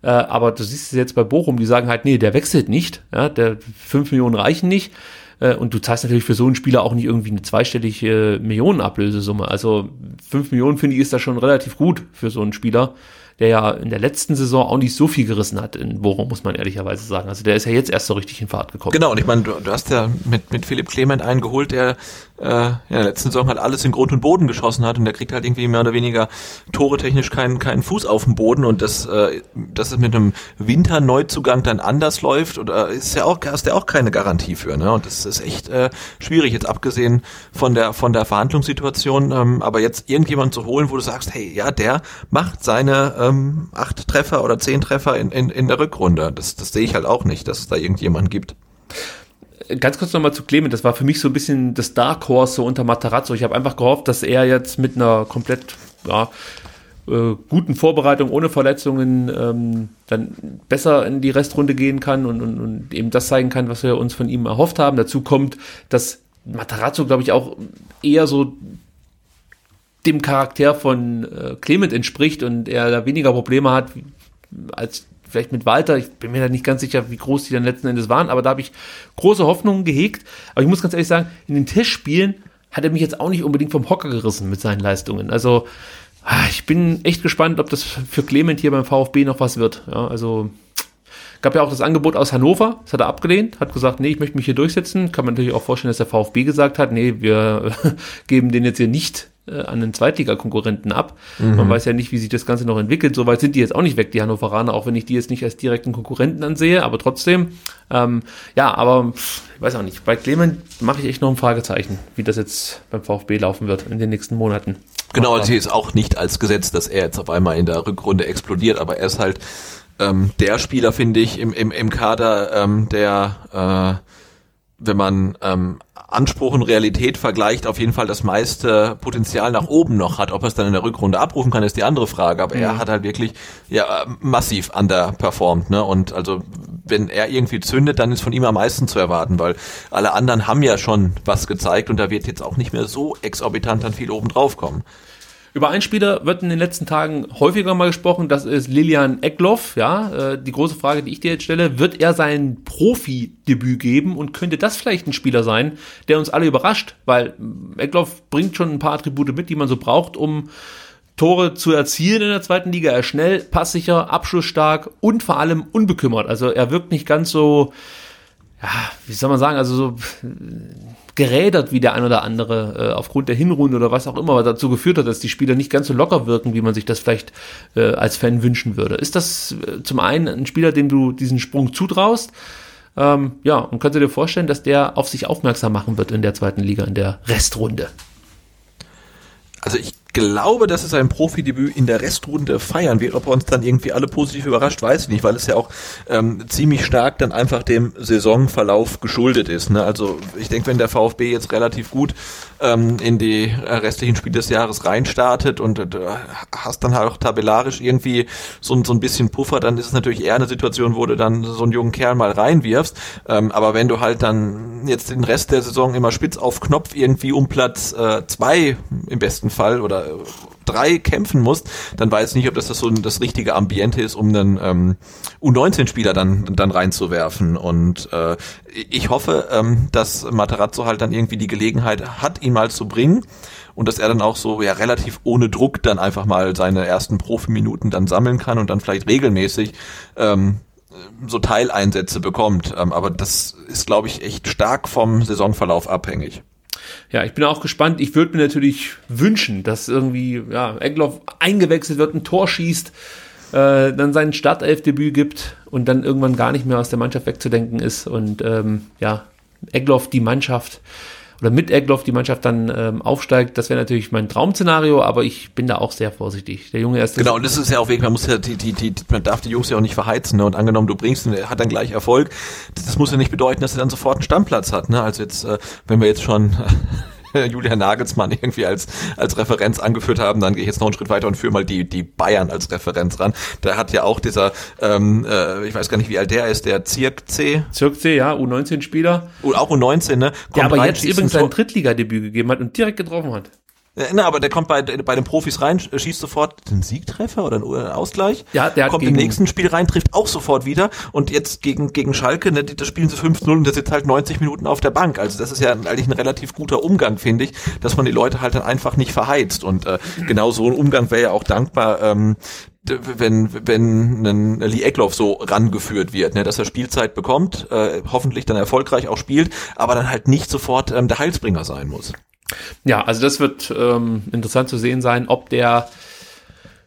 Äh, aber du siehst es jetzt bei Bochum, die sagen halt, nee, der wechselt nicht, ja, der fünf Millionen reichen nicht. Äh, und du zahlst natürlich für so einen Spieler auch nicht irgendwie eine zweistellige Millionenablösesumme. Also fünf Millionen finde ich ist da schon relativ gut für so einen Spieler der ja in der letzten Saison auch nicht so viel gerissen hat in Bochum, muss man ehrlicherweise sagen. Also der ist ja jetzt erst so richtig in Fahrt gekommen. Genau, und ich meine, du, du hast ja mit, mit Philipp Clement einen geholt, der äh, ja, in der letzten Saison halt alles in Grund und Boden geschossen hat und der kriegt halt irgendwie mehr oder weniger tore technisch keinen, keinen Fuß auf dem Boden und das, äh, dass es mit einem Winterneuzugang dann anders läuft oder ist ja auch, hast ja auch keine Garantie für, ne? Und das ist echt äh, schwierig, jetzt abgesehen von der von der Verhandlungssituation, ähm, aber jetzt irgendjemand zu holen, wo du sagst, hey, ja, der macht seine ähm, acht Treffer oder zehn Treffer in, in, in der Rückrunde. Das, das sehe ich halt auch nicht, dass es da irgendjemanden gibt. Ganz kurz nochmal zu Clement, das war für mich so ein bisschen das Dark Horse so unter Matarazzo. Ich habe einfach gehofft, dass er jetzt mit einer komplett ja, äh, guten Vorbereitung ohne Verletzungen ähm, dann besser in die Restrunde gehen kann und, und, und eben das zeigen kann, was wir uns von ihm erhofft haben. Dazu kommt, dass Matarazzo, glaube ich, auch eher so dem Charakter von äh, Clement entspricht und er da weniger Probleme hat als vielleicht mit Walter. Ich bin mir da nicht ganz sicher, wie groß die dann letzten Endes waren, aber da habe ich große Hoffnungen gehegt. Aber ich muss ganz ehrlich sagen, in den Testspielen hat er mich jetzt auch nicht unbedingt vom Hocker gerissen mit seinen Leistungen. Also ah, ich bin echt gespannt, ob das für Clement hier beim VfB noch was wird. Ja, also gab ja auch das Angebot aus Hannover, das hat er abgelehnt, hat gesagt, nee, ich möchte mich hier durchsetzen. Kann man natürlich auch vorstellen, dass der VfB gesagt hat, nee, wir geben den jetzt hier nicht äh, an den Zweitligakonkurrenten ab. Mhm. Man weiß ja nicht, wie sich das Ganze noch entwickelt. Soweit sind die jetzt auch nicht weg, die Hannoveraner, auch wenn ich die jetzt nicht als direkten Konkurrenten ansehe, aber trotzdem, ähm, ja, aber ich weiß auch nicht. Bei Clement mache ich echt noch ein Fragezeichen, wie das jetzt beim VfB laufen wird in den nächsten Monaten. Genau, sie ist auch nicht als Gesetz, dass er jetzt auf einmal in der Rückrunde explodiert, aber er ist halt ähm, der Spieler, finde ich, im, im, im Kader, ähm, der äh, wenn man ähm, Anspruch und Realität vergleicht, auf jeden Fall das meiste Potenzial nach oben noch hat. Ob er es dann in der Rückrunde abrufen kann, ist die andere Frage. Aber mhm. er hat halt wirklich ja massiv underperformed. Ne? Und also wenn er irgendwie zündet, dann ist von ihm am meisten zu erwarten, weil alle anderen haben ja schon was gezeigt und da wird jetzt auch nicht mehr so exorbitant dann viel oben drauf kommen. Über einen Spieler wird in den letzten Tagen häufiger mal gesprochen, das ist Lilian Eckloff. Ja, äh, die große Frage, die ich dir jetzt stelle, wird er sein Profi-Debüt geben und könnte das vielleicht ein Spieler sein, der uns alle überrascht? Weil Eckloff bringt schon ein paar Attribute mit, die man so braucht, um Tore zu erzielen in der zweiten Liga. Er ist schnell, passsicher, abschlussstark und vor allem unbekümmert. Also er wirkt nicht ganz so, ja, wie soll man sagen, also so gerädert wie der ein oder andere äh, aufgrund der Hinrunde oder was auch immer dazu geführt hat, dass die Spieler nicht ganz so locker wirken, wie man sich das vielleicht äh, als Fan wünschen würde. Ist das äh, zum einen ein Spieler, dem du diesen Sprung zutraust? Ähm, ja, und kannst du dir vorstellen, dass der auf sich aufmerksam machen wird in der zweiten Liga, in der Restrunde? Also ich glaube, dass es sein Profidebüt in der Restrunde feiern wird. Ob er uns dann irgendwie alle positiv überrascht, weiß ich nicht, weil es ja auch ähm, ziemlich stark dann einfach dem Saisonverlauf geschuldet ist. Ne? Also ich denke, wenn der VfB jetzt relativ gut ähm, in die äh, restlichen Spiele des Jahres reinstartet und äh, hast dann halt auch tabellarisch irgendwie so, so ein bisschen Puffer, dann ist es natürlich eher eine Situation, wo du dann so einen jungen Kerl mal reinwirfst. Ähm, aber wenn du halt dann jetzt den Rest der Saison immer spitz auf Knopf irgendwie um Platz äh, zwei im besten Fall oder drei kämpfen musst, dann weiß ich nicht, ob das, das so das richtige Ambiente ist, um einen ähm, U19-Spieler dann, dann reinzuwerfen. Und äh, ich hoffe, ähm, dass Materazzo halt dann irgendwie die Gelegenheit hat, ihn mal zu bringen und dass er dann auch so ja relativ ohne Druck dann einfach mal seine ersten Profiminuten dann sammeln kann und dann vielleicht regelmäßig ähm, so Teileinsätze bekommt. Ähm, aber das ist, glaube ich, echt stark vom Saisonverlauf abhängig. Ja, ich bin auch gespannt. Ich würde mir natürlich wünschen, dass irgendwie ja, Egloff eingewechselt wird, ein Tor schießt, äh, dann sein Startelfdebüt gibt und dann irgendwann gar nicht mehr aus der Mannschaft wegzudenken ist und ähm, ja, Egloff die Mannschaft oder mit Egloff die Mannschaft dann ähm, aufsteigt, das wäre natürlich mein Traum-Szenario, aber ich bin da auch sehr vorsichtig. Der Junge erst Genau, und das ist ja auch wirklich, man muss ja die, die, die, man darf die Jungs ja auch nicht verheizen, ne? Und angenommen, du bringst ihn, er hat dann gleich Erfolg, das muss ja nicht bedeuten, dass er dann sofort einen Stammplatz hat, ne? Also jetzt, äh, wenn wir jetzt schon Julian Nagelsmann irgendwie als, als Referenz angeführt haben, dann gehe ich jetzt noch einen Schritt weiter und führe mal die, die Bayern als Referenz ran. Da hat ja auch dieser, ähm, äh, ich weiß gar nicht, wie alt der ist, der Zirk C. Zirk C, ja, U19-Spieler. Und auch U19, ne? Kommt der aber rein, jetzt übrigens sein Drittligadebüt gegeben hat und direkt getroffen hat. Na, aber der kommt bei, bei den Profis rein, schießt sofort den Siegtreffer oder einen Ausgleich. Ja, der kommt im nächsten Spiel rein, trifft auch sofort wieder. Und jetzt gegen, gegen Schalke, ne, das spielen sie 5-0 und der sitzt halt 90 Minuten auf der Bank. Also das ist ja eigentlich ein relativ guter Umgang, finde ich, dass man die Leute halt dann einfach nicht verheizt. Und äh, genau so ein Umgang wäre ja auch dankbar, ähm, wenn wenn ein Lee Eckloff so rangeführt wird, ne, dass er Spielzeit bekommt, äh, hoffentlich dann erfolgreich auch spielt, aber dann halt nicht sofort ähm, der Heilsbringer sein muss. Ja, also das wird ähm, interessant zu sehen sein, ob der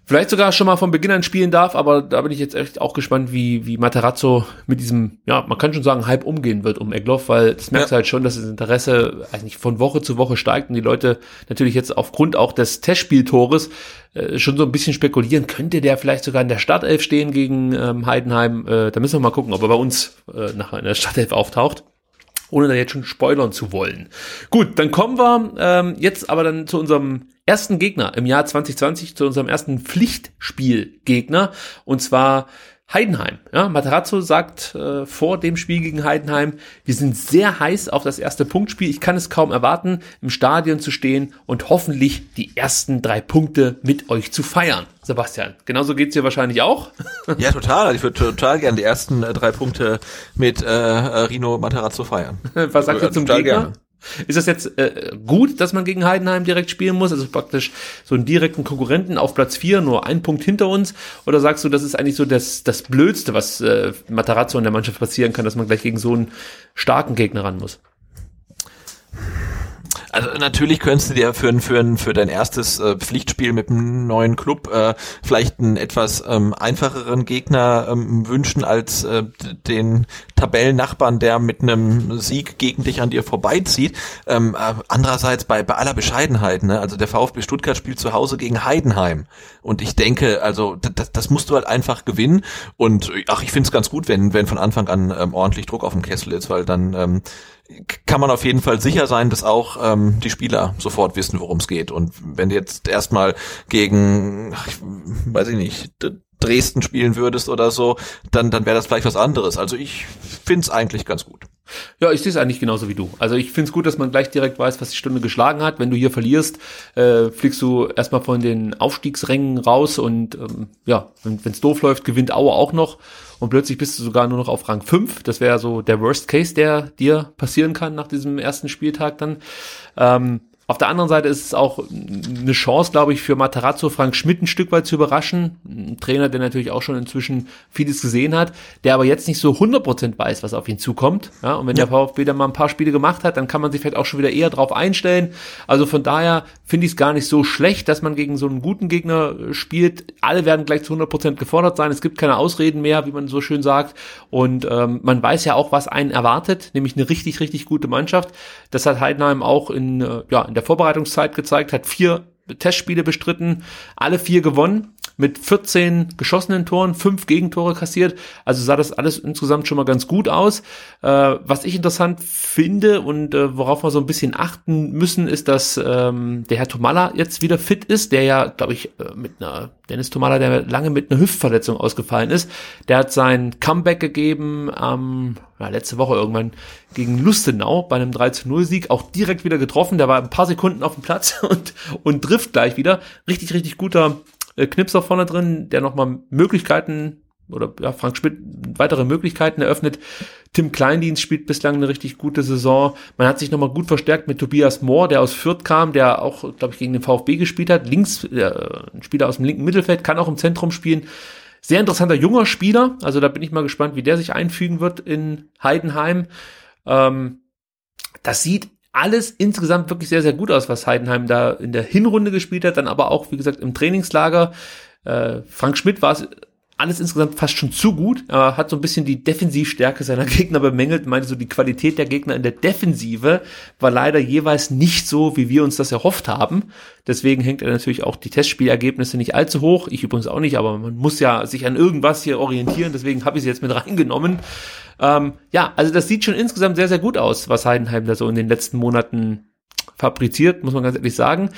vielleicht sogar schon mal von Beginn an spielen darf, aber da bin ich jetzt echt auch gespannt, wie, wie Materazzo mit diesem, ja, man kann schon sagen, Hype umgehen wird um Egloff, weil das merkst ja. halt schon, dass das Interesse eigentlich von Woche zu Woche steigt und die Leute natürlich jetzt aufgrund auch des Testspieltores äh, schon so ein bisschen spekulieren, könnte der vielleicht sogar in der Startelf stehen gegen ähm, Heidenheim, äh, da müssen wir mal gucken, ob er bei uns äh, nachher in der Startelf auftaucht ohne da jetzt schon spoilern zu wollen. Gut, dann kommen wir ähm, jetzt aber dann zu unserem ersten Gegner im Jahr 2020, zu unserem ersten Pflichtspielgegner und zwar Heidenheim. Ja, Materazzo sagt äh, vor dem Spiel gegen Heidenheim, wir sind sehr heiß auf das erste Punktspiel. Ich kann es kaum erwarten, im Stadion zu stehen und hoffentlich die ersten drei Punkte mit euch zu feiern. Sebastian, genauso geht's dir wahrscheinlich auch. Ja, total. Ich würde total gerne die ersten äh, drei Punkte mit äh, Rino Materazzo feiern. Was sagt ihr zum Gegner? Gerne. Ist das jetzt äh, gut, dass man gegen Heidenheim direkt spielen muss? Also praktisch so einen direkten Konkurrenten auf Platz 4, nur ein Punkt hinter uns? Oder sagst du, das ist eigentlich so das, das Blödste, was äh, Matarazzo in der Mannschaft passieren kann, dass man gleich gegen so einen starken Gegner ran muss? Also natürlich könntest du dir für, für, für dein erstes äh, Pflichtspiel mit einem neuen Club äh, vielleicht einen etwas ähm, einfacheren Gegner ähm, wünschen als äh, den Tabellennachbarn, der mit einem Sieg gegen dich an dir vorbeizieht. Ähm, äh, andererseits bei, bei aller Bescheidenheit, ne? also der VfB Stuttgart spielt zu Hause gegen Heidenheim und ich denke, also das, das musst du halt einfach gewinnen und ach, ich finde es ganz gut, wenn, wenn von Anfang an ähm, ordentlich Druck auf dem Kessel ist, weil dann ähm, kann man auf jeden Fall sicher sein, dass auch ähm, die Spieler sofort wissen, worum es geht. Und wenn du jetzt erstmal gegen, ich, weiß ich nicht, Dresden spielen würdest oder so, dann, dann wäre das vielleicht was anderes. Also ich find's eigentlich ganz gut. Ja, ich sehe es eigentlich genauso wie du. Also ich finde es gut, dass man gleich direkt weiß, was die Stunde geschlagen hat. Wenn du hier verlierst, äh, fliegst du erstmal von den Aufstiegsrängen raus und ähm, ja, wenn es doof läuft, gewinnt Aue auch noch und plötzlich bist du sogar nur noch auf Rang 5. Das wäre so der Worst Case, der dir passieren kann nach diesem ersten Spieltag dann. Ähm, auf der anderen Seite ist es auch eine Chance, glaube ich, für Matarazzo Frank Schmidt ein Stück weit zu überraschen. Ein Trainer, der natürlich auch schon inzwischen vieles gesehen hat, der aber jetzt nicht so 100% weiß, was auf ihn zukommt. Ja, und wenn ja. der VfB dann mal ein paar Spiele gemacht hat, dann kann man sich vielleicht auch schon wieder eher drauf einstellen. Also von daher finde ich es gar nicht so schlecht, dass man gegen so einen guten Gegner äh, spielt. Alle werden gleich zu 100% gefordert sein. Es gibt keine Ausreden mehr, wie man so schön sagt. Und ähm, man weiß ja auch, was einen erwartet, nämlich eine richtig, richtig gute Mannschaft. Das hat Heidenheim auch in, äh, ja, in der Vorbereitungszeit gezeigt, hat vier Testspiele bestritten, alle vier gewonnen mit 14 geschossenen Toren, fünf Gegentore kassiert. Also sah das alles insgesamt schon mal ganz gut aus. Äh, was ich interessant finde und äh, worauf wir so ein bisschen achten müssen, ist, dass ähm, der Herr Tomala jetzt wieder fit ist, der ja, glaube ich, äh, mit einer Dennis Tomala, der lange mit einer Hüftverletzung ausgefallen ist. Der hat sein Comeback gegeben am ähm, ja, letzte Woche irgendwann gegen Lustenau bei einem 3 0 Sieg auch direkt wieder getroffen. Der war ein paar Sekunden auf dem Platz und, und trifft gleich wieder. Richtig, richtig guter äh, Knipser vorne drin, der nochmal Möglichkeiten oder ja, Frank Schmidt weitere Möglichkeiten eröffnet. Tim Kleindienst spielt bislang eine richtig gute Saison. Man hat sich nochmal gut verstärkt mit Tobias Mohr, der aus Fürth kam, der auch, glaube ich, gegen den VfB gespielt hat. Links, äh, ein Spieler aus dem linken Mittelfeld, kann auch im Zentrum spielen. Sehr interessanter junger Spieler. Also da bin ich mal gespannt, wie der sich einfügen wird in Heidenheim. Ähm, das sieht alles insgesamt wirklich sehr, sehr gut aus, was Heidenheim da in der Hinrunde gespielt hat, dann aber auch, wie gesagt, im Trainingslager. Äh, Frank Schmidt war es alles insgesamt fast schon zu gut. Er hat so ein bisschen die Defensivstärke seiner Gegner bemängelt, meinte so, die Qualität der Gegner in der Defensive war leider jeweils nicht so, wie wir uns das erhofft haben. Deswegen hängt er natürlich auch die Testspielergebnisse nicht allzu hoch. Ich übrigens auch nicht, aber man muss ja sich an irgendwas hier orientieren. Deswegen habe ich sie jetzt mit reingenommen. Ähm, ja, also das sieht schon insgesamt sehr, sehr gut aus, was Heidenheim da so in den letzten Monaten fabriziert, muss man ganz ehrlich sagen.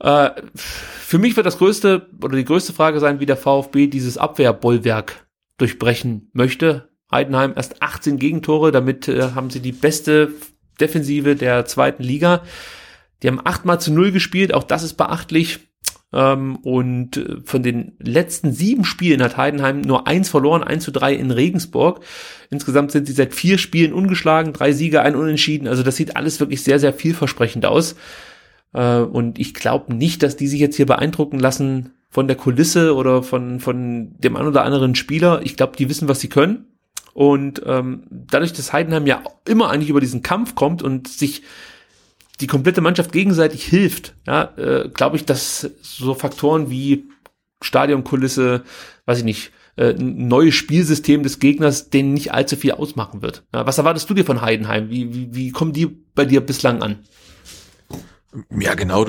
Äh, für mich wird das größte oder die größte Frage sein, wie der VfB dieses Abwehrbollwerk durchbrechen möchte. Heidenheim erst 18 Gegentore, damit äh, haben sie die beste Defensive der zweiten Liga. Die haben achtmal zu null gespielt, auch das ist beachtlich. Ähm, und äh, von den letzten sieben Spielen hat Heidenheim nur eins verloren, eins zu drei in Regensburg. Insgesamt sind sie seit vier Spielen ungeschlagen, drei Siege, ein Unentschieden. Also das sieht alles wirklich sehr, sehr vielversprechend aus. Äh, und ich glaube nicht, dass die sich jetzt hier beeindrucken lassen von der Kulisse oder von, von dem einen oder anderen Spieler. Ich glaube, die wissen, was sie können. Und ähm, dadurch, dass Heidenheim ja immer eigentlich über diesen Kampf kommt und sich die komplette Mannschaft gegenseitig hilft, ja, äh, glaube ich, dass so Faktoren wie Stadionkulisse, weiß ich nicht, äh, ein neues Spielsystem des Gegners denen nicht allzu viel ausmachen wird. Ja, was erwartest du dir von Heidenheim? Wie, wie, wie kommen die bei dir bislang an? Ja, genau,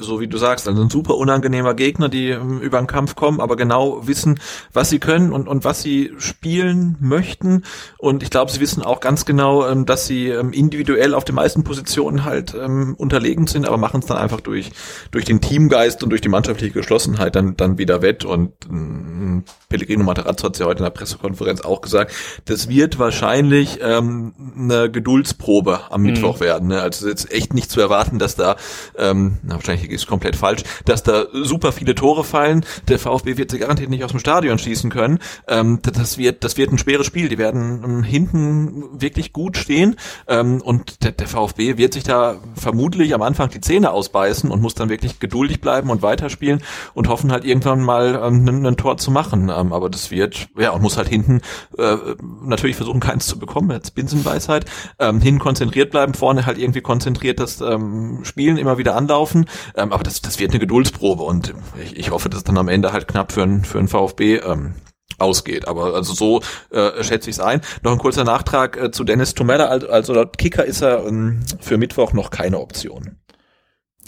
so wie du sagst, also ein super unangenehmer Gegner, die ähm, über den Kampf kommen, aber genau wissen, was sie können und, und was sie spielen möchten. Und ich glaube, sie wissen auch ganz genau, ähm, dass sie ähm, individuell auf den meisten Positionen halt unterlegen sind, aber machen es dann einfach durch, durch den Teamgeist und durch die mannschaftliche Geschlossenheit dann, dann wieder wett. Und ähm, Pellegrino Materazzo hat ja heute in der Pressekonferenz auch gesagt, das wird wahrscheinlich ähm, eine Geduldsprobe am mhm. Mittwoch werden. Ne? Also jetzt echt nicht zu erwarten, dass da ähm, na, wahrscheinlich ist komplett falsch, dass da super viele Tore fallen. Der VfB wird sie garantiert nicht aus dem Stadion schießen können. Ähm, das wird, das wird ein schweres Spiel. Die werden ähm, hinten wirklich gut stehen ähm, und der, der VfB wird sich da vermutlich am Anfang die Zähne ausbeißen und muss dann wirklich geduldig bleiben und weiterspielen und hoffen halt irgendwann mal ähm, ein, Tor zu machen. Ähm, aber das wird, ja, und muss halt hinten äh, natürlich versuchen, keins zu bekommen. Jetzt Binsenweisheit. Ähm, hinten konzentriert bleiben, vorne halt irgendwie konzentriert das ähm, Spielen immer wieder anlaufen. Ähm, aber das, das wird eine Geduldsprobe und ich, ich hoffe, dass dann am Ende halt knapp für einen für einen VfB ähm, ausgeht. Aber also so äh, schätze ich es ein. Noch ein kurzer Nachtrag äh, zu Dennis Tomella. Also, also laut Kicker ist er ähm, für Mittwoch noch keine Option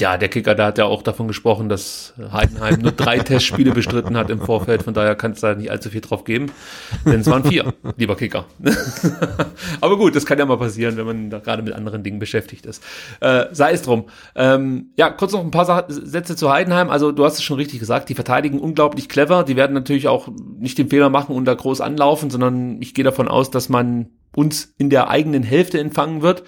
ja, der Kicker, da hat ja auch davon gesprochen, dass Heidenheim nur drei Testspiele bestritten hat im Vorfeld. Von daher kann es da nicht allzu viel drauf geben. Denn es waren vier, lieber Kicker. Aber gut, das kann ja mal passieren, wenn man da gerade mit anderen Dingen beschäftigt ist. Äh, sei es drum. Ähm, ja, kurz noch ein paar Sätze zu Heidenheim. Also du hast es schon richtig gesagt, die verteidigen unglaublich clever. Die werden natürlich auch nicht den Fehler machen und da groß anlaufen, sondern ich gehe davon aus, dass man uns in der eigenen Hälfte empfangen wird.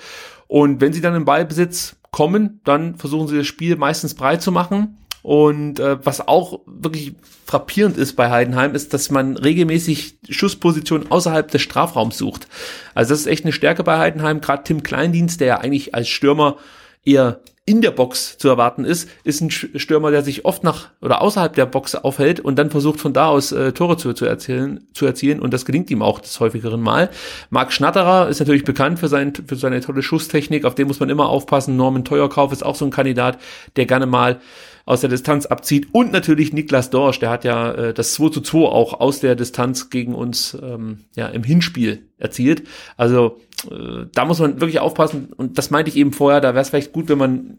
Und wenn sie dann im Ballbesitz kommen, dann versuchen sie das Spiel meistens breit zu machen. Und äh, was auch wirklich frappierend ist bei Heidenheim, ist, dass man regelmäßig Schusspositionen außerhalb des Strafraums sucht. Also das ist echt eine Stärke bei Heidenheim. Gerade Tim Kleindienst, der ja eigentlich als Stürmer eher in der Box zu erwarten ist, ist ein Stürmer, der sich oft nach oder außerhalb der Box aufhält und dann versucht von da aus äh, Tore zu, zu, erzielen, zu erzielen und das gelingt ihm auch des häufigeren Mal. Marc Schnatterer ist natürlich bekannt für, sein, für seine tolle Schusstechnik, auf den muss man immer aufpassen. Norman Teuerkauf ist auch so ein Kandidat, der gerne mal aus der Distanz abzieht. Und natürlich Niklas Dorsch, der hat ja äh, das 2 zu 2 auch aus der Distanz gegen uns ähm, ja, im Hinspiel erzielt. Also äh, da muss man wirklich aufpassen. Und das meinte ich eben vorher, da wäre es vielleicht gut, wenn man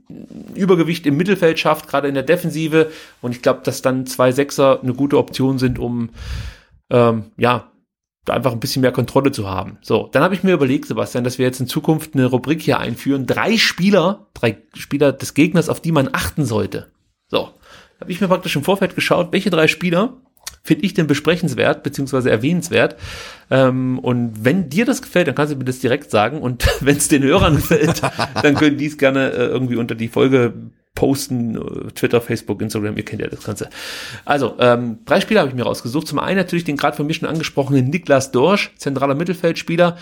Übergewicht im Mittelfeld schafft, gerade in der Defensive. Und ich glaube, dass dann zwei Sechser eine gute Option sind, um ähm, ja, da einfach ein bisschen mehr Kontrolle zu haben. So, dann habe ich mir überlegt, Sebastian, dass wir jetzt in Zukunft eine Rubrik hier einführen. Drei Spieler, drei Spieler des Gegners, auf die man achten sollte. So, habe ich mir praktisch im Vorfeld geschaut, welche drei Spieler finde ich denn besprechenswert beziehungsweise erwähnenswert. Ähm, und wenn dir das gefällt, dann kannst du mir das direkt sagen. Und wenn es den Hörern gefällt, dann können die es gerne äh, irgendwie unter die Folge posten, äh, Twitter, Facebook, Instagram, ihr kennt ja das Ganze. Also, ähm, drei Spieler habe ich mir rausgesucht. Zum einen natürlich den gerade von mir schon angesprochenen Niklas Dorsch, zentraler Mittelfeldspieler.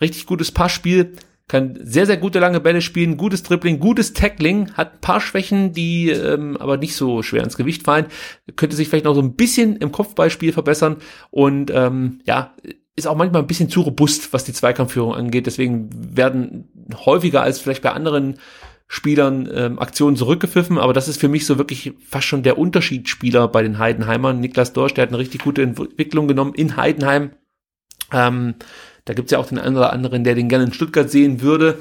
Richtig gutes Passspiel, kann sehr, sehr gute lange Bälle spielen, gutes Dribbling, gutes Tackling, hat ein paar Schwächen, die ähm, aber nicht so schwer ins Gewicht fallen, könnte sich vielleicht noch so ein bisschen im Kopfballspiel verbessern und ähm, ja, ist auch manchmal ein bisschen zu robust, was die Zweikampfführung angeht. Deswegen werden häufiger als vielleicht bei anderen Spielern ähm, Aktionen zurückgepfiffen, aber das ist für mich so wirklich fast schon der Unterschiedsspieler bei den Heidenheimern. Niklas Dorsch, der hat eine richtig gute Entwicklung genommen in Heidenheim. Ähm, da gibt's ja auch den einen oder anderen, der den gerne in Stuttgart sehen würde.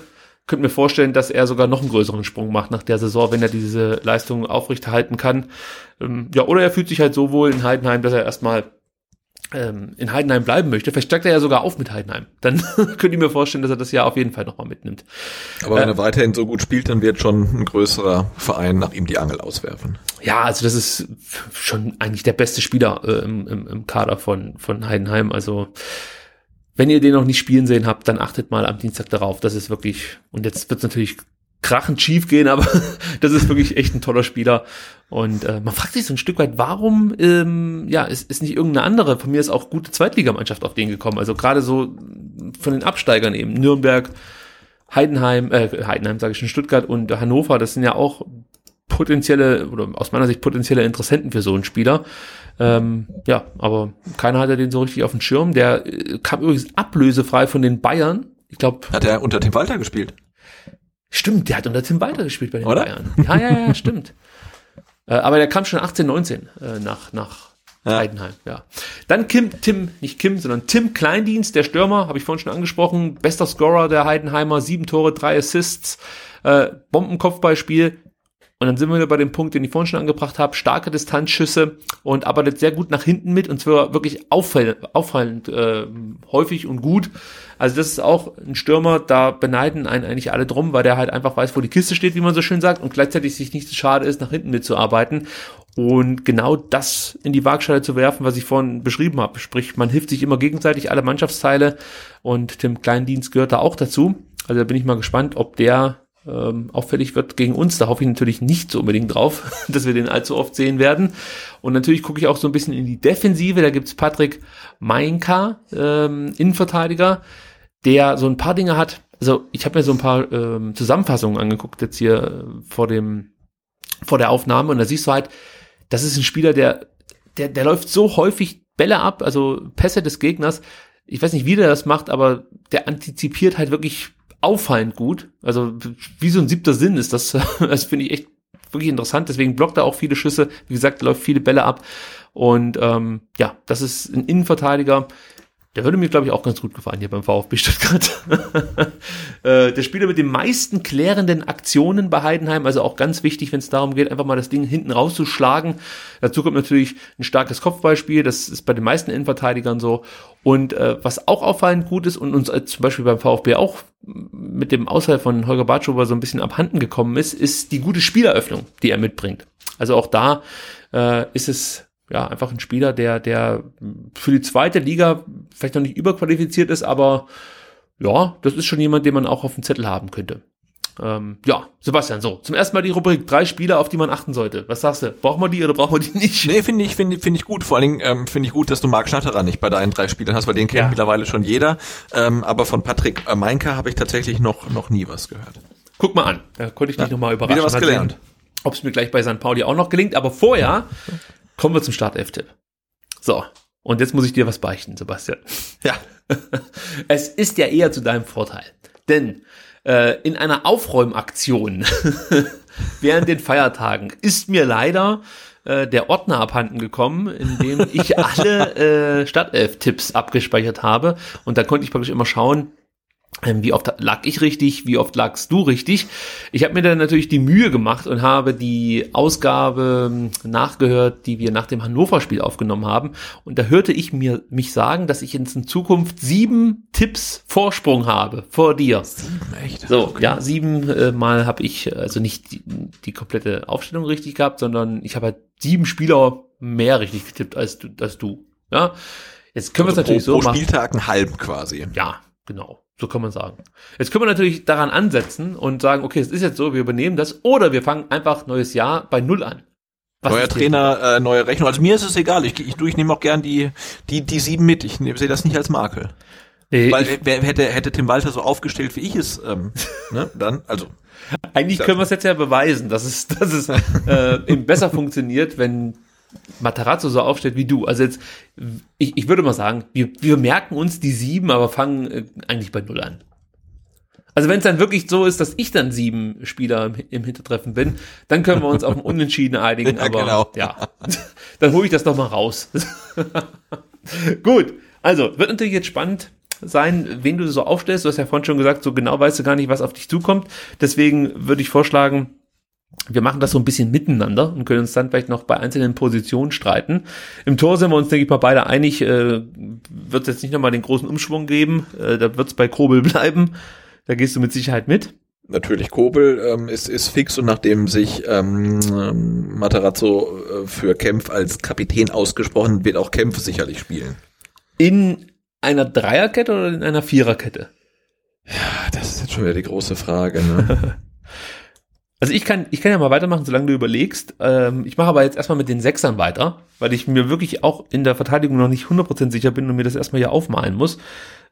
Könnte mir vorstellen, dass er sogar noch einen größeren Sprung macht nach der Saison, wenn er diese Leistung aufrechterhalten kann. Ähm, ja, oder er fühlt sich halt so wohl in Heidenheim, dass er erstmal ähm, in Heidenheim bleiben möchte, vielleicht steigt er ja sogar auf mit Heidenheim. Dann könnte ich mir vorstellen, dass er das ja auf jeden Fall nochmal mitnimmt. Aber wenn äh, er weiterhin so gut spielt, dann wird schon ein größerer Verein nach ihm die Angel auswerfen. Ja, also das ist schon eigentlich der beste Spieler äh, im, im, im Kader von, von Heidenheim. Also wenn ihr den noch nicht spielen sehen habt, dann achtet mal am Dienstag darauf. Das ist wirklich, und jetzt wird es natürlich krachend schief gehen, aber das ist wirklich echt ein toller Spieler. Und äh, man fragt sich so ein Stück weit, warum ähm, ja, ist, ist nicht irgendeine andere, von mir ist auch gute Zweitligamannschaft auf den gekommen. Also gerade so von den Absteigern eben, Nürnberg, Heidenheim, äh, Heidenheim sage ich schon, Stuttgart und Hannover, das sind ja auch potenzielle oder aus meiner Sicht potenzielle Interessenten für so einen Spieler. Ähm, ja, aber keiner hatte den so richtig auf dem Schirm. Der äh, kam übrigens ablösefrei von den Bayern. Ich glaube. Hat er unter Tim Walter gespielt? Stimmt, der hat unter Tim Walter gespielt bei den Oder? Bayern. Ja, ja, ja, stimmt. Äh, aber der kam schon 18, 19 äh, nach, nach ja. Heidenheim, ja. Dann Kim, Tim, nicht Kim, sondern Tim Kleindienst, der Stürmer, habe ich vorhin schon angesprochen, bester Scorer der Heidenheimer, sieben Tore, drei Assists, äh, Bombenkopfballspiel, und dann sind wir wieder bei dem Punkt, den ich vorhin schon angebracht habe, starke Distanzschüsse und arbeitet sehr gut nach hinten mit und zwar wirklich auffallend, auffallend äh, häufig und gut. Also das ist auch ein Stürmer, da beneiden einen eigentlich alle drum, weil der halt einfach weiß, wo die Kiste steht, wie man so schön sagt, und gleichzeitig sich nicht so schade ist, nach hinten mitzuarbeiten. Und genau das in die Waagschale zu werfen, was ich vorhin beschrieben habe. Sprich, man hilft sich immer gegenseitig alle Mannschaftsteile und Tim Kleindienst gehört da auch dazu. Also da bin ich mal gespannt, ob der ähm, auffällig wird gegen uns. Da hoffe ich natürlich nicht so unbedingt drauf, dass wir den allzu oft sehen werden. Und natürlich gucke ich auch so ein bisschen in die Defensive. Da gibt's Patrick Meinka, ähm, Innenverteidiger, der so ein paar Dinge hat. Also ich habe mir so ein paar ähm, Zusammenfassungen angeguckt jetzt hier äh, vor dem vor der Aufnahme und da siehst du halt, das ist ein Spieler, der der der läuft so häufig Bälle ab, also Pässe des Gegners. Ich weiß nicht, wie der das macht, aber der antizipiert halt wirklich auffallend gut. Also wie so ein siebter Sinn ist das. Das finde ich echt wirklich interessant. Deswegen blockt er auch viele Schüsse. Wie gesagt, läuft viele Bälle ab. Und ähm, ja, das ist ein Innenverteidiger, der würde mir, glaube ich, auch ganz gut gefallen hier beim VfB Stuttgart. äh, der Spieler mit den meisten klärenden Aktionen bei Heidenheim, also auch ganz wichtig, wenn es darum geht, einfach mal das Ding hinten rauszuschlagen. Dazu kommt natürlich ein starkes Kopfballspiel, das ist bei den meisten Innenverteidigern so. Und äh, was auch auffallend gut ist und uns äh, zum Beispiel beim VfB auch mit dem Ausfall von Holger Bartschober so ein bisschen abhanden gekommen ist, ist die gute Spieleröffnung, die er mitbringt. Also auch da äh, ist es ja, einfach ein Spieler, der, der für die zweite Liga vielleicht noch nicht überqualifiziert ist, aber ja, das ist schon jemand, den man auch auf dem Zettel haben könnte. Ähm, ja, Sebastian, so, zum ersten Mal die Rubrik drei Spieler, auf die man achten sollte. Was sagst du? Brauchen wir die oder brauchen wir die nicht? Nee, finde ich, finde finde ich gut. Vor allen Dingen ähm, finde ich gut, dass du Marc Schnatterer nicht bei deinen drei Spielern hast, weil den kennt ja. mittlerweile schon jeder. Ähm, aber von Patrick Meinka habe ich tatsächlich noch, noch nie was gehört. Guck mal an, da konnte ich dich ja, nochmal überraschen. Wieder was gelernt. Ob es mir gleich bei St. Pauli auch noch gelingt, aber vorher Kommen wir zum Startelf-Tipp. So, und jetzt muss ich dir was beichten, Sebastian. Ja. es ist ja eher zu deinem Vorteil. Denn äh, in einer Aufräumaktion während den Feiertagen ist mir leider äh, der Ordner abhanden gekommen, in dem ich alle äh, Startelf-Tipps abgespeichert habe. Und da konnte ich praktisch immer schauen, wie oft lag ich richtig, wie oft lagst du richtig. Ich habe mir dann natürlich die Mühe gemacht und habe die Ausgabe ähm, nachgehört, die wir nach dem Hannover-Spiel aufgenommen haben. Und da hörte ich mir mich sagen, dass ich jetzt in Zukunft sieben Tipps Vorsprung habe vor dir. Sieben, echt? So, okay. ja, sieben äh, Mal habe ich also nicht die, die, komplette Aufstellung richtig gehabt, sondern ich habe halt sieben Spieler mehr richtig getippt als du. Als du ja, jetzt können also wir es natürlich pro, so pro machen. Pro Spieltag einen halben quasi. Ja, genau. So kann man sagen. Jetzt können wir natürlich daran ansetzen und sagen, okay, es ist jetzt so, wir übernehmen das, oder wir fangen einfach neues Jahr bei Null an. Was Neuer Trainer, äh, neue Rechnung. Also mir ist es egal. Ich, ich, ich nehme auch gern die, die, die sieben mit. Ich sehe das nicht als Makel. Nee, Weil ich, wer, hätte, hätte Tim Walter so aufgestellt, wie ich es, ähm, ne, dann, also. Eigentlich können wir es jetzt ja beweisen, dass es, dass es äh, eben besser funktioniert, wenn Matarazzo so aufstellt wie du. Also jetzt, ich, ich würde mal sagen, wir, wir merken uns die sieben, aber fangen äh, eigentlich bei null an. Also wenn es dann wirklich so ist, dass ich dann sieben Spieler im, im Hintertreffen bin, dann können wir uns auf ein Unentschieden einigen. Ja, aber genau. ja, dann hole ich das doch mal raus. Gut, also wird natürlich jetzt spannend sein, wen du so aufstellst. Du hast ja vorhin schon gesagt, so genau weißt du gar nicht, was auf dich zukommt. Deswegen würde ich vorschlagen, wir machen das so ein bisschen miteinander und können uns dann vielleicht noch bei einzelnen Positionen streiten. Im Tor sind wir uns, denke ich mal, beide einig, äh, wird es jetzt nicht nochmal den großen Umschwung geben. Äh, da wird es bei Kobel bleiben. Da gehst du mit Sicherheit mit. Natürlich, Kobel ähm, ist, ist fix und nachdem sich ähm, ähm, Materazzo äh, für Kempf als Kapitän ausgesprochen, wird auch Kempf sicherlich spielen. In einer Dreierkette oder in einer Viererkette? Ah, Das ist jetzt schon wieder die große Frage. Ne? Also ich kann, ich kann ja mal weitermachen, solange du überlegst. Ähm, ich mache aber jetzt erstmal mit den Sechsern weiter, weil ich mir wirklich auch in der Verteidigung noch nicht 100% sicher bin und mir das erstmal hier aufmalen muss.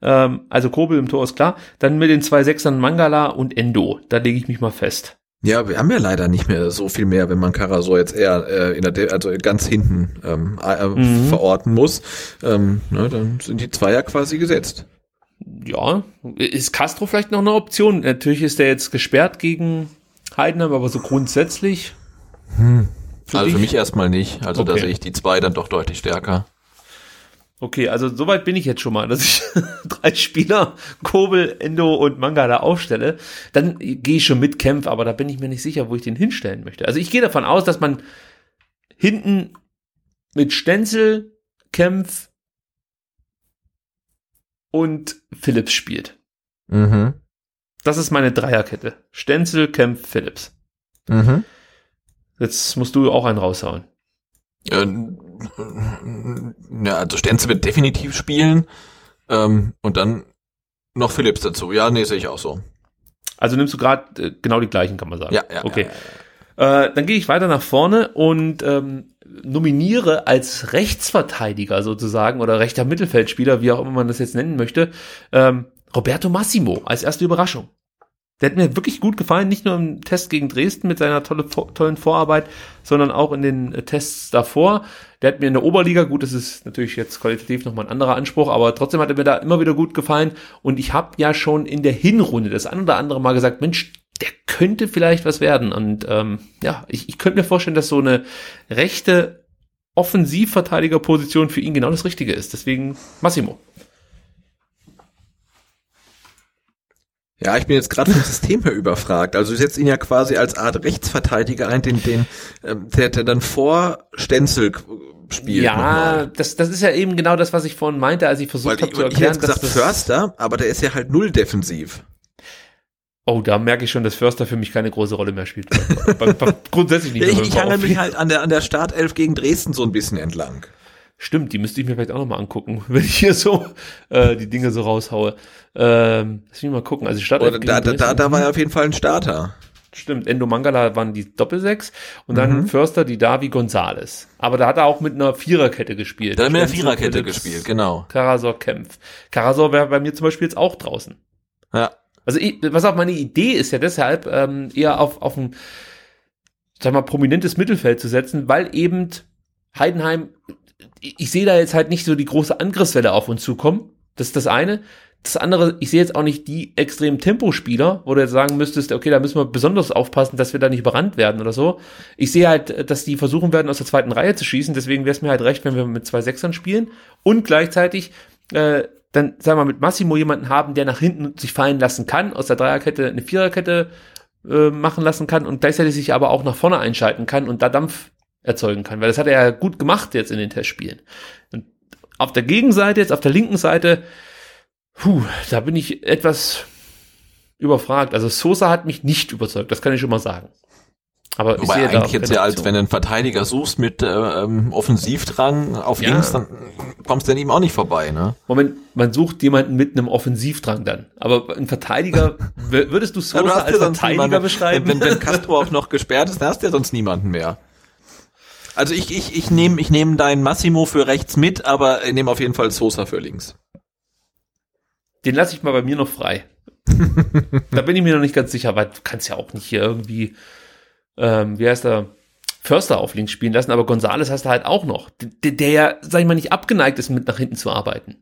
Ähm, also Kobel im Tor ist klar. Dann mit den zwei Sechsern Mangala und Endo. Da lege ich mich mal fest. ja, wir haben ja leider nicht mehr so viel mehr, wenn man Karasor jetzt eher äh, in der, De also ganz hinten ähm, äh, verorten muss. Ähm, ne, dann sind die Zweier quasi gesetzt. Ja, ist Castro vielleicht noch eine Option? Natürlich ist der jetzt gesperrt gegen Heidenheim, aber so grundsätzlich. Für also für dich? mich erstmal nicht. Also da Okay. sehe ich die zwei dann doch deutlich stärker. Okay, also soweit bin ich jetzt schon mal, dass ich drei Spieler, Kobel, Endo und Mangala aufstelle. Dann gehe ich schon mit Kempf, aber da bin ich mir nicht sicher, wo ich den hinstellen möchte. Also ich gehe davon aus, dass man hinten mit Stenzel, Kempf und Philips spielt. Mhm. Das ist meine Dreierkette. Stenzel, Kempf, Philips. Mhm. Jetzt musst du auch einen raushauen. Ja, also Stenzel wird definitiv spielen. Ähm, und dann noch Philips dazu. Ja, nee, sehe ich auch so. Also nimmst du gerade äh, genau die gleichen, kann man sagen. Ja, ja. Okay. Ja, Äh, dann gehe ich weiter nach vorne und ähm, nominiere als Rechtsverteidiger sozusagen oder rechter Mittelfeldspieler, wie auch immer man das jetzt nennen möchte, ähm, Roberto Massimo als erste Überraschung. Der hat mir wirklich gut gefallen, nicht nur im Test gegen Dresden mit seiner tolle, tollen Vorarbeit, sondern auch in den äh, Tests davor. Der hat mir in der Oberliga, gut, das ist natürlich jetzt qualitativ nochmal ein anderer Anspruch, aber trotzdem hat er mir da immer wieder gut gefallen. Und ich habe ja schon in der Hinrunde das ein oder andere Mal gesagt, Mensch, der könnte vielleicht was werden. Und ähm, ja, ich, ich könnte mir vorstellen, dass so eine rechte Offensivverteidigerposition für ihn genau das Richtige ist. Deswegen Massimo. Ja, ich bin jetzt gerade vom System her überfragt. Also du setzt ihn ja quasi als Art Rechtsverteidiger ein, den, den ähm, der, der dann vor Stenzel k- spielt. ja, das, das ist ja eben genau das, was ich vorhin meinte, als ich versucht habe zu ich hätte erklären, gesagt dass das, Förster, aber der ist ja halt null defensiv. Oh, da merke ich schon, dass Förster für mich keine große Rolle mehr spielt. Grundsätzlich nicht. Ich ich hangel mich halt an der, an der Startelf gegen Dresden so ein bisschen entlang. Stimmt, die müsste ich mir vielleicht auch nochmal angucken, wenn ich hier so äh, die Dinge so raushaue. Ähm, lass mich mal gucken. Also Stadt Oder da, da, da, da war er auf jeden Fall ein Starter. Stimmt, Endo Mangala waren die Doppelsechs und dann Mhm. Förster die Davi Gonzales. Aber da hat er auch mit einer Viererkette gespielt. Da hat er mit Stenzel, Viererkette gespielt, genau. Karasor Kempf. Karasor wäre bei mir zum Beispiel jetzt auch draußen. Ja. Also ich, was auch meine Idee ist ja deshalb, ähm, eher auf, auf ein, sag mal, prominentes Mittelfeld zu setzen, weil eben Heidenheim, ich, sehe da jetzt halt nicht so die große Angriffswelle auf uns zukommen. Das ist das eine. Das andere, ich sehe jetzt auch nicht die extremen Tempospieler, wo du jetzt sagen müsstest, okay, da müssen wir besonders aufpassen, dass wir da nicht überrannt werden oder so. Ich sehe halt, dass die versuchen werden, aus der zweiten Reihe zu schießen. Deswegen wäre es mir halt recht, wenn wir mit zwei Sechsern spielen und gleichzeitig äh, dann, sagen wir mal, mit Massimo jemanden haben, der nach hinten sich fallen lassen kann, aus der Dreierkette eine Viererkette äh, machen lassen kann und gleichzeitig sich aber auch nach vorne einschalten kann und da Dampf erzeugen kann, weil das hat er ja gut gemacht jetzt in den Testspielen. Und auf der Gegenseite, jetzt auf der linken Seite, puh, da bin ich etwas überfragt. Also Sosa hat mich nicht überzeugt, das kann ich schon mal sagen. Aber ich Wobei sehe da eigentlich jetzt ja, als wenn du einen Verteidiger suchst mit äh, ähm, Offensivdrang auf Ja. links, dann kommst du an ihm auch nicht vorbei, ne? Moment, man sucht jemanden mit einem Offensivdrang dann. Aber ein Verteidiger, würdest du Ja, Sosa du hast als ja Verteidiger niemanden. beschreiben? Wenn, wenn, wenn Castro auch noch gesperrt ist, dann hast du ja sonst niemanden mehr. Also ich, ich, ich nehme ich nehm deinen Massimo für rechts mit, aber ich nehme auf jeden Fall Sosa für links. Den lasse ich mal bei mir noch frei. da bin ich mir noch nicht ganz sicher, weil du kannst ja auch nicht hier irgendwie, ähm, wie heißt er, Förster auf links spielen lassen, aber Gonzales hast du halt auch noch, der, der ja, sag ich mal, nicht abgeneigt ist, mit nach hinten zu arbeiten.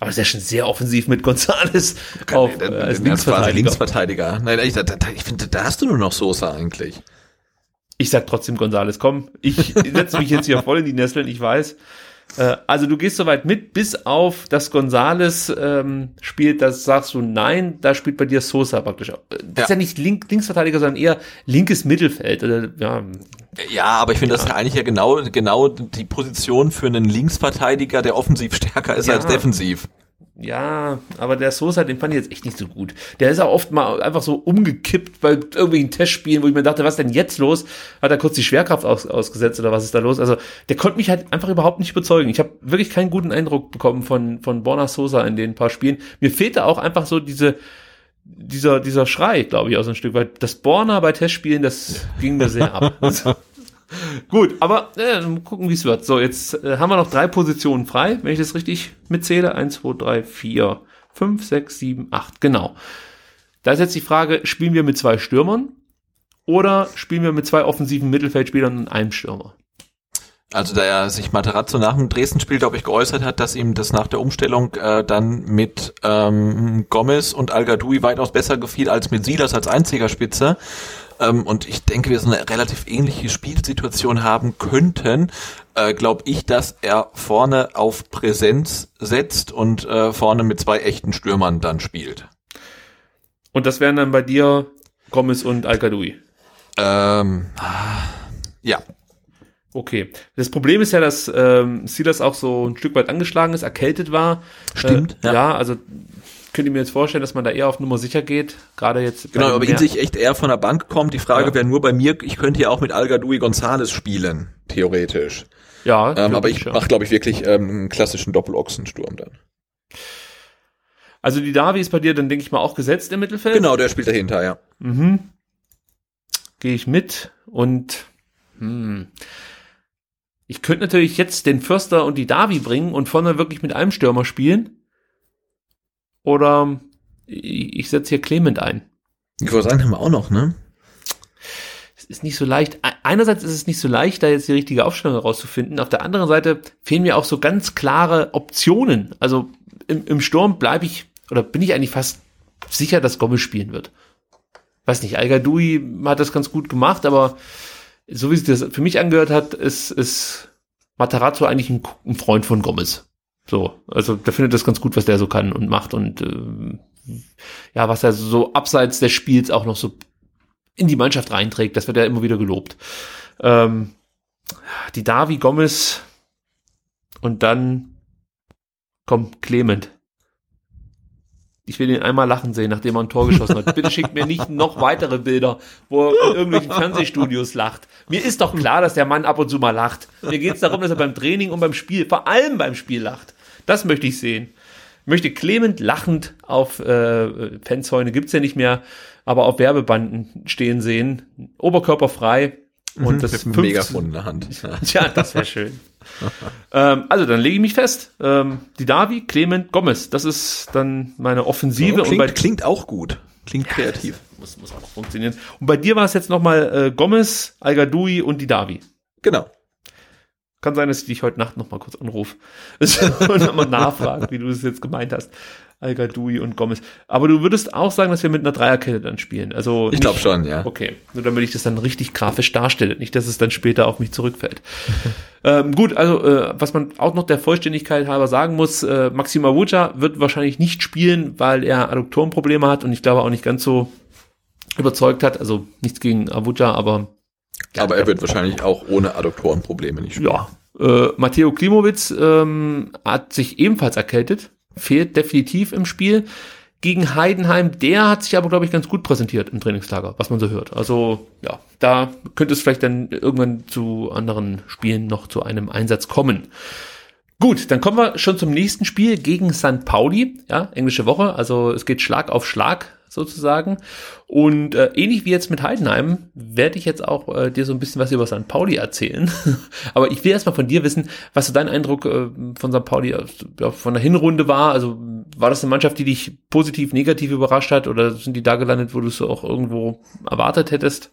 Aber ist ja schon sehr offensiv mit Gonzales auf, den, äh, als den als quasi Linksverteidiger. Linksverteidiger. Nein, ich, da, da, ich finde, da hast du nur noch Soße eigentlich. Ich sag trotzdem Gonzales, komm, ich setze mich jetzt hier voll in die Nesseln, ich weiß. Äh, also du gehst soweit mit, bis auf das Gonzales ähm, spielt, das sagst du nein, da spielt bei dir Sosa praktisch. Das Ja. ist ja nicht Link, Linksverteidiger, sondern eher linkes Mittelfeld. Oder, ja, Ja, aber ich finde, das ist ja eigentlich ja genau, genau die Position für einen Linksverteidiger, der offensiv stärker ist Ja. als defensiv. Ja, aber der Sosa, den fand ich jetzt echt nicht so gut. Der ist auch oft mal einfach so umgekippt bei irgendwelchen Testspielen, wo ich mir dachte, was denn jetzt los? Hat er kurz die Schwerkraft aus, ausgesetzt oder was ist da los? Also der konnte mich halt einfach überhaupt nicht überzeugen. Ich habe wirklich keinen guten Eindruck bekommen von, von Borna Sosa in den paar Spielen. Mir fehlte auch einfach so diese, dieser, dieser Schrei, glaube ich, aus ein Stück weit. Das Borna bei Testspielen, das ging mir sehr ab. Gut, aber äh, gucken, wie es wird. So, jetzt äh, haben wir noch drei Positionen frei, wenn ich das richtig mitzähle. Eins, zwei, drei, vier, fünf, sechs, sieben, acht. Genau. Da ist jetzt die Frage, spielen wir mit zwei Stürmern oder spielen wir mit zwei offensiven Mittelfeldspielern und einem Stürmer? Also da er sich Materazzo nach dem Dresden-Spiel, glaube ich, geäußert hat, dass ihm das nach der Umstellung äh, dann mit ähm, Gomez und al weitaus besser gefiel als mit Silas als einziger Spitze. Ähm, und ich denke, wir so eine relativ ähnliche Spielsituation haben könnten, äh, glaube ich, dass er vorne auf Präsenz setzt und äh, vorne mit zwei echten Stürmern dann spielt. Und das wären dann bei dir Gomez und al Ähm, ja, Okay. Das Problem ist ja, dass ähm, Silas auch so ein Stück weit angeschlagen ist, erkältet war. Stimmt, Äh, ja. ja. also könnt ihr mir jetzt vorstellen, dass man da eher auf Nummer sicher geht, gerade jetzt. Genau, aber ihn sich echt eher von der Bank kommt. Die Frage Ja. wäre nur bei mir, ich könnte ja auch mit Algadui Gonzales spielen, theoretisch. ja, Ähm, aber ich ja. mache, glaube ich, wirklich ähm, einen klassischen Doppelochsensturm dann. Also die Davi ist bei dir dann, denke ich mal, auch gesetzt im Mittelfeld. Genau, der spielt dahinter, ja. Mhm. Gehe ich mit und hm. ich könnte natürlich jetzt den Förster und die Davi bringen und vorne wirklich mit einem Stürmer spielen. Oder ich, ich setze hier Clement ein. Ich wollte sagen, haben wir auch noch, ne? Es ist nicht so leicht. Einerseits ist es nicht so leicht, da jetzt die richtige Aufstellung herauszufinden. Auf der anderen Seite fehlen mir auch so ganz klare Optionen. Also im, im Sturm bleibe ich oder bin ich eigentlich fast sicher, dass Gomez spielen wird. Weiß nicht, al hat das ganz gut gemacht, aber so wie sich das für mich angehört hat, ist, ist Matarazzo eigentlich ein, ein Freund von Gomez. So, also der findet das ganz gut, was der so kann und macht und ähm, ja, was er so abseits des Spiels auch noch so in die Mannschaft reinträgt. Das wird ja immer wieder gelobt. Ähm, die Davi Gomez und dann komm, Clement. Ich will ihn einmal lachen sehen, nachdem er ein Tor geschossen hat. Bitte schickt mir nicht noch weitere Bilder, wo er in irgendwelchen Fernsehstudios lacht. Mir ist doch klar, dass der Mann ab und zu mal lacht. Mir geht es darum, dass er beim Training und beim Spiel, vor allem beim Spiel lacht. Das möchte ich sehen. Ich möchte Clement lachend auf äh, Fanzäune, gibt's ja nicht mehr, aber auf Werbebanden stehen sehen. Oberkörper frei. Und das Mit einem 15 Megafon in der Hand. Ja. Tja, das wäre schön. ähm, also, dann lege ich mich fest. Ähm, die Davi, Clement, Gomez. Das ist dann meine Offensive. und bei, klingt, klingt auch gut. Klingt kreativ. muss, muss auch funktionieren. Und bei dir war es jetzt nochmal äh, Gomez, al und die Davi. Genau. Kann sein, dass ich dich heute Nacht nochmal kurz anrufe und nochmal nachfrage, wie du es jetzt gemeint hast. al und Gomez. Aber du würdest auch sagen, dass wir mit einer Dreierkette dann spielen. Also Ich glaube schon, ja. Okay, nur damit ich das dann richtig grafisch darstelle, nicht, dass es dann später auf mich zurückfällt. ähm, gut, also äh, was man auch noch der Vollständigkeit halber sagen muss, äh, Maxim Avuca wird wahrscheinlich nicht spielen, weil er Adduktorenprobleme hat und ich glaube auch nicht ganz so überzeugt hat. Also nichts gegen Avuca, aber Aber er wird wahrscheinlich auch ohne Adduktorenprobleme nicht spielen. ja. Äh, Matteo Klimowitz ähm, hat sich ebenfalls erkältet, fehlt definitiv im Spiel. Gegen Heidenheim, der hat sich aber, glaube ich, ganz gut präsentiert im Trainingslager, was man so hört. Also, ja, da könnte es vielleicht dann irgendwann zu anderen Spielen noch zu einem Einsatz kommen. Gut, dann kommen wir schon zum nächsten Spiel gegen St. Pauli, ja, englische Woche, also es geht Schlag auf Schlag sozusagen. Und äh, ähnlich wie jetzt mit Heidenheim werde ich jetzt auch äh, dir so ein bisschen was über St. Pauli erzählen. Aber ich will erstmal von dir wissen, was so dein Eindruck äh, von St. Pauli äh, ja, von der Hinrunde war. Also war das eine Mannschaft, die dich positiv, negativ überrascht hat oder sind die da gelandet, wo du es auch irgendwo erwartet hättest?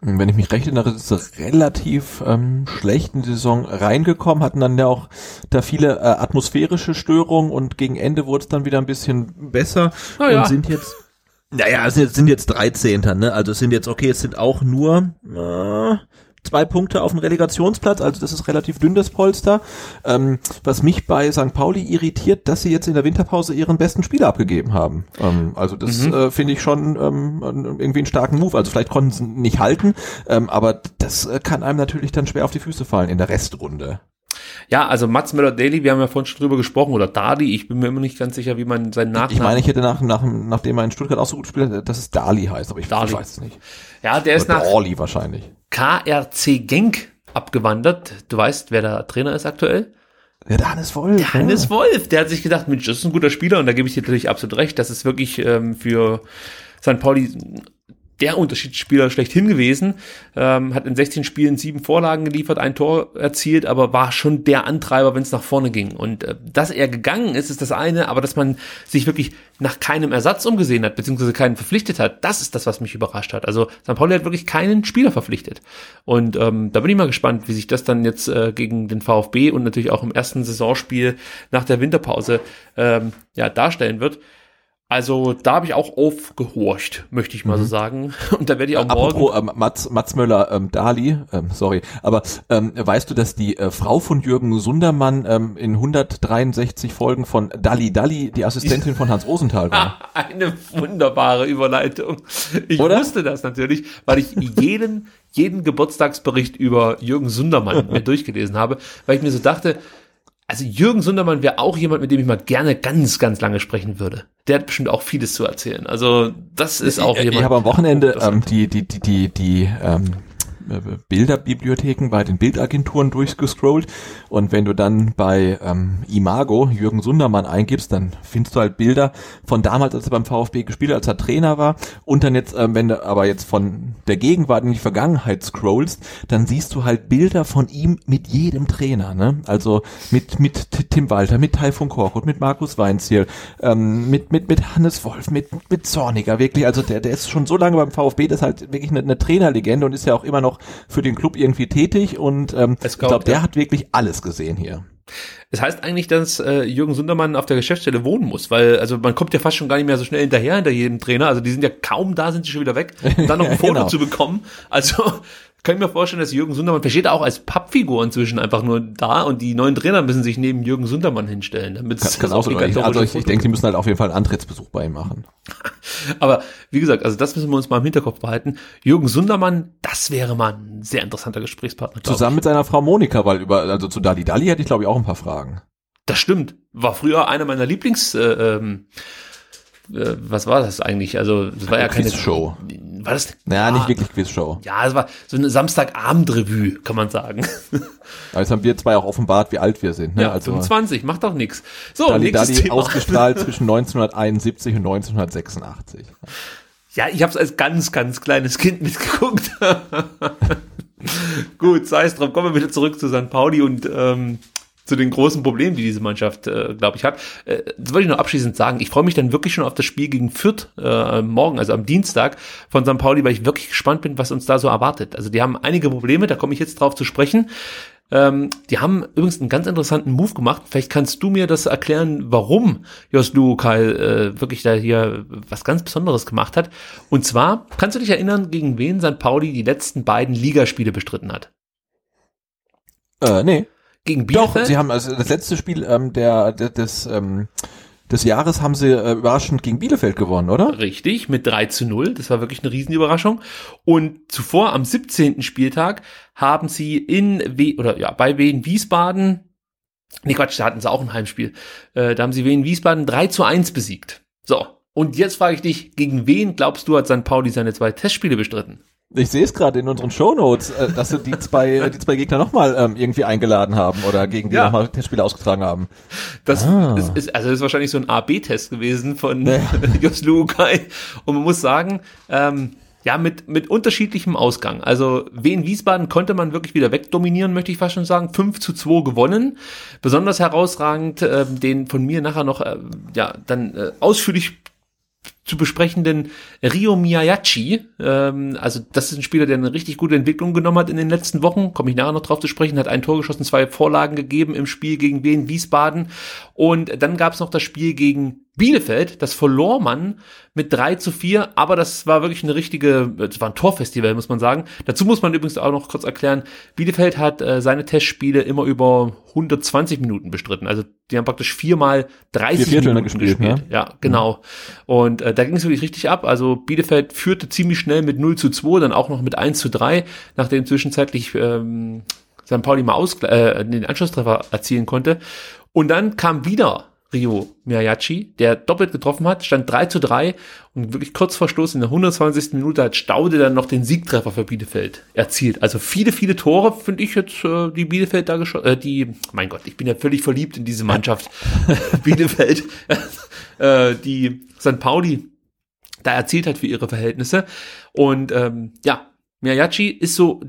Wenn ich mich recht erinnere, ist relativ ähm, schlecht in die Saison reingekommen, hatten dann ja auch da viele äh, atmosphärische Störungen und gegen Ende wurde es dann wieder ein bisschen besser Na ja. und sind jetzt naja, es sind jetzt, sind jetzt 13. Ne? Also es sind jetzt, okay, es sind auch nur äh, zwei Punkte auf dem Relegationsplatz, also das ist relativ dünn, das Polster. Ähm, was mich bei St. Pauli irritiert, dass sie jetzt in der Winterpause ihren besten Spieler abgegeben haben. Ähm, also das Mhm. äh, finde ich schon ähm, irgendwie einen starken Move. Also vielleicht konnten sie nicht halten, ähm, aber das äh, kann einem natürlich dann schwer auf die Füße fallen in der Restrunde. Ja, also Mats Möller-Daly, wir haben ja vorhin schon drüber gesprochen, oder Dali, ich bin mir immer nicht ganz sicher, wie man seinen Nachnamen... Ich meine, ich hätte nach, nach, nachdem er in Stuttgart auch so gut spielt, dass es Dali heißt, aber ich, Dali. weiß es nicht. ja, der ist Oder nach Dali wahrscheinlich. KRC Genk abgewandert. Du weißt, wer der Trainer ist aktuell? Ja, der Hannes Wolf. Der Hannes Wolf, der hat sich gedacht, Mensch, das ist ein guter Spieler und da gebe ich dir natürlich absolut recht. Das ist wirklich ähm, für St. Pauli der Unterschiedsspieler schlechthin gewesen. Ähm, hat in 16 Spielen sieben Vorlagen geliefert, ein Tor erzielt, aber war schon der Antreiber, wenn es nach vorne ging. Und äh, dass er gegangen ist, ist das eine, aber dass man sich wirklich nach keinem Ersatz umgesehen hat, beziehungsweise keinen verpflichtet hat, das ist das, was mich überrascht hat. Also St. Pauli hat wirklich keinen Spieler verpflichtet. Und ähm, da bin ich mal gespannt, wie sich das dann jetzt äh, gegen den VfB und natürlich auch im ersten Saisonspiel nach der Winterpause ähm, ja, darstellen wird. Also da habe ich auch aufgehorcht, möchte ich mal so sagen. Und da werde ich auch morgen. Apropos ähm, Mats, Mats Möller, ähm, Dali, ähm, sorry, aber ähm, weißt du, dass die äh, Frau von Jürgen Sundermann ähm, in 163 Folgen von Dali Dali die Assistentin von Hans Rosenthal war? Eine wunderbare Überleitung. Ich Oder? wusste das natürlich, weil ich jeden, jeden Geburtstagsbericht über Jürgen Sundermann mir durchgelesen habe, weil ich mir so dachte, also Jürgen Sundermann wäre auch jemand, mit dem ich mal gerne ganz, ganz lange sprechen würde. Der hat bestimmt auch vieles zu erzählen. Also das ist auch ich, jemand. ich habe am Wochenende ähm, die die die die die ähm, äh, Bilderbibliotheken bei den Bildagenturen durchgescrollt. Und wenn du dann bei ähm, Imago Jürgen Sundermann eingibst, dann findest du halt Bilder von damals, als er beim VfB gespielt hat, als er Trainer war. Und dann jetzt, ähm, wenn du aber jetzt von der Gegenwart in die Vergangenheit scrollst, dann siehst du halt Bilder von ihm mit jedem Trainer, ne? Also mit mit Tim Walter, mit Taifun Korkut, mit Markus Weinziel, ähm, mit mit mit Hannes Wolf, mit mit Zorniger, wirklich, also der der ist schon so lange beim VfB, das ist halt wirklich eine, eine Trainerlegende und ist ja auch immer noch für den Club irgendwie tätig und ähm, ich glaube, der ja. hat wirklich alles gesehen hier. Es heißt eigentlich, dass äh, Jürgen Sundermann auf der Geschäftsstelle wohnen muss, weil also man kommt ja fast schon gar nicht mehr so schnell hinterher hinter jedem Trainer. Also die sind ja kaum da, sind sie schon wieder weg. Und dann noch ein Foto Genau. zu bekommen. Also kann ich mir vorstellen, dass Jürgen Sundermann, vielleicht steht er auch als Pappfigur inzwischen einfach nur da und die neuen Trainer müssen sich neben Jürgen Sundermann hinstellen, damit Kann, kann auch so, obligatorische also ich, ich denke, die müssen halt auf jeden Fall einen Antrittsbesuch bei ihm machen. Aber wie gesagt, also das müssen wir uns mal im Hinterkopf behalten. Jürgen Sundermann, das wäre mal ein sehr interessanter Gesprächspartner. Zusammen ich. mit seiner Frau Monika, weil über also zu Dali Dali hätte ich glaube ich auch ein paar Fragen. Das stimmt. War früher einer meiner Lieblings. Äh, ähm, äh, was war das eigentlich? Also das war ja keine Quizshow. War das? Naja, Ah, nicht wirklich Quizshow. Ja, es war so eine Samstagabendrevue, kann man sagen. Aber jetzt haben wir zwei auch offenbart, wie alt wir sind. Ne? Ja, also 25, macht doch nichts. So, Dali nächstes Dali ausgestrahlt zwischen 1971 und 1986. Ja, ich habe es als ganz, ganz kleines Kind mitgeguckt. Gut, sei es drum. Kommen wir wieder zurück zu St. Pauli und ähm, zu den großen Problemen, die diese Mannschaft, äh, glaube ich, hat. Äh, das wollte ich noch abschließend sagen. Ich freue mich dann wirklich schon auf das Spiel gegen Fürth äh, morgen, also am Dienstag von St. Pauli, weil ich wirklich gespannt bin, was uns da so erwartet. Also die haben einige Probleme, da komme ich jetzt drauf zu sprechen. Ähm, die haben übrigens einen ganz interessanten Move gemacht. Vielleicht kannst du mir das erklären, warum Joslu Kai äh, wirklich da hier was ganz Besonderes gemacht hat. Und zwar, kannst du dich erinnern, gegen wen St. Pauli die letzten beiden Ligaspiele bestritten hat? Äh, nee. Gegen Doch, Bielefeld? sie haben also das letzte Spiel ähm, der, der des ähm, des Jahres haben sie äh, überraschend gegen Bielefeld gewonnen, oder? Richtig, mit 3 zu 0. Das war wirklich eine Riesenüberraschung. Und zuvor, am 17. Spieltag, haben sie in w oder ja, bei Wien Wiesbaden, nee Quatsch, da hatten sie auch ein Heimspiel, äh, da haben sie Wien Wiesbaden 3 zu 1 besiegt. So, und jetzt frage ich dich, gegen wen glaubst du, hat St. Pauli seine zwei Testspiele bestritten? Ich sehe es gerade in unseren Shownotes, äh, dass sie die zwei äh, die zwei Gegner nochmal ähm, irgendwie eingeladen haben oder gegen die Ja. nochmal Testspiele ausgetragen haben. Das Ah. ist, ist, also das ist wahrscheinlich so ein A-B-Test gewesen von Jos Lukai. Und man muss sagen, ähm, ja, mit, mit unterschiedlichem Ausgang. Also Wien Wiesbaden konnte man wirklich wieder wegdominieren, möchte ich fast schon sagen. 5 zu 2 gewonnen. Besonders herausragend, ähm, den von mir nachher noch, äh, ja, dann äh, ausführlich zu besprechenden Rio Miyachi. Ähm, also das ist ein Spieler, der eine richtig gute Entwicklung genommen hat in den letzten Wochen. Komme ich nachher noch drauf zu sprechen. Hat ein Tor geschossen, zwei Vorlagen gegeben im Spiel gegen Wien Wiesbaden. Und dann gab es noch das Spiel gegen Bielefeld, das verlor man mit 3 zu 4, aber das war wirklich eine richtige, das war ein Torfestival, muss man sagen. Dazu muss man übrigens auch noch kurz erklären, Bielefeld hat äh, seine Testspiele immer über 120 Minuten bestritten. Also die haben praktisch viermal 30 Vier Minuten gespielt, gespielt. ne? Ja, genau. Und äh, da ging es wirklich richtig ab. Also Bielefeld führte ziemlich schnell mit 0 zu 2, dann auch noch mit 1 zu 3, nachdem zwischenzeitlich ähm, St. Pauli mal ausgle äh, den Anschlusstreffer erzielen konnte. Und dann kam wieder Rio Miyachi, der doppelt getroffen hat, stand 3 zu 3 und wirklich kurz vor Schluss in der 120. Minute hat Staude dann noch den Siegtreffer für Bielefeld erzielt. Also viele, viele Tore finde ich jetzt, äh, die Bielefeld da geschossen, äh, die, mein Gott, ich bin ja völlig verliebt in diese Mannschaft Bielefeld, äh, die St. Pauli da erzielt hat für ihre Verhältnisse. Und ähm, ja, Miyachi ist so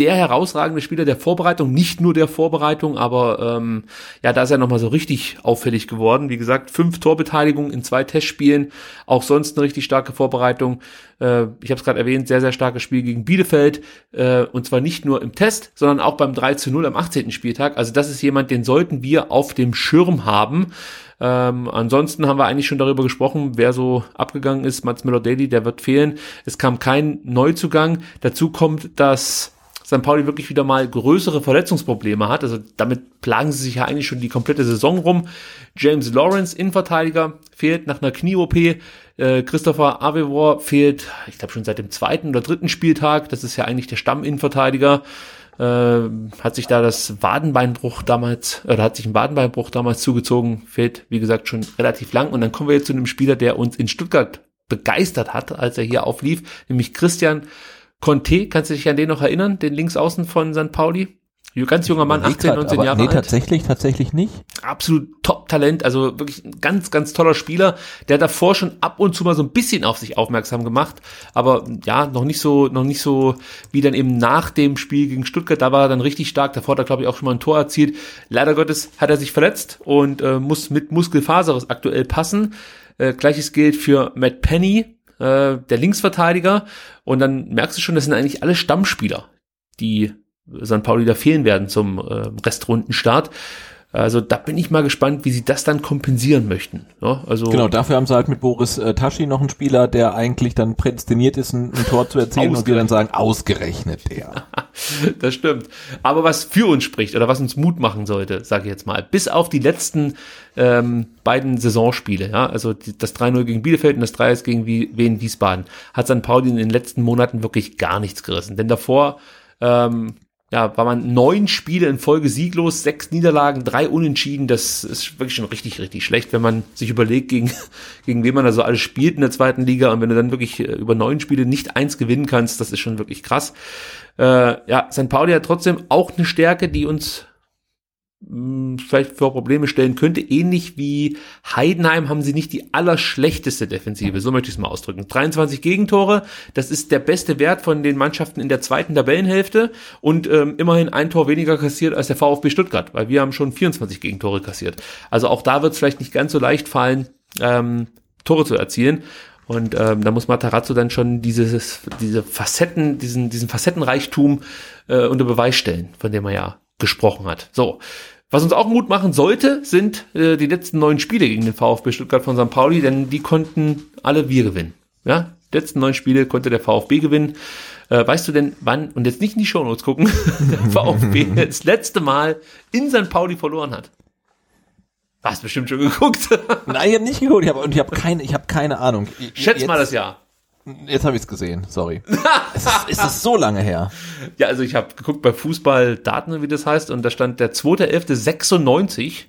der herausragende Spieler der Vorbereitung, nicht nur der Vorbereitung, aber ähm, ja, da ist er nochmal so richtig auffällig geworden. Wie gesagt, fünf Torbeteiligungen in zwei Testspielen, auch sonst eine richtig starke Vorbereitung. Äh, ich habe es gerade erwähnt, sehr, sehr starkes Spiel gegen Bielefeld äh, und zwar nicht nur im Test, sondern auch beim 3 zu 0 am 18. Spieltag. Also das ist jemand, den sollten wir auf dem Schirm haben. Ähm, ansonsten haben wir eigentlich schon darüber gesprochen, wer so abgegangen ist. Mats Müller-Daly, der wird fehlen. Es kam kein Neuzugang. Dazu kommt, dass St. Pauli wirklich wieder mal größere Verletzungsprobleme hat. Also damit plagen sie sich ja eigentlich schon die komplette Saison rum. James Lawrence, Innenverteidiger, fehlt nach einer Knie-OP. Äh, Christopher Avevor fehlt, ich glaube schon seit dem zweiten oder dritten Spieltag. Das ist ja eigentlich der Stamm-Innenverteidiger. Äh, hat sich da das Wadenbeinbruch damals, oder hat sich ein Wadenbeinbruch damals zugezogen, fehlt, wie gesagt, schon relativ lang. Und dann kommen wir jetzt zu einem Spieler, der uns in Stuttgart begeistert hat, als er hier auflief, nämlich Christian Conte, kannst du dich an den noch erinnern, den Linksaußen von St. Pauli? Ganz junger Mann, 18, 19 aber Jahre nee, alt. tatsächlich, tatsächlich nicht. Absolut Top-Talent, also wirklich ein ganz, ganz toller Spieler, der davor schon ab und zu mal so ein bisschen auf sich aufmerksam gemacht, aber ja, noch nicht so, noch nicht so wie dann eben nach dem Spiel gegen Stuttgart, da war er dann richtig stark, davor hat er glaube ich auch schon mal ein Tor erzielt. Leider Gottes hat er sich verletzt und äh, muss mit Muskelfaser aktuell passen. Äh, Gleiches gilt für Matt Penny, äh, der Linksverteidiger. Und dann merkst du schon, das sind eigentlich alle Stammspieler, die St. Pauli da fehlen werden zum äh, Restrundenstart. Also da bin ich mal gespannt, wie sie das dann kompensieren möchten. Ja, also Genau, dafür haben sie halt mit Boris äh, Taschi noch einen Spieler, der eigentlich dann prädestiniert ist, ein, ein Tor zu erzielen und wir dann sagen, ausgerechnet der. das stimmt. Aber was für uns spricht oder was uns Mut machen sollte, sage ich jetzt mal, bis auf die letzten ähm, beiden Saisonspiele, ja, also die, das 3-0 gegen Bielefeld und das 3-1 gegen Wie- Wien Wiesbaden, hat St. Pauli in den letzten Monaten wirklich gar nichts gerissen. Denn davor ähm, ja, war man neun Spiele in Folge sieglos, sechs Niederlagen, drei Unentschieden. Das ist wirklich schon richtig, richtig schlecht, wenn man sich überlegt, gegen, gegen wen man da so alles spielt in der zweiten Liga. Und wenn du dann wirklich äh, über neun Spiele nicht eins gewinnen kannst, das ist schon wirklich krass. Äh, ja, St. Pauli hat trotzdem auch eine Stärke, die uns vielleicht vor Probleme stellen könnte. Ähnlich wie Heidenheim haben sie nicht die allerschlechteste Defensive, so möchte ich es mal ausdrücken. 23 Gegentore, das ist der beste Wert von den Mannschaften in der zweiten Tabellenhälfte und ähm, immerhin ein Tor weniger kassiert als der VfB Stuttgart, weil wir haben schon 24 Gegentore kassiert. Also auch da wird es vielleicht nicht ganz so leicht fallen, ähm, Tore zu erzielen. Und ähm, da muss Matarazzo dann schon dieses, diese Facetten, diesen, diesen Facettenreichtum äh, unter Beweis stellen, von dem er ja gesprochen hat. So. Was uns auch Mut machen sollte, sind äh, die letzten neun Spiele gegen den VfB Stuttgart von St. Pauli, denn die konnten alle wir gewinnen. Ja, die letzten neun Spiele konnte der VfB gewinnen. Äh, weißt du denn, wann, und jetzt nicht in die Shownotes gucken, der VfB das letzte Mal in St. Pauli verloren hat? Hast bestimmt schon geguckt. Nein, ich habe nicht geguckt, ich habe und ich habe keine, ich habe keine Ahnung. Schätz jetzt, mal das Jahr. Jetzt habe ich es gesehen, sorry. es ist, es ist so lange her. Ja, also ich habe geguckt bei Fußballdaten, wie das heißt, und da stand der 2.11.96.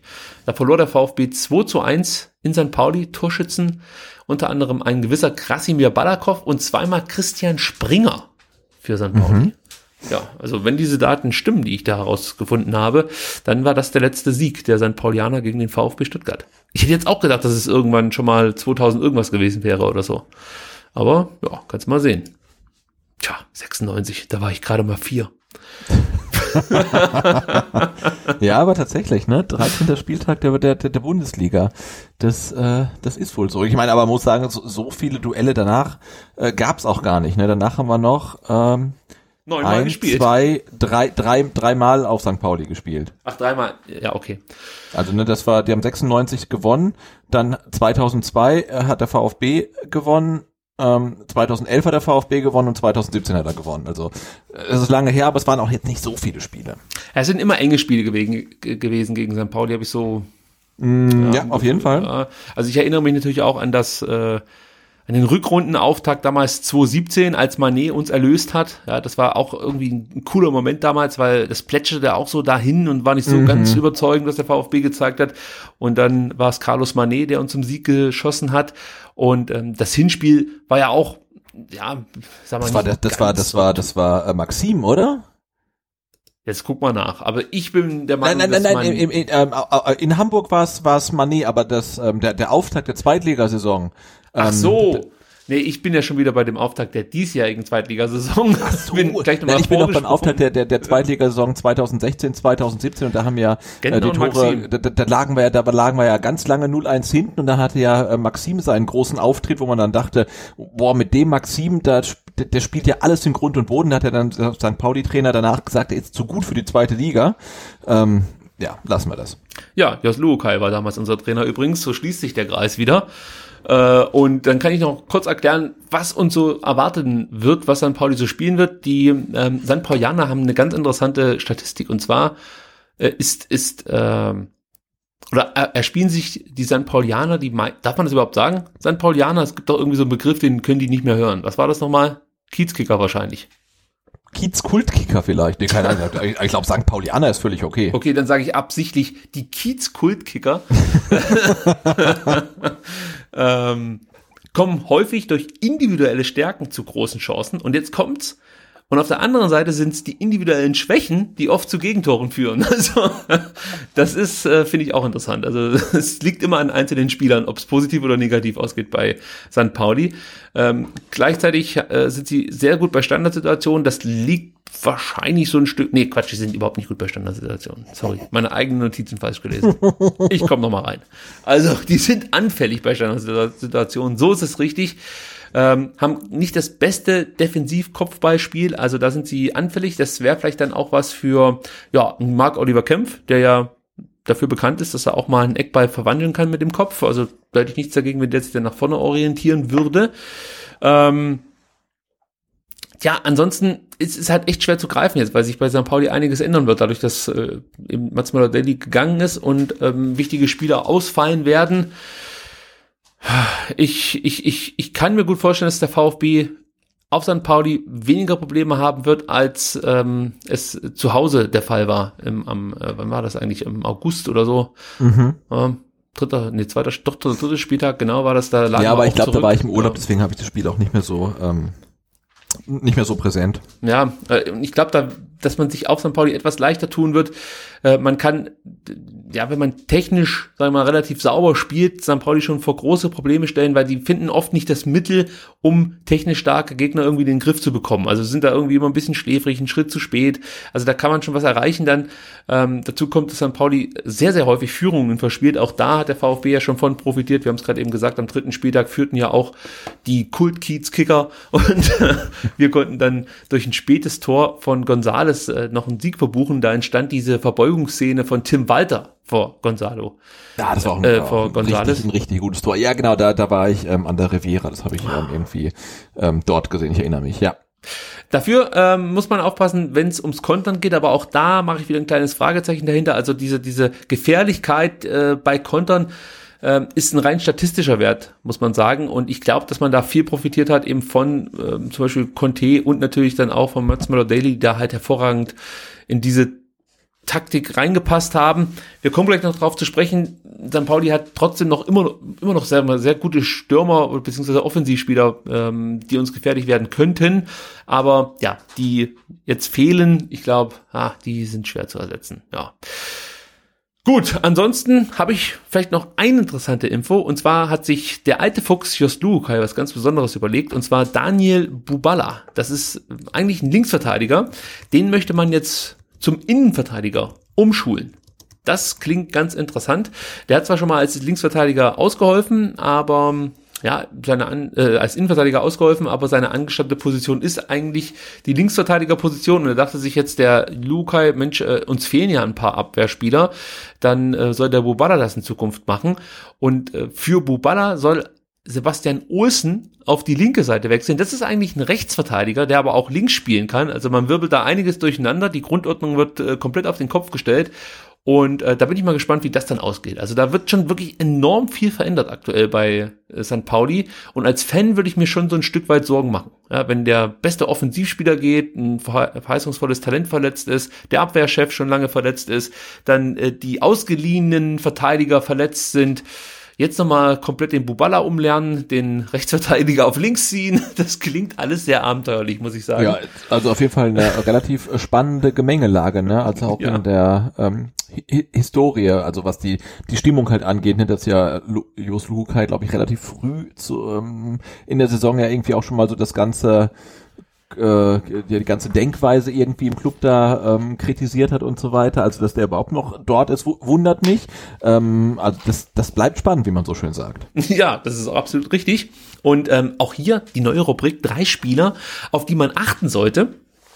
Da verlor der VfB 2 zu 1 in St. Pauli, Torschützen, unter anderem ein gewisser Krasimir Balakow und zweimal Christian Springer für St. Pauli. Ja, also wenn diese Daten stimmen, die ich da herausgefunden habe, dann war das der letzte Sieg der St. Paulianer gegen den VfB Stuttgart. Ich hätte jetzt auch gedacht, dass es irgendwann schon mal 2000 irgendwas gewesen wäre oder so. Aber ja, kannst mal sehen. Tja, 96, da war ich gerade mal vier. ja, aber tatsächlich, ne? 13. Spieltag der, der, der Bundesliga. Das, äh, das ist wohl so. Ich meine, aber muss sagen, so, so viele Duelle danach äh, gab's auch gar nicht. Ne? Danach haben wir noch ähm, Neunmal ein, gespielt. zwei, drei, drei, dreimal auf St. Pauli gespielt. Ach, dreimal. Ja, okay. Also ne, das war, die haben 96 gewonnen, dann 2002 äh, hat der VfB gewonnen, ähm, 2011 hat der VfB gewonnen und 2017 hat er gewonnen. Also äh, es ist lange her, aber es waren auch jetzt nicht so viele Spiele. Es sind immer enge Spiele gewesen, gewesen gegen St. Pauli, habe ich so. Mm, ja, auf jeden Fall. Ja. Also ich erinnere mich natürlich auch an das äh, an den Rückrundenauftakt damals 2017, als Manet uns erlöst hat. Ja, das war auch irgendwie ein cooler Moment damals, weil das plätscherte auch so dahin und war nicht so Mhm. ganz überzeugend, was der VfB gezeigt hat. Und dann war es Carlos Manet, der uns zum Sieg geschossen hat. Und ähm, das Hinspiel war ja auch, ja, sag mal, Das war, das, das war, das war, das war äh, Maxim, oder? Jetzt guck mal nach. Aber ich bin der Nein, Meinung, nein, nein, nein. man, In, in, äh, in Hamburg war es war es Manet, aber das ähm, der der Auftakt der Zweitligasaison. Ach ähm, so. Nee, ich bin ja schon wieder bei dem Auftakt der diesjährigen Zweitligasaison. So, bin gleich Nein, ich bin noch beim. Auftakt der, der, der Zweitligasaison 2016, 2017 und da haben ja äh, Gentner die Tore, da, da, lagen wir ja, da lagen wir ja ganz lange 0-1 hinten und da hatte ja äh, Maxim seinen großen Auftritt, wo man dann dachte, boah, mit dem Maxim, da, der, der spielt ja alles in Grund und Boden, da hat er dann der St. Pauli-Trainer danach gesagt, er ist zu gut für die zweite Liga. Ähm, ja, lassen wir das. Ja, Jos Luokai war damals unser Trainer übrigens. So schließt sich der Kreis wieder. Äh, und dann kann ich noch kurz erklären, was uns so erwarten wird, was St. Pauli so spielen wird. Die ähm, St. Paulianer haben eine ganz interessante Statistik und zwar äh, ist ist ähm, oder äh, erspielen sich die St. Paulianer, die darf man das überhaupt sagen? St. Paulianer, es gibt doch irgendwie so einen Begriff, den können die nicht mehr hören. Was war das nochmal? Kiezkicker wahrscheinlich. Kiez Kultkicker vielleicht. Nee, keine Ahnung. Ich, ich glaube, St. Paulianer ist völlig okay. Okay, dann sage ich absichtlich die Kiez-Kultkicker. ähm, kommen häufig durch individuelle Stärken zu großen Chancen. Und jetzt kommt's. Und auf der anderen Seite sind es die individuellen Schwächen, die oft zu Gegentoren führen. Also das ist, äh, finde ich, auch interessant. Also es liegt immer an einzelnen Spielern, ob es positiv oder negativ ausgeht bei St. Pauli. Ähm, gleichzeitig äh, sind sie sehr gut bei Standardsituationen. Das liegt wahrscheinlich so ein Stück. Nee, Quatsch, die sind überhaupt nicht gut bei Standardsituationen. Sorry, meine eigenen Notizen falsch gelesen. Ich komme noch mal rein. Also, die sind anfällig bei Standardsituationen. So ist es richtig. Ähm, haben nicht das beste Defensiv-Kopfballspiel, also da sind sie anfällig. Das wäre vielleicht dann auch was für ja, Marc Oliver Kempf, der ja dafür bekannt ist, dass er auch mal einen Eckball verwandeln kann mit dem Kopf. Also da hätte ich nichts dagegen, wenn der sich dann nach vorne orientieren würde. Ähm, ja, ansonsten ist es halt echt schwer zu greifen jetzt, weil sich bei St. Pauli einiges ändern wird, dadurch, dass äh, eben Mats Möller-Deli gegangen ist und ähm, wichtige Spieler ausfallen werden. Ich, ich, ich, ich kann mir gut vorstellen, dass der VfB auf St. Pauli weniger Probleme haben wird, als ähm, es zu Hause der Fall war. Im, am, äh, wann war das eigentlich? Im August oder so. Mhm. Ähm, dritter, nee, zweiter, doch, dritter, Spieltag, genau war das da. Ja, aber ich glaube, da war ich im Urlaub, deswegen habe ich das Spiel auch nicht mehr so ähm, nicht mehr so präsent. Ja, äh, ich glaube, da, dass man sich auf St. Pauli etwas leichter tun wird. Äh, man kann, ja, wenn man technisch, sagen wir mal, relativ sauber spielt, St. Pauli schon vor große Probleme stellen, weil die finden oft nicht das Mittel, um technisch starke Gegner irgendwie in den Griff zu bekommen. Also sind da irgendwie immer ein bisschen schläfrig, einen Schritt zu spät. Also da kann man schon was erreichen dann. Ähm, dazu kommt, dass St. Pauli sehr, sehr häufig Führungen verspielt. Auch da hat der VfB ja schon von profitiert. Wir haben es gerade eben gesagt, am dritten Spieltag führten ja auch die Kult-Kiez-Kicker und wir konnten dann durch ein spätes Tor von Gonzales äh, noch einen Sieg verbuchen. Da entstand diese Verbeugungsszene von Tim Walter vor Gonzalo. Ja, das war auch ein, Äh, vor ein, González. richtig, ein richtig gutes Tor. Ja, genau, da, da war ich ähm, an der Riviera, das habe ich ähm, irgendwie ähm, dort gesehen, ich erinnere mich, ja. Dafür ähm, muss man aufpassen, wenn es ums Kontern geht, aber auch da mache ich wieder ein kleines Fragezeichen dahinter. Also diese, diese Gefährlichkeit äh, bei Kontern ähm, ist ein rein statistischer Wert, muss man sagen. Und ich glaube, dass man da viel profitiert hat, eben von ähm, zum Beispiel Conte und natürlich dann auch von Mats Möller-Daly, die da halt hervorragend in diese Taktik reingepasst haben. Wir kommen gleich noch drauf zu sprechen. St. Pauli hat trotzdem noch immer, immer noch sehr, sehr gute Stürmer bzw. Offensivspieler, ähm, die uns gefährlich werden könnten. Aber ja, die jetzt fehlen, ich glaube, ah, die sind schwer zu ersetzen. Ja. Gut, ansonsten habe ich vielleicht noch eine interessante Info. Und zwar hat sich der alte Fuchs Jos Lukai was ganz Besonderes überlegt. Und zwar Daniel Bubala. Das ist eigentlich ein Linksverteidiger. Den möchte man jetzt zum Innenverteidiger umschulen. Das klingt ganz interessant. Der hat zwar schon mal als Linksverteidiger ausgeholfen, aber ja, seine An äh, als Innenverteidiger ausgeholfen, aber seine angestammte Position ist eigentlich die Linksverteidigerposition. Und er dachte sich jetzt der Lukai, Mensch, äh, uns fehlen ja ein paar Abwehrspieler, dann äh, soll der Bubala das in Zukunft machen. Und äh, für Bubala soll Sebastian Olsen auf die linke Seite wechseln. Das ist eigentlich ein Rechtsverteidiger, der aber auch links spielen kann. Also man wirbelt da einiges durcheinander. Die Grundordnung wird äh, komplett auf den Kopf gestellt. Und äh, da bin ich mal gespannt, wie das dann ausgeht. Also da wird schon wirklich enorm viel verändert aktuell bei äh, St. Pauli. Und als Fan würde ich mir schon so ein Stück weit Sorgen machen. Ja, wenn der beste Offensivspieler geht, ein verheißungsvolles Talent verletzt ist, der Abwehrchef schon lange verletzt ist, dann äh, die ausgeliehenen Verteidiger verletzt sind Jetzt nochmal komplett den Bubala umlernen, den Rechtsverteidiger auf links ziehen. Das klingt alles sehr abenteuerlich, muss ich sagen. Ja, also auf jeden Fall eine relativ spannende Gemengelage, ne? Also auch ja. in der ähm, Hi Historie, also was die die Stimmung halt angeht, ne? Das ja Jos Luhuk halt, glaube ich, relativ früh zu, ähm, in der Saison ja irgendwie auch schon mal so das ganze äh, die ganze Denkweise irgendwie im Club da ähm, kritisiert hat und so weiter. Also dass der überhaupt noch dort ist, wundert mich. Ähm, also das, das bleibt spannend, wie man so schön sagt. Ja, das ist absolut richtig. Und ähm, auch hier die neue Rubrik, drei Spieler, auf die man achten sollte.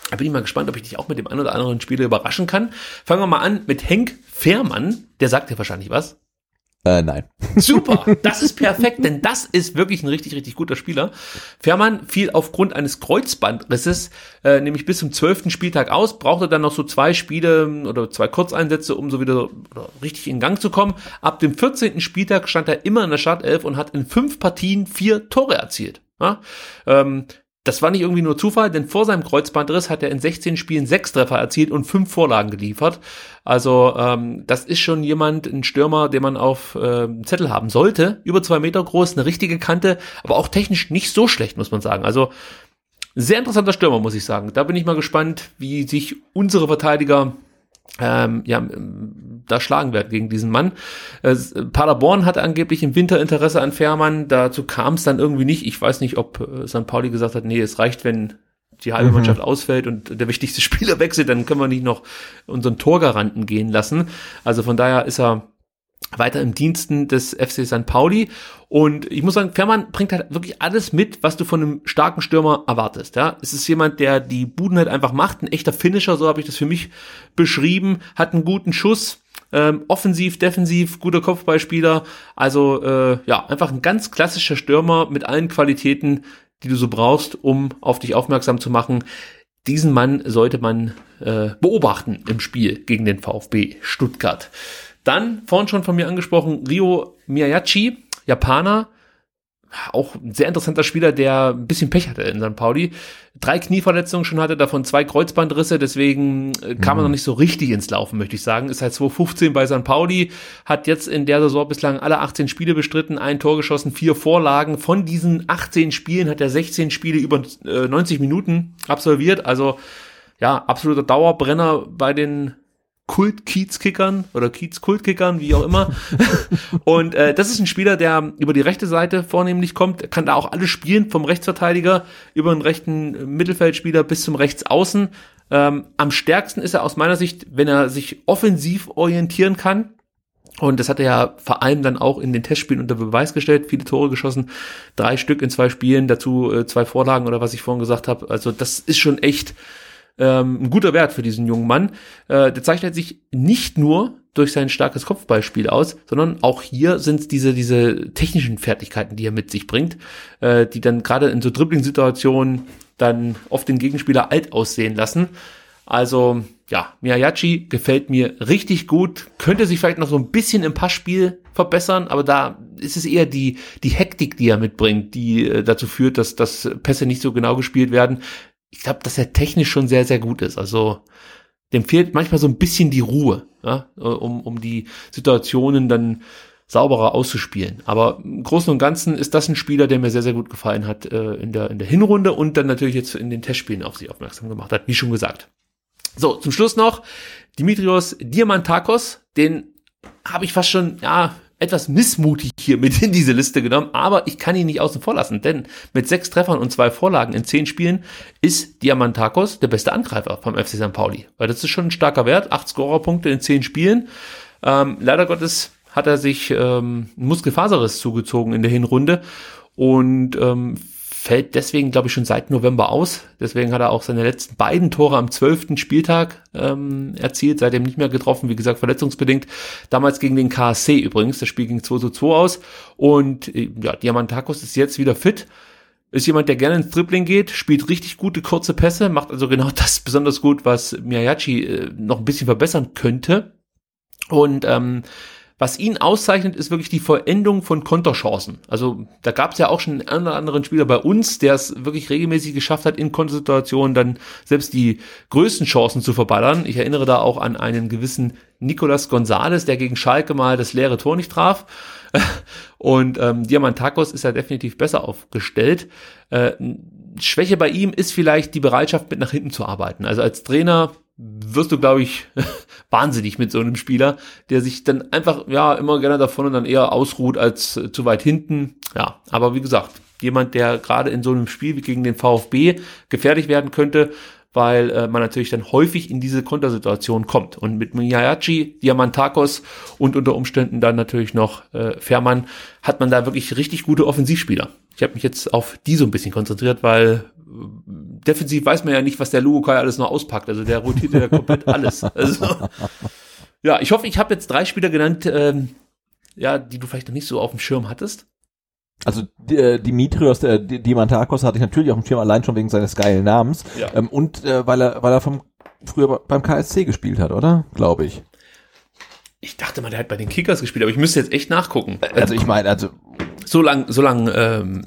Da bin ich mal gespannt, ob ich dich auch mit dem einen oder anderen Spieler überraschen kann. Fangen wir mal an mit Henk Fehrmann. Der sagt dir wahrscheinlich was. Äh, nein. Super, das ist perfekt, denn das ist wirklich ein richtig, richtig guter Spieler. Fährmann fiel aufgrund eines Kreuzbandrisses äh, nämlich bis zum zwölften Spieltag aus, brauchte dann noch so zwei Spiele oder zwei Kurzeinsätze, um so wieder richtig in Gang zu kommen. Ab dem 14. Spieltag stand er immer in der Startelf und hat in fünf Partien vier Tore erzielt. Ja? Ähm, das war nicht irgendwie nur Zufall, denn vor seinem Kreuzbandriss hat er in 16 Spielen sechs Treffer erzielt und fünf Vorlagen geliefert. Also ähm, das ist schon jemand, ein Stürmer, den man auf äh, Zettel haben sollte. Über zwei Meter groß, eine richtige Kante, aber auch technisch nicht so schlecht, muss man sagen. Also sehr interessanter Stürmer, muss ich sagen. Da bin ich mal gespannt, wie sich unsere Verteidiger ähm, ja, da schlagen werden gegen diesen Mann. Äh, Paderborn hatte angeblich im Winter Interesse an Fährmann, dazu kam es dann irgendwie nicht. Ich weiß nicht, ob äh, St. Pauli gesagt hat, nee, es reicht, wenn die halbe mhm. Mannschaft ausfällt und der wichtigste Spieler wechselt, dann können wir nicht noch unseren Torgaranten gehen lassen. Also von daher ist er weiter im Diensten des FC St. Pauli. Und ich muss sagen, Fährmann bringt halt wirklich alles mit, was du von einem starken Stürmer erwartest. Ja, es ist jemand, der die Buden halt einfach macht, ein echter Finisher, so habe ich das für mich beschrieben, hat einen guten Schuss, ähm, offensiv, defensiv, guter Kopfballspieler. Also äh, ja, einfach ein ganz klassischer Stürmer mit allen Qualitäten, die du so brauchst, um auf dich aufmerksam zu machen. Diesen Mann sollte man äh, beobachten im Spiel gegen den VfB Stuttgart. Dann, vorhin schon von mir angesprochen, Rio Miyachi, Japaner, auch ein sehr interessanter Spieler, der ein bisschen Pech hatte in St. Pauli. Drei Knieverletzungen schon hatte, davon zwei Kreuzbandrisse, deswegen äh, kam mhm. er noch nicht so richtig ins Laufen, möchte ich sagen. Ist halt 2015 bei St. Pauli, hat jetzt in der Saison bislang alle 18 Spiele bestritten, ein Tor geschossen, vier Vorlagen. Von diesen 18 Spielen hat er 16 Spiele über äh, 90 Minuten absolviert. Also ja, absoluter Dauerbrenner bei den Kult-Kiez-Kickern oder Kiez-Kult-Kickern, wie auch immer. und äh, das ist ein Spieler, der über die rechte Seite vornehmlich kommt, kann da auch alles spielen, vom Rechtsverteidiger über den rechten Mittelfeldspieler bis zum Rechtsaußen. Ähm, am stärksten ist er aus meiner Sicht, wenn er sich offensiv orientieren kann. Und das hat er ja vor allem dann auch in den Testspielen unter Beweis gestellt. Viele Tore geschossen, drei Stück in zwei Spielen, dazu äh, zwei Vorlagen oder was ich vorhin gesagt habe. Also das ist schon echt ähm, ein guter Wert für diesen jungen Mann. Äh, der zeichnet sich nicht nur durch sein starkes Kopfballspiel aus, sondern auch hier sind es diese, diese technischen Fertigkeiten, die er mit sich bringt, äh, die dann gerade in so Dribbling-Situationen dann oft den Gegenspieler alt aussehen lassen. Also ja, Miyachi gefällt mir richtig gut, könnte sich vielleicht noch so ein bisschen im Passspiel verbessern, aber da ist es eher die, die Hektik, die er mitbringt, die äh, dazu führt, dass, dass Pässe nicht so genau gespielt werden ich glaube, dass er technisch schon sehr, sehr gut ist. Also dem fehlt manchmal so ein bisschen die Ruhe, ja, um, um die Situationen dann sauberer auszuspielen. Aber im Großen und Ganzen ist das ein Spieler, der mir sehr, sehr gut gefallen hat äh, in, der, in der Hinrunde und dann natürlich jetzt in den Testspielen auf sich aufmerksam gemacht hat, wie schon gesagt. So, zum Schluss noch Dimitrios Diamantakos, den habe ich fast schon, ja, etwas missmutig hier mit in diese Liste genommen, aber ich kann ihn nicht außen vor lassen, denn mit sechs Treffern und zwei Vorlagen in zehn Spielen ist Diamantakos der beste Angreifer vom FC St. Pauli. Weil das ist schon ein starker Wert, acht Scorerpunkte in zehn Spielen. Ähm, leider Gottes hat er sich ähm, Muskelfaserriss zugezogen in der Hinrunde und ähm, fällt deswegen, glaube ich, schon seit November aus. Deswegen hat er auch seine letzten beiden Tore am zwölften Spieltag ähm, erzielt, seitdem nicht mehr getroffen, wie gesagt, verletzungsbedingt. Damals gegen den KSC übrigens, das Spiel ging 2 zu 2 aus. Und äh, ja, Diamantakos ist jetzt wieder fit. Ist jemand, der gerne ins Dribbling geht, spielt richtig gute kurze Pässe, macht also genau das besonders gut, was Miyachi äh, noch ein bisschen verbessern könnte. Und ähm, was ihn auszeichnet, ist wirklich die Vollendung von Konterchancen. Also da gab es ja auch schon einen anderen Spieler bei uns, der es wirklich regelmäßig geschafft hat, in Kontersituationen dann selbst die größten Chancen zu verballern. Ich erinnere da auch an einen gewissen Nicolas Gonzalez, der gegen Schalke mal das leere Tor nicht traf. Und ähm, Diamantakos ist ja definitiv besser aufgestellt. Äh, Schwäche bei ihm ist vielleicht die Bereitschaft, mit nach hinten zu arbeiten. Also als Trainer wirst du, glaube ich, wahnsinnig mit so einem Spieler, der sich dann einfach, ja, immer gerne davon und dann eher ausruht als äh, zu weit hinten. Ja, aber wie gesagt, jemand, der gerade in so einem Spiel wie gegen den VfB gefährlich werden könnte, weil äh, man natürlich dann häufig in diese Kontersituation kommt. Und mit Miyachi, Diamantakos und unter Umständen dann natürlich noch äh, Fährmann hat man da wirklich richtig gute Offensivspieler. Ich habe mich jetzt auf die so ein bisschen konzentriert, weil defensiv weiß man ja nicht, was der Lugokai alles noch auspackt. Also der rotiert ja komplett alles. Also, ja, ich hoffe, ich habe jetzt drei Spieler genannt, ähm, ja, die du vielleicht noch nicht so auf dem Schirm hattest. Also äh, Dimitrios der Diamantakos hatte ich natürlich auf dem Schirm allein schon wegen seines geilen Namens ja. ähm, und äh, weil er weil er vom früher beim KSC gespielt hat, oder? Glaube ich. Ich dachte mal, der hat bei den Kickers gespielt, aber ich müsste jetzt echt nachgucken. Also ich meine, also so lang, so lang, ähm,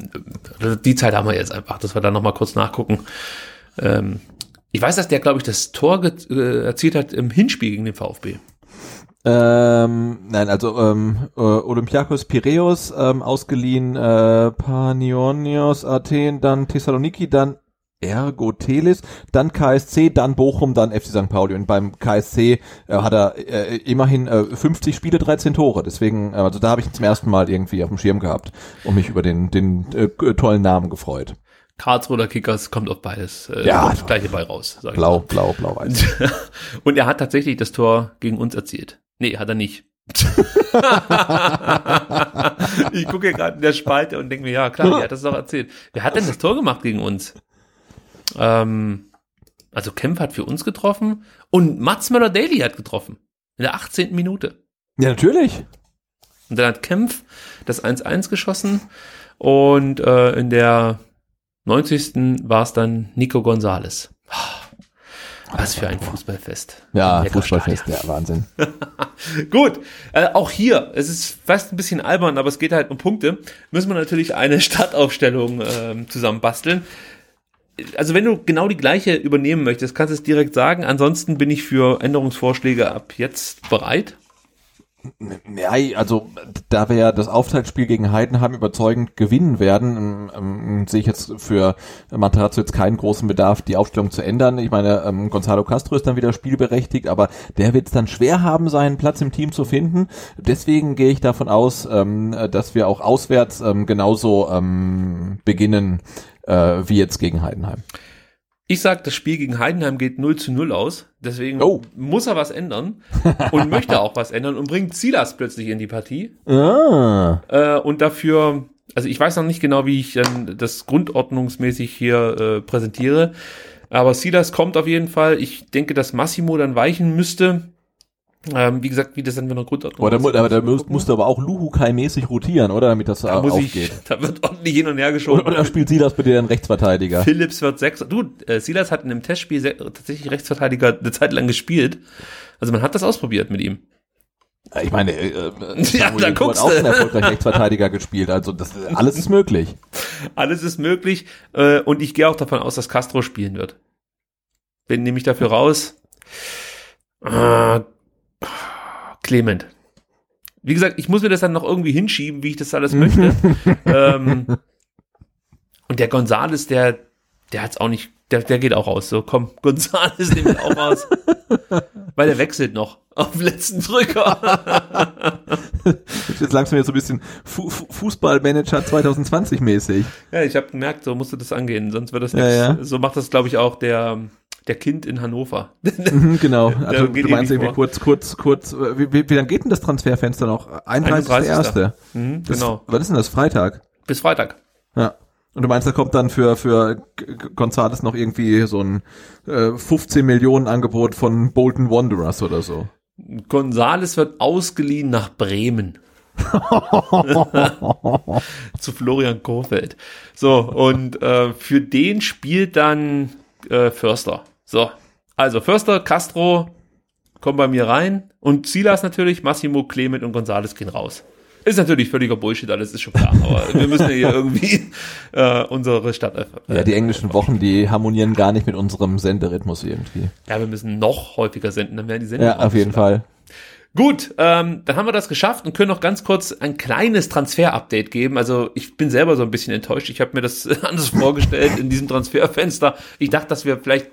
die Zeit haben wir jetzt einfach, dass wir da nochmal kurz nachgucken. Ähm, ich weiß, dass der, glaube ich, das Tor äh, erzielt hat im Hinspiel gegen den VfB. Ähm, nein, also ähm, äh, Olympiakos Piräus ähm, ausgeliehen, äh, Panionios Athen, dann Thessaloniki, dann Ergo Telis, dann KSC, dann Bochum, dann FC St. Pauli. Und beim KSC äh, hat er äh, immerhin äh, 50 Spiele, 13 Tore. Deswegen, äh, also da habe ich zum ersten Mal irgendwie auf dem Schirm gehabt und mich über den, den äh, tollen Namen gefreut. Karlsruher Kickers kommt auf beides. Äh, ja, das gleiche bei raus. Blau, blau, blau, weiß. und er hat tatsächlich das Tor gegen uns erzielt. Nee, hat er nicht. ich gucke gerade in der Spalte und denke mir, ja klar, er hat das doch erzählt. Wer hat denn das Tor gemacht gegen uns? Ähm, also Kempf hat für uns getroffen und Mats Möller-Daly hat getroffen. In der 18. Minute. Ja, natürlich. Und dann hat Kempf das 1-1 geschossen und äh, in der 90. war es dann Nico Gonzales. Was für ein Fußballfest. Ja, Fußballfest, ja, Wahnsinn. Gut, äh, auch hier, es ist fast ein bisschen albern, aber es geht halt um Punkte, müssen wir natürlich eine Stadtaufstellung äh, zusammen basteln also wenn du genau die gleiche übernehmen möchtest, kannst du es direkt sagen. Ansonsten bin ich für Änderungsvorschläge ab jetzt bereit. Ja, also da wir ja das Auftaktspiel gegen Heidenheim überzeugend gewinnen werden, ähm, ähm, sehe ich jetzt für Matarazzo jetzt keinen großen Bedarf, die Aufstellung zu ändern. Ich meine, ähm, Gonzalo Castro ist dann wieder spielberechtigt, aber der wird es dann schwer haben, seinen Platz im Team zu finden. Deswegen gehe ich davon aus, ähm, dass wir auch auswärts ähm, genauso ähm, beginnen äh, wie jetzt gegen Heidenheim. Ich sag, das Spiel gegen Heidenheim geht 0 zu 0 aus. Deswegen oh. muss er was ändern und möchte auch was ändern und bringt Silas plötzlich in die Partie. Ah. Äh, und dafür, also ich weiß noch nicht genau, wie ich dann das grundordnungsmäßig hier äh, präsentiere. Aber Silas kommt auf jeden Fall. Ich denke, dass Massimo dann weichen müsste. Ähm, wie gesagt, wie das dann mit einer Grundordnung aber da, aber da musst, musst du aber auch Luhukai-mäßig rotieren, oder? Damit das da muss aufgeht. Ich, da wird ordentlich hin und her geschoben. Oder, oder spielt Silas bitte den Rechtsverteidiger? Philips wird sechs. Du, äh, Silas hat in einem Testspiel tatsächlich Rechtsverteidiger eine Zeit lang gespielt. Also man hat das ausprobiert mit ihm. Ich meine, äh, äh ja, da guckst auch einen erfolgreich Rechtsverteidiger gespielt. Also das alles ist möglich. Alles ist möglich. Äh, und ich gehe auch davon aus, dass Castro spielen wird. Bin nämlich dafür raus. Äh, Clement. Wie gesagt, ich muss mir das dann noch irgendwie hinschieben, wie ich das alles möchte. ähm, und der Gonzales, der der hat's auch nicht, der, der geht auch raus. So, komm, Gonzales nimmt auch raus. Weil der wechselt noch auf den letzten Drücker. Jetzt langsam jetzt so ein bisschen Fu Fu Fußballmanager 2020 mäßig. ja, ich habe gemerkt, so musste das angehen, sonst wird das Ja, nichts. ja. So macht das, glaube ich, auch der, der Kind in Hannover. Mhm, genau. Also du meinst irgendwie vor. kurz, kurz, kurz, wie, wie, wie lange geht denn das Transferfenster noch? 31.1. Mhm, Das- genau. Was ist denn das? Freitag? Bis Freitag. Ja. Und du meinst, da kommt dann für, für Gonzales noch irgendwie so ein äh, 15 Millionen Angebot von Bolton Wanderers oder so. Gonzales wird ausgeliehen nach Bremen. Zu Florian Kohfeldt. So, und äh, für den spielt dann äh, Förster. So, also Förster, Castro kommen bei mir rein und Silas natürlich, Massimo, Clement und Gonzales gehen raus. Ist natürlich völliger Bullshit, alles ist schon klar, aber wir müssen ja hier irgendwie äh, unsere Stadt. Äh, Ja, die englischen Wochen, die harmonieren gar nicht mit unserem Senderhythmus irgendwie. ja, wir müssen noch häufiger senden, dann werden die Sendungen Ja, auf jeden Fall. Gut, ähm, dann haben wir das geschafft und können noch ganz kurz ein kleines Transfer-Update geben. Also ich bin selber so ein bisschen enttäuscht. Ich habe mir das anders vorgestellt in diesem Transferfenster. Ich dachte, dass wir vielleicht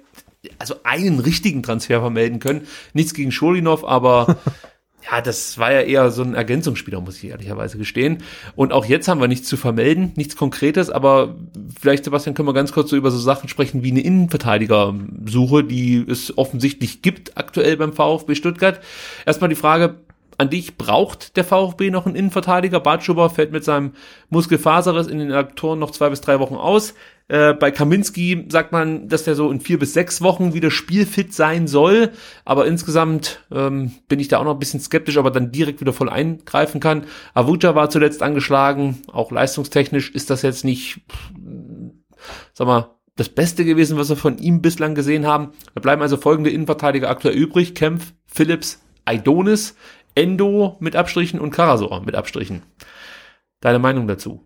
also einen richtigen Transfer vermelden können. Nichts gegen Scholinov, aber ja, das war ja eher so ein Ergänzungsspieler, muss ich ehrlicherweise gestehen. Und auch jetzt haben wir nichts zu vermelden, nichts Konkretes, aber vielleicht, Sebastian, können wir ganz kurz so über so Sachen sprechen wie eine Innenverteidigersuche, die es offensichtlich gibt aktuell beim VfB Stuttgart. Erstmal die Frage an dich, braucht der VfB noch einen Innenverteidiger? Bartschuber fällt mit seinem Muskelfaserriss in den Aktoren noch zwei bis drei Wochen aus. Äh, bei Kaminski sagt man, dass der so in vier bis sechs Wochen wieder spielfit sein soll. Aber insgesamt ähm, bin ich da auch noch ein bisschen skeptisch, ob er dann direkt wieder voll eingreifen kann. Avuja war zuletzt angeschlagen. Auch leistungstechnisch ist das jetzt nicht, sag mal, das Beste gewesen, was wir von ihm bislang gesehen haben. Da bleiben also folgende Innenverteidiger aktuell übrig. Kempf, Phillips, Aidonis, Endo mit Abstrichen und Karasor mit Abstrichen. Deine Meinung dazu?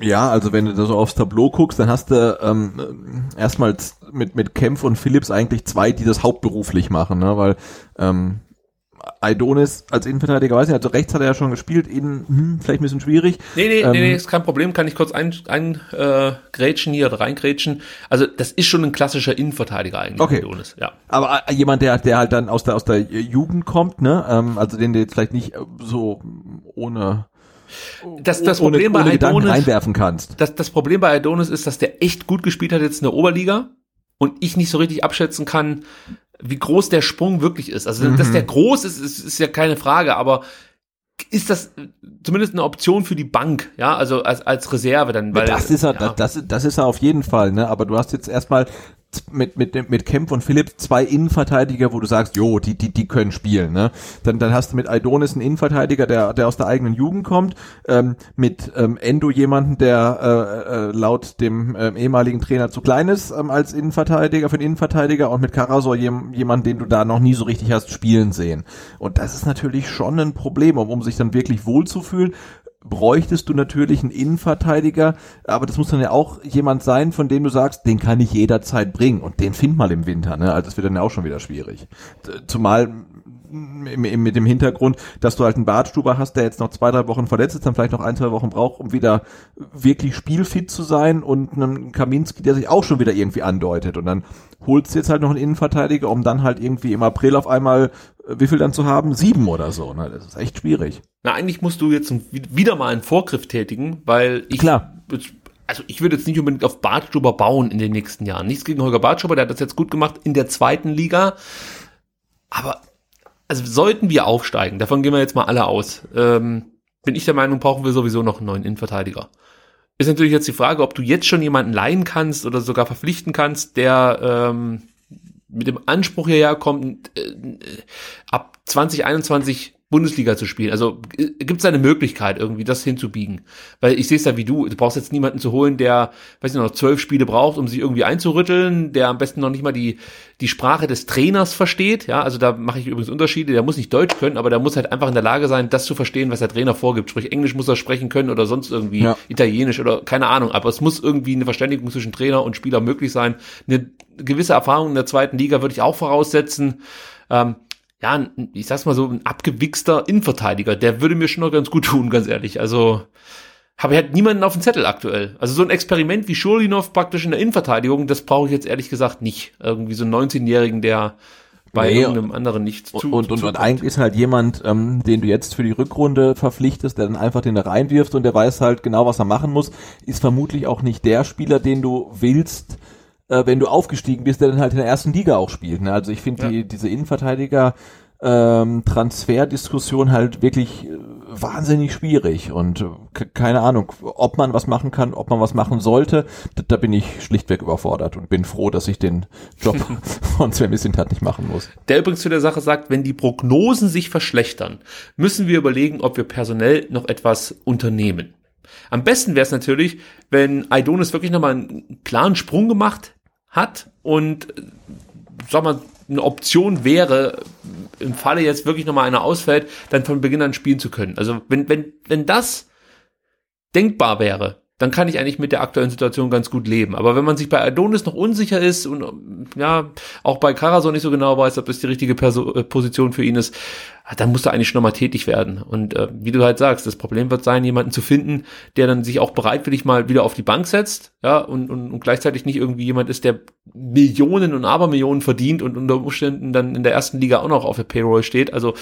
Ja, also wenn du da so aufs Tableau guckst, dann hast du ähm, erstmals mit, mit Kempf und Phillips eigentlich zwei, die das hauptberuflich machen, ne? weil ähm, Aidonis als Innenverteidiger, weiß ich, also rechts hat er ja schon gespielt, innen hm, vielleicht ein bisschen schwierig. Nee, nee, Ähm, nee, nee, ist kein Problem, kann ich kurz ein, ein äh, grätschen hier oder reingrätschen. Also das ist schon ein klassischer Innenverteidiger eigentlich, Okay. Adonis, ja. Aber äh, jemand, der, der halt dann aus der, aus der Jugend kommt, ne, ähm, also den du jetzt vielleicht nicht so ohne, Das, das ohne, Problem bei ohne Gedanken Adonis, reinwerfen kannst. das, das Problem bei Adonis ist, dass der echt gut gespielt hat jetzt in der Oberliga und ich nicht so richtig abschätzen kann, wie groß der Sprung wirklich ist. Also, dass der groß ist, ist, ist ja keine Frage, aber ist das zumindest eine Option für die Bank, ja, also als, als Reserve dann, weil das ist er, ja. das, das ist er auf jeden Fall, ne? Aber du hast jetzt erstmal mit mit mit Kempf und Philipp zwei Innenverteidiger, wo du sagst, jo, die die die können spielen, ne? Dann dann hast du mit Aidonis einen Innenverteidiger, der der aus der eigenen Jugend kommt, ähm, mit ähm, Endo jemanden, der äh, äh, laut dem ähm, ehemaligen Trainer zu klein ist ähm, als Innenverteidiger für den Innenverteidiger und mit Karasor jem, jemand, den du da noch nie so richtig hast spielen sehen. Und das ist natürlich schon ein Problem, um, um sich dann wirklich wohlzufühlen bräuchtest du natürlich einen Innenverteidiger, aber das muss dann ja auch jemand sein, von dem du sagst, den kann ich jederzeit bringen und den find mal im Winter, ne? Also das wird dann ja auch schon wieder schwierig. Zumal mit dem Hintergrund, dass du halt einen Bartstuber hast, der jetzt noch zwei, drei Wochen verletzt ist, dann vielleicht noch ein, zwei Wochen braucht, um wieder wirklich spielfit zu sein und einen Kaminski, der sich auch schon wieder irgendwie andeutet und dann holst du jetzt halt noch einen Innenverteidiger, um dann halt irgendwie im April auf einmal, äh, wie viel dann zu haben? Sieben oder so, ne? Das ist echt schwierig. Na, eigentlich musst du jetzt wieder mal einen Vorgriff tätigen, weil ich, Klar. also ich würde jetzt nicht unbedingt auf Bartstuber bauen in den nächsten Jahren. Nichts gegen Holger Bartstuber, der hat das jetzt gut gemacht in der zweiten Liga. Aber, also sollten wir aufsteigen, davon gehen wir jetzt mal alle aus, ähm, bin ich der Meinung, brauchen wir sowieso noch einen neuen Innenverteidiger. Ist natürlich jetzt die Frage, ob du jetzt schon jemanden leihen kannst oder sogar verpflichten kannst, der ähm, mit dem Anspruch hierher kommt, äh, ab 2021 Bundesliga zu spielen. Also gibt es eine Möglichkeit, irgendwie das hinzubiegen? Weil ich sehe es ja wie du, du brauchst jetzt niemanden zu holen, der, weiß ich noch, zwölf Spiele braucht, um sich irgendwie einzurütteln, der am besten noch nicht mal die, die Sprache des Trainers versteht. Ja, also da mache ich übrigens Unterschiede. Der muss nicht Deutsch können, aber der muss halt einfach in der Lage sein, das zu verstehen, was der Trainer vorgibt. Sprich, Englisch muss er sprechen können oder sonst irgendwie Ja. Italienisch oder keine Ahnung. Aber es muss irgendwie eine Verständigung zwischen Trainer und Spieler möglich sein. Eine gewisse Erfahrung in der zweiten Liga würde ich auch voraussetzen. Ähm, ja, ein- ich sag's mal so, ein abgewichster Innenverteidiger, der würde mir schon noch ganz gut tun, ganz ehrlich. Also, habe ich halt niemanden auf dem Zettel aktuell. Also so ein Experiment wie Schulinov praktisch in der Innenverteidigung, das brauche ich jetzt ehrlich gesagt nicht. Irgendwie so einen 19-Jährigen, der bei nee, irgendeinem anderen nicht zu, und, und, und eigentlich ist halt jemand, ähm, den du jetzt für die Rückrunde verpflichtest, der dann einfach den da reinwirft und der weiß halt genau, was er machen muss, ist vermutlich auch nicht der Spieler, den du willst, äh, wenn du aufgestiegen bist, der dann halt in der ersten Liga auch spielt. Ne? Also ich finde ja. die, diese Innenverteidiger ähm, Transferdiskussion halt wirklich äh, wahnsinnig schwierig und äh, keine Ahnung, ob man was machen kann, ob man was machen sollte, da, da bin ich schlichtweg überfordert und bin froh, dass ich den Job von Sven Missintat nicht machen muss. Der übrigens zu der Sache sagt, wenn die Prognosen sich verschlechtern, müssen wir überlegen, ob wir personell noch etwas unternehmen. Am besten wäre es natürlich, wenn Aidonis wirklich nochmal einen klaren Sprung gemacht hat und äh, sag mal, eine Option wäre, im Falle jetzt wirklich nochmal einer ausfällt, dann von Beginn an spielen zu können. Also wenn, wenn, wenn das denkbar wäre, dann kann ich eigentlich mit der aktuellen Situation ganz gut leben. Aber wenn man sich bei Adonis noch unsicher ist und ja, auch bei Karason nicht so genau weiß, ob das die richtige Perso äh, Position für ihn ist, dann muss er eigentlich schon nochmal tätig werden. Und äh, wie du halt sagst, das Problem wird sein, jemanden zu finden, der dann sich auch bereitwillig mal wieder auf die Bank setzt, ja, und, und, und gleichzeitig nicht irgendwie jemand ist, der Millionen und Abermillionen verdient und unter Umständen dann in der ersten Liga auch noch auf der Payroll steht. Also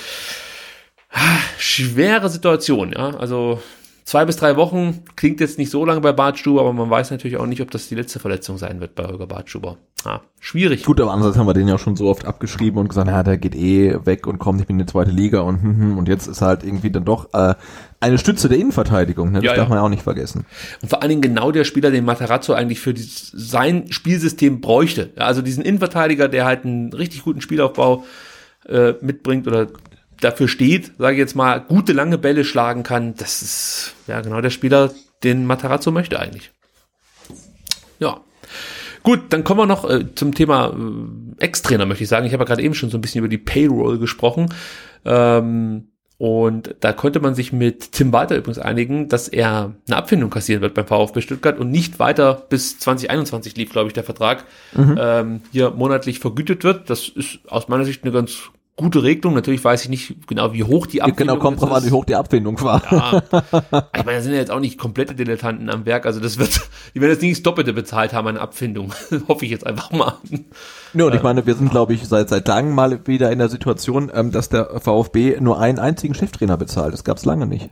schwere Situation, ja. Also Zwei bis drei Wochen klingt jetzt nicht so lange bei Bartstuber, aber man weiß natürlich auch nicht, ob das die letzte Verletzung sein wird bei Holger Bartstuber. Ah, schwierig. Gut, aber andererseits haben wir den ja schon so oft abgeschrieben und gesagt, ja, der geht eh weg und kommt nicht mehr in die zweite Liga und hm, hm, und jetzt ist halt irgendwie dann doch äh, eine Stütze der Innenverteidigung, ne? das ja, darf man ja auch nicht vergessen. Und vor allen Dingen genau der Spieler, den Matarazzo eigentlich für dieses, sein Spielsystem bräuchte. Also diesen Innenverteidiger, der halt einen richtig guten Spielaufbau äh, mitbringt oder dafür steht, sage ich jetzt mal, gute lange Bälle schlagen kann, das ist ja genau der Spieler, den Matarazzo möchte eigentlich. Ja. Gut, dann kommen wir noch äh, zum Thema äh, Ex-Trainer, möchte ich sagen. Ich habe ja gerade eben schon so ein bisschen über die Payroll gesprochen. Ähm, und da konnte man sich mit Tim Walter übrigens einigen, dass er eine Abfindung kassieren wird beim VfB Stuttgart und nicht weiter bis 2021 lief, glaube ich, der Vertrag, mhm. ähm, hier monatlich vergütet wird. Das ist aus meiner Sicht eine ganz gute Regelung. Natürlich weiß ich nicht genau, wie hoch die Abfindung Genau, kommt drauf an, wie hoch die Abfindung war. Ja. Ich meine, da sind ja jetzt auch nicht komplette Dilettanten am Werk. Also das wird, die werden jetzt nicht das Doppelte bezahlt haben an Abfindung. Hoffe ich jetzt einfach mal. Ja, und ich meine, wir sind, glaube ich, seit, seit Tagen mal wieder in der Situation, ähm, dass der VfB nur einen einzigen Cheftrainer bezahlt. Das gab es lange nicht.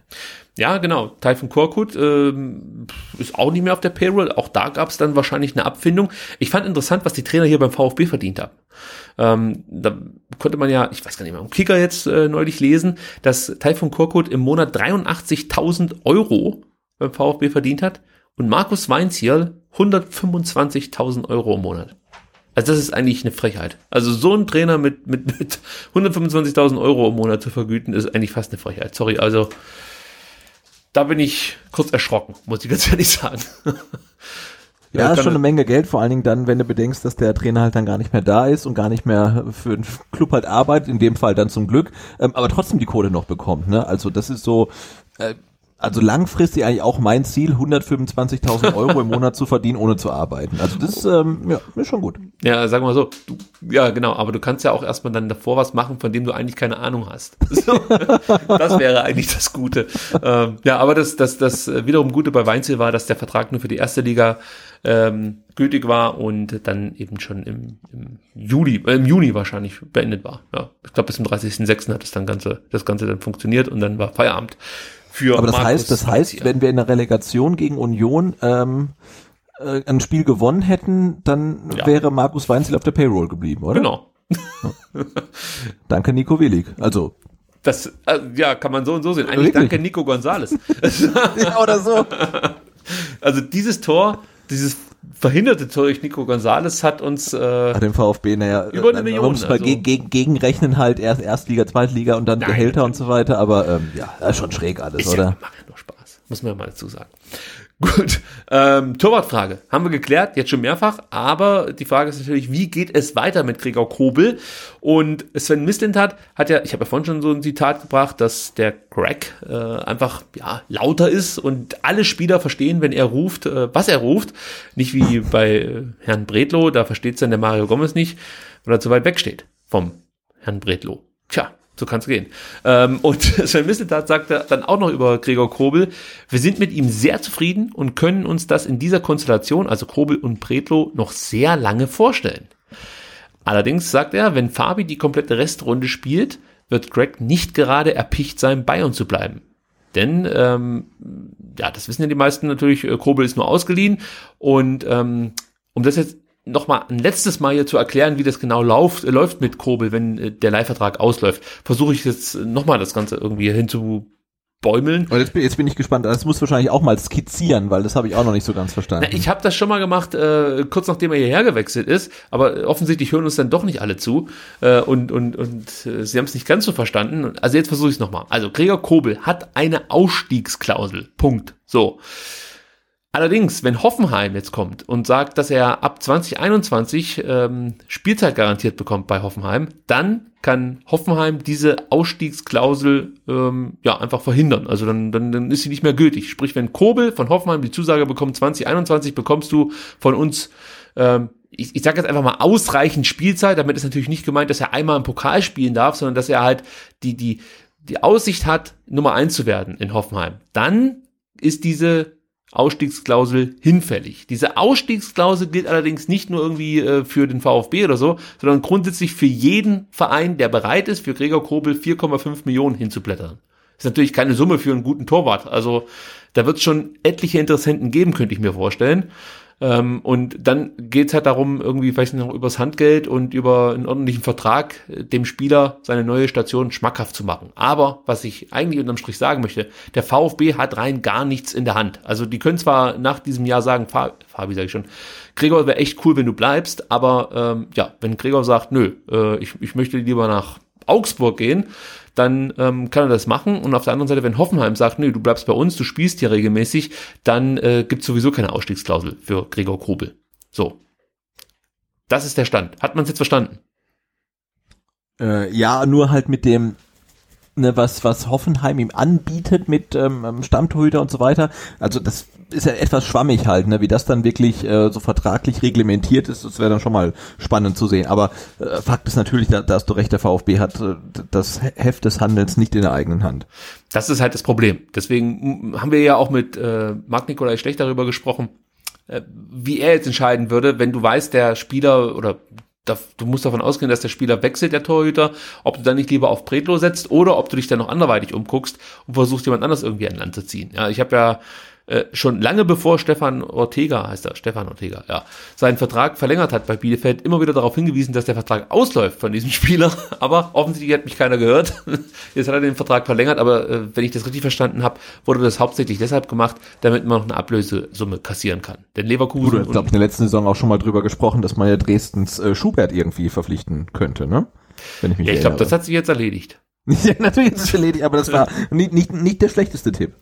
Ja, genau. Taifun Korkut ähm, ist auch nicht mehr auf der Payroll. Auch da gab es dann wahrscheinlich eine Abfindung. Ich fand interessant, was die Trainer hier beim VfB verdient haben. Ähm, da konnte man ja, ich weiß gar nicht mehr, im Kicker jetzt äh, neulich lesen, dass Taifun Korkut im Monat 83.000 Euro beim VfB verdient hat und Markus Weinzierl 125.000 Euro im Monat. Also das ist eigentlich eine Frechheit. Also so ein Trainer mit, mit, mit 125.000 Euro im Monat zu vergüten, ist eigentlich fast eine Frechheit. Sorry, also da bin ich kurz erschrocken, muss ich ganz ehrlich sagen. Ja, ja ist schon eine Menge Geld, vor allen Dingen dann, wenn du bedenkst, dass der Trainer halt dann gar nicht mehr da ist und gar nicht mehr für den Club halt arbeitet, in dem Fall dann zum Glück, ähm, aber trotzdem die Kohle noch bekommt. Ne? Also das ist so, äh, also langfristig eigentlich auch mein Ziel, 125.000 Euro im Monat zu verdienen, ohne zu arbeiten. Also das ähm, ja, ist schon gut. Ja, sagen wir mal so. Du, ja, genau. Aber du kannst ja auch erstmal dann davor was machen, von dem du eigentlich keine Ahnung hast. So, das wäre eigentlich das Gute. Ähm, ja, aber das, das, das wiederum Gute bei Weinzel war, dass der Vertrag nur für die erste Liga ähm, gültig war und dann eben schon im, im Juli, äh, im Juni wahrscheinlich beendet war. Ja, ich glaube bis zum 30.06. hat das dann ganze, das Ganze dann funktioniert und dann war Feierabend für Aber das Markus heißt, das heißt, wenn wir in der Relegation gegen Union ähm, äh, ein Spiel gewonnen hätten, dann ja. wäre Markus Weinzel auf der Payroll geblieben, oder? Genau. danke Nico Willig. Also das äh, ja kann man so und so sehen. Eigentlich Wirklich? danke Nico Gonzales. ja, oder so. Also dieses Tor, dieses verhinderte Tor durch Nico Gonzales hat uns äh, dem VfB naja über eine Million. Man muss mal also. gegen, gegenrechnen halt erst Erstliga, Zweitliga und dann Nein, Gehälter und so weiter, aber ähm, ja, schon schräg alles, ist oder? Ja, macht ja nur Spaß, muss man ja mal dazu sagen. Gut, ähm, Torwartfrage haben wir geklärt, jetzt schon mehrfach, aber die Frage ist natürlich, wie geht es weiter mit Gregor Kobel? Und Sven Mislintat hat ja, ich habe ja vorhin schon so ein Zitat gebracht, dass der Greg äh, einfach ja lauter ist und alle Spieler verstehen, wenn er ruft, äh, was er ruft. Nicht wie bei äh, Herrn Bredlo, da versteht es dann der Mario Gomez nicht, weil er zu weit weg steht vom Herrn Bredlo. Tja, so kann es gehen. Ähm, und Sven Misseltat sagte dann auch noch über Gregor Kobel, wir sind mit ihm sehr zufrieden und können uns das in dieser Konstellation, also Kobel und Bretlo, noch sehr lange vorstellen. Allerdings sagt er, wenn Fabi die komplette Restrunde spielt, wird Greg nicht gerade erpicht sein, bei uns zu bleiben. Denn, ähm, ja, das wissen ja die meisten natürlich, äh, Kobel ist nur ausgeliehen. Und ähm, um das jetzt nochmal ein letztes Mal hier zu erklären, wie das genau läuft, äh, läuft mit Kobel, wenn äh, der Leihvertrag ausläuft, versuche ich jetzt nochmal das Ganze irgendwie hinzu bäumeln. Und jetzt bin, jetzt bin ich gespannt. Das muss wahrscheinlich auch mal skizzieren, weil das habe ich auch noch nicht so ganz verstanden. Na, ich habe das schon mal gemacht, äh, kurz nachdem er hierher gewechselt ist, aber offensichtlich hören uns dann doch nicht alle zu äh, und und und äh, sie haben es nicht ganz so verstanden. Also jetzt versuche ich es nochmal. Also Gregor Kobel hat eine Ausstiegsklausel. Punkt. So. Allerdings, wenn Hoffenheim jetzt kommt und sagt, dass er ab 2021 ähm, Spielzeit garantiert bekommt bei Hoffenheim, dann kann Hoffenheim diese Ausstiegsklausel ähm, ja einfach verhindern. Also dann, dann, dann ist sie nicht mehr gültig. Sprich, wenn Kobel von Hoffenheim die Zusage bekommt, 2021 bekommst du von uns ähm, ich, ich sage jetzt einfach mal ausreichend Spielzeit, damit ist natürlich nicht gemeint, dass er einmal im Pokal spielen darf, sondern dass er halt die, die, die Aussicht hat, Nummer eins zu werden in Hoffenheim. Dann ist diese Ausstiegsklausel hinfällig. Diese Ausstiegsklausel gilt allerdings nicht nur irgendwie äh, für den VfB oder so, sondern grundsätzlich für jeden Verein, der bereit ist, für Gregor Kobel 4,5 Millionen hinzublättern. Ist natürlich keine Summe für einen guten Torwart. Also da wird es schon etliche Interessenten geben, könnte ich mir vorstellen. Ähm, und dann geht's halt darum, irgendwie vielleicht noch übers Handgeld und über einen ordentlichen Vertrag äh, dem Spieler seine neue Station schmackhaft zu machen. Aber was ich eigentlich unterm Strich sagen möchte, der VfB hat rein gar nichts in der Hand. Also die können zwar nach diesem Jahr sagen, Fabi sage ich schon, Gregor wäre echt cool, wenn du bleibst, aber ähm, ja, wenn Gregor sagt, nö, äh, ich, ich möchte lieber nach Augsburg gehen, dann ähm, kann er das machen. Und auf der anderen Seite, wenn Hoffenheim sagt, nee, du bleibst bei uns, du spielst hier regelmäßig, dann äh, gibt sowieso keine Ausstiegsklausel für Gregor Kobel. So. Das ist der Stand. Hat man es jetzt verstanden? Äh, ja, nur halt mit dem, ne, was, was Hoffenheim ihm anbietet mit ähm, Stammtorhüter und so weiter. Also das ist ja etwas schwammig halt, ne, wie das dann wirklich äh, so vertraglich reglementiert ist, das wäre dann schon mal spannend zu sehen. Aber äh, Fakt ist natürlich, da, da hast du recht, der VfB hat äh, das Heft des Handelns nicht in der eigenen Hand. Das ist halt das Problem. Deswegen haben wir ja auch mit äh, Marc Nikolai Schlecht darüber gesprochen, äh, wie er jetzt entscheiden würde, wenn du weißt, der Spieler oder du musst davon ausgehen, dass der Spieler wechselt, der Torhüter, ob du dann nicht lieber auf Bretlo setzt oder ob du dich dann noch anderweitig umguckst und versuchst, jemand anders irgendwie an Land zu ziehen. Ja, ich habe ja äh, schon lange bevor Stefan Ortega, heißt er, Stefan Ortega, ja, seinen Vertrag verlängert hat bei Bielefeld, immer wieder darauf hingewiesen, dass der Vertrag ausläuft von diesem Spieler. Aber offensichtlich hat mich keiner gehört. Jetzt hat er den Vertrag verlängert, aber äh, wenn ich das richtig verstanden habe, wurde das hauptsächlich deshalb gemacht, damit man noch eine Ablösesumme kassieren kann. Denn Leverkusen. Du hast, glaube ich, in der letzten Saison auch schon mal drüber gesprochen, dass man ja Dresdens äh, Schubert irgendwie verpflichten könnte, ne? Wenn ich mich ja, ich glaube, das hat sich jetzt erledigt. ja, natürlich ist es erledigt, aber das war nicht, nicht, nicht der schlechteste Tipp.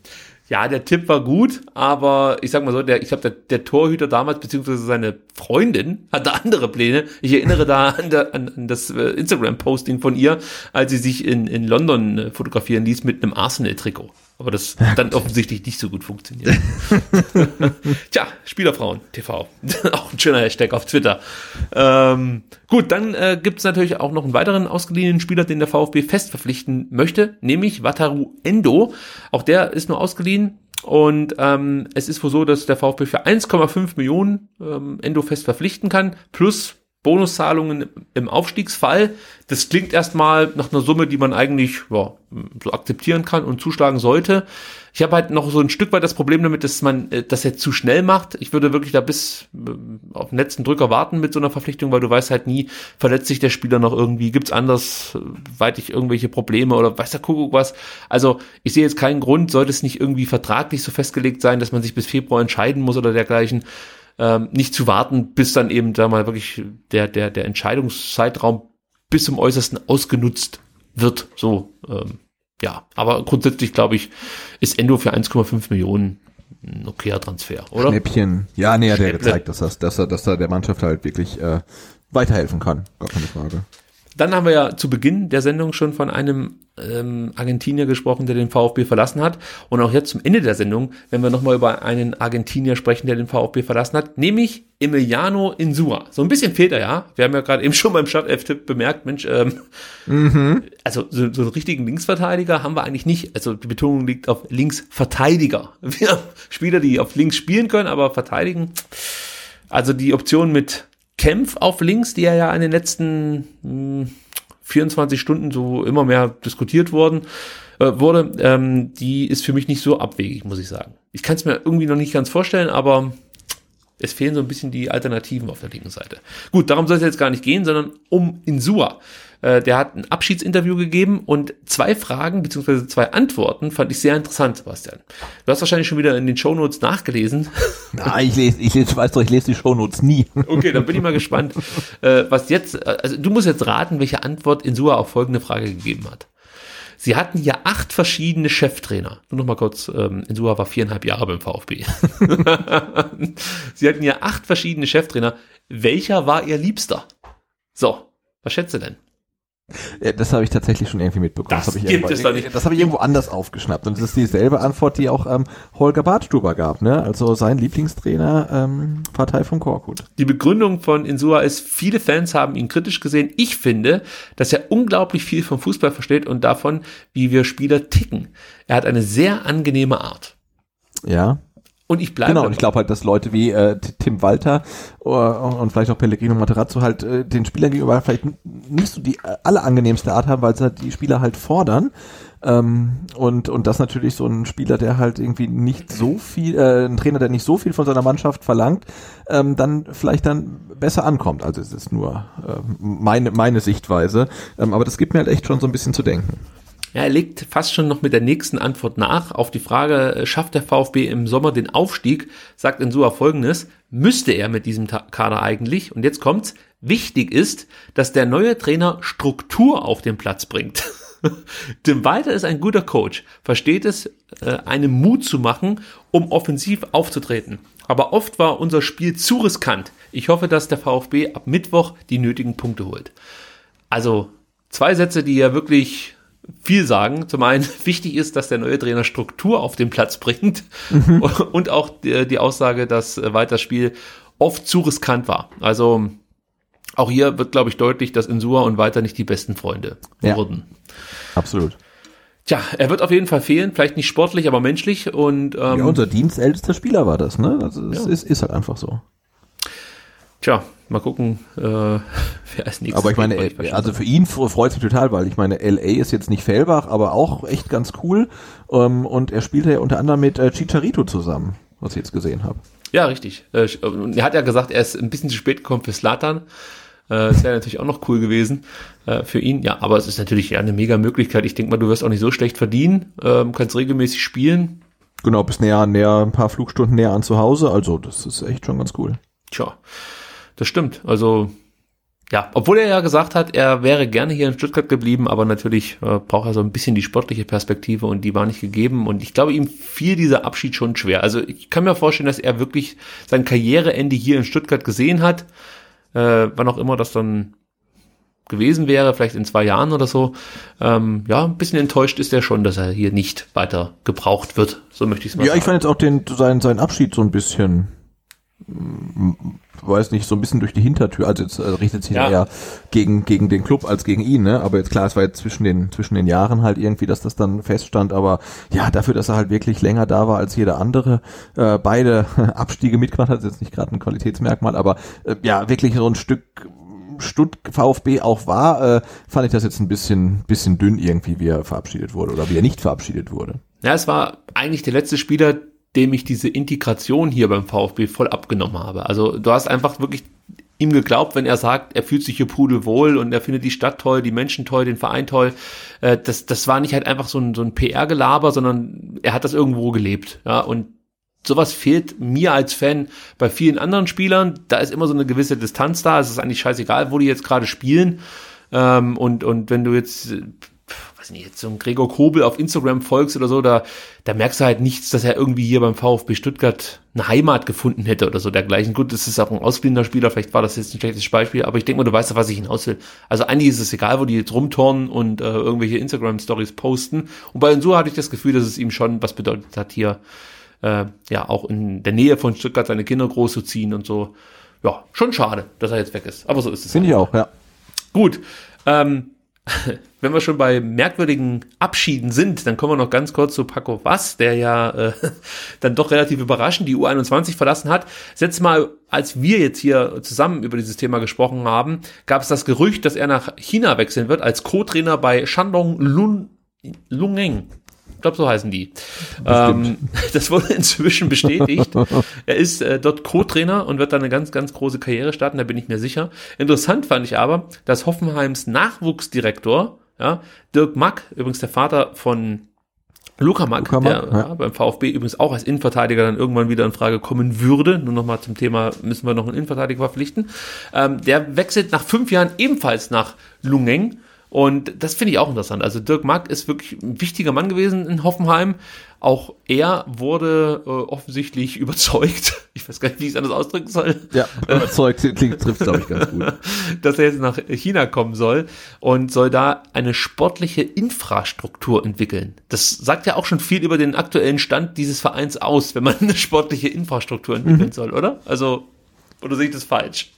Ja, der Tipp war gut, aber ich sag mal so, der, ich glaube, der, der Torhüter damals, beziehungsweise seine Freundin, hatte andere Pläne. Ich erinnere da an, der, an, an das äh, Instagram-Posting von ihr, als sie sich in, in London äh, fotografieren ließ mit einem Arsenal-Trikot. Aber das dann offensichtlich nicht so gut funktioniert. Tja, Spielerfrauen TV. auch ein schöner Hashtag auf Twitter. Ähm, gut, dann äh, gibt es natürlich auch noch einen weiteren ausgeliehenen Spieler, den der VfB fest verpflichten möchte, nämlich Wataru Endo. Auch der ist nur ausgeliehen. Und ähm, es ist wohl so, dass der VfB für 1,5 Millionen ähm, Endo fest verpflichten kann, plus Bonuszahlungen im Aufstiegsfall. Das klingt erstmal nach einer Summe, die man eigentlich ja, so akzeptieren kann und zuschlagen sollte. Ich habe halt noch so ein Stück weit das Problem damit, dass man äh, das jetzt zu schnell macht. Ich würde wirklich da bis äh, auf den letzten Drücker warten mit so einer Verpflichtung, weil du weißt halt nie, verletzt sich der Spieler noch irgendwie, gibt's anders äh, weitig irgendwelche Probleme oder weiß der Kuckuck was. Also ich sehe jetzt keinen Grund, sollte es nicht irgendwie vertraglich so festgelegt sein, dass man sich bis Februar entscheiden muss oder dergleichen ähm, nicht zu warten, bis dann eben da mal wirklich der, der, der Entscheidungszeitraum bis zum Äußersten ausgenutzt wird. So, ähm, ja, aber grundsätzlich glaube ich, ist Endo für 1,5 Millionen ein okayer Transfer, oder? Schnäppchen. Ja, nee, hat er gezeigt, dass, das, dass, er, dass er der Mannschaft halt wirklich äh, weiterhelfen kann. Gar keine Frage. Dann haben wir ja zu Beginn der Sendung schon von einem ähm, Argentinier gesprochen, der den VfB verlassen hat. Und auch jetzt zum Ende der Sendung, wenn wir nochmal über einen Argentinier sprechen, der den VfB verlassen hat, nämlich Emiliano Insua. So ein bisschen fehlt er ja. Wir haben ja gerade eben schon beim Startelf-Tipp bemerkt, Mensch, ähm, mhm. also so, so einen richtigen Linksverteidiger haben wir eigentlich nicht. Also die Betonung liegt auf Linksverteidiger. Wir haben Spieler, die auf links spielen können, aber verteidigen. Also die Option mit Kempf auf links, die ja in den letzten mh, hm, 24 Stunden so immer mehr diskutiert worden äh, wurde, ähm, die ist für mich nicht so abwegig, muss ich sagen. Ich kann es mir irgendwie noch nicht ganz vorstellen, aber es fehlen so ein bisschen die Alternativen auf der linken Seite. Gut, darum soll es jetzt gar nicht gehen, sondern um Insua. Äh, der hat ein Abschiedsinterview gegeben und zwei Fragen beziehungsweise zwei Antworten fand ich sehr interessant, Sebastian. Du hast wahrscheinlich schon wieder in den Shownotes nachgelesen. Na, ich lese, ich lese, weißt doch, ich lese die Shownotes nie. Okay, dann bin ich mal gespannt, äh, was jetzt, äh, also du musst jetzt raten, welche Antwort Insua auf folgende Frage gegeben hat. Sie hatten ja acht verschiedene Cheftrainer. Nur noch mal kurz, ähm, Insua war viereinhalb Jahre beim VfB. Sie hatten ja acht verschiedene Cheftrainer. Welcher war Ihr Liebster? So, was schätzt du denn? Ja, das habe ich tatsächlich schon irgendwie mitbekommen. Das, das habe ich, irgendwo, das hab ich irgendwo anders aufgeschnappt. Und das ist dieselbe Antwort, die auch ähm, Holger Bartstuber gab. Ne? Also sein Lieblingstrainer, ähm, Partei von Korkut. Die Begründung von Insua ist, viele Fans haben ihn kritisch gesehen. Ich finde, dass er unglaublich viel vom Fußball versteht und davon, wie wir Spieler ticken. Er hat eine sehr angenehme Art. Ja, und ich bleibe. Genau, und ich glaube halt, dass Leute wie äh, Tim Walter uh, und vielleicht auch Pellegrino Materazzo halt äh, den Spielern gegenüber vielleicht nicht so die äh, allerangenehmste Art haben, weil sie halt die Spieler halt fordern. Ähm, und, und das natürlich so ein Spieler, der halt irgendwie nicht so viel, äh, ein Trainer, der nicht so viel von seiner Mannschaft verlangt, ähm, dann vielleicht dann besser ankommt. Also es ist nur äh, meine, meine Sichtweise. Ähm, aber das gibt mir halt echt schon so ein bisschen zu denken. Ja, er legt fast schon noch mit der nächsten Antwort nach. Auf die Frage, äh, schafft der VfB im Sommer den Aufstieg, sagt Insua folgendes, müsste er mit diesem Kader eigentlich, und jetzt kommt's, wichtig ist, dass der neue Trainer Struktur auf den Platz bringt. Tim Walter ist ein guter Coach, versteht es, äh, einem Mut zu machen, um offensiv aufzutreten. Aber oft war unser Spiel zu riskant. Ich hoffe, dass der VfB ab Mittwoch die nötigen Punkte holt. Also zwei Sätze, die ja wirklich viel sagen. Zum einen, wichtig ist, dass der neue Trainer Struktur auf den Platz bringt mhm. und auch die, die, Aussage, dass äh, weiter Spiel oft zu riskant war. Also auch hier wird, glaube ich, deutlich, dass Insua und weiter nicht die besten Freunde ja. wurden. Absolut. Tja, er wird auf jeden Fall fehlen, vielleicht nicht sportlich, aber menschlich und ähm, ja, unser dienstältester Spieler war das, ne? Also es ja. ist, ist halt einfach so. Tja, mal gucken, äh, wer als nächstes. Aber ich meine, äh, also für ihn freut sich total, weil ich meine, LA ist jetzt nicht Fellbach, aber auch echt ganz cool. Ähm, und er spielte ja unter anderem mit äh, Chicharito zusammen, was ich jetzt gesehen habe. Ja, richtig. Äh, er hat ja gesagt, er ist ein bisschen zu spät gekommen für Slatan. Äh, das wäre natürlich auch noch cool gewesen äh, für ihn. Ja, aber es ist natürlich ja eine mega Möglichkeit. Ich denke mal, du wirst auch nicht so schlecht verdienen, ähm, kannst regelmäßig spielen. Genau, bis näher, näher, ein paar Flugstunden näher an zu Hause. Also das ist echt schon ganz cool. Tja. Das stimmt. Also ja, obwohl er ja gesagt hat, er wäre gerne hier in Stuttgart geblieben, aber natürlich äh, braucht er so ein bisschen die sportliche Perspektive und die war nicht gegeben. Und ich glaube, ihm fiel dieser Abschied schon schwer. Also ich kann mir vorstellen, dass er wirklich sein Karriereende hier in Stuttgart gesehen hat, äh, wann auch immer das dann gewesen wäre, vielleicht in zwei Jahren oder so. Ähm, ja, ein bisschen enttäuscht ist er schon, dass er hier nicht weiter gebraucht wird. So möchte ich es mal ja, sagen. Ja, ich fand jetzt auch den, seinen, seinen Abschied so ein bisschen weiß nicht, so ein bisschen durch die Hintertür, also jetzt äh, richtet sich ja. eher gegen, gegen den Club als gegen ihn, ne? Aber jetzt klar, es war jetzt zwischen den, zwischen den Jahren halt irgendwie, dass das dann feststand, aber ja, dafür, dass er halt wirklich länger da war als jeder andere, äh, beide Abstiege mitgemacht hat, ist jetzt nicht gerade ein Qualitätsmerkmal, aber äh, ja, wirklich so ein Stück Stutt VfB auch war, äh, fand ich das jetzt ein bisschen, bisschen dünn irgendwie, wie er verabschiedet wurde oder wie er nicht verabschiedet wurde. Ja, es war eigentlich der letzte Spieler, dem ich diese Integration hier beim VfB voll abgenommen habe. Also du hast einfach wirklich ihm geglaubt, wenn er sagt, er fühlt sich hier pudelwohl und er findet die Stadt toll, die Menschen toll, den Verein toll. Äh, das, das war nicht halt einfach so ein, so ein PR-Gelaber, sondern er hat das irgendwo gelebt. Ja, und sowas fehlt mir als Fan bei vielen anderen Spielern. Da ist immer so eine gewisse Distanz da. Es ist eigentlich scheißegal, wo die jetzt gerade spielen. Ähm, und, und wenn du jetzt weiß nicht, jetzt so ein Gregor Kobel auf Instagram folgst oder so, da, da merkst du halt nichts, dass er irgendwie hier beim VfB Stuttgart eine Heimat gefunden hätte oder so dergleichen. Gut, das ist auch ein ausblinder Spieler, vielleicht war das jetzt ein schlechtes Beispiel, aber ich denke mal, du weißt, was ich hinaus will. Also eigentlich ist es egal, wo die jetzt rumturnen und äh, irgendwelche Instagram-Stories posten. Und bei Insur hatte ich das Gefühl, dass es ihm schon was bedeutet hat, hier äh, ja auch in der Nähe von Stuttgart seine Kinder groß zu ziehen und so. Ja, schon schade, dass er jetzt weg ist. Aber so ist es. Finde ich auch, ja. Gut. Ähm, wenn wir schon bei merkwürdigen Abschieden sind, dann kommen wir noch ganz kurz zu Paco Was, der ja äh, dann doch relativ überraschend die U21 verlassen hat. Setz mal, als wir jetzt hier zusammen über dieses Thema gesprochen haben, gab es das Gerücht, dass er nach China wechseln wird als Co-Trainer bei Shandong Lun Lungeng. Ich glaube, so heißen die. Ähm, das wurde inzwischen bestätigt. er ist äh, dort Co-Trainer und wird dann eine ganz, ganz große Karriere starten, da bin ich mir sicher. Interessant fand ich aber, dass Hoffenheims Nachwuchsdirektor, ja, Dirk Mack, übrigens der Vater von Luca Mack, der Mack, ja. ja, beim VfB übrigens auch als Innenverteidiger dann irgendwann wieder in Frage kommen würde. Nur nochmal zum Thema, müssen wir noch einen Innenverteidiger verpflichten. Ähm, der wechselt nach fünf Jahren ebenfalls nach Lungeng. Und das finde ich auch interessant. Also Dirk Mack ist wirklich ein wichtiger Mann gewesen in Hoffenheim. Auch er wurde äh, offensichtlich überzeugt, ich weiß gar nicht, wie ich es anders ausdrücken soll, Ja, überzeugt klingt, trifft glaube ich ganz gut. dass er jetzt nach China kommen soll und soll da eine sportliche Infrastruktur entwickeln. Das sagt ja auch schon viel über den aktuellen Stand dieses Vereins aus, wenn man eine sportliche Infrastruktur entwickeln soll, oder? Also, oder sehe ich das falsch?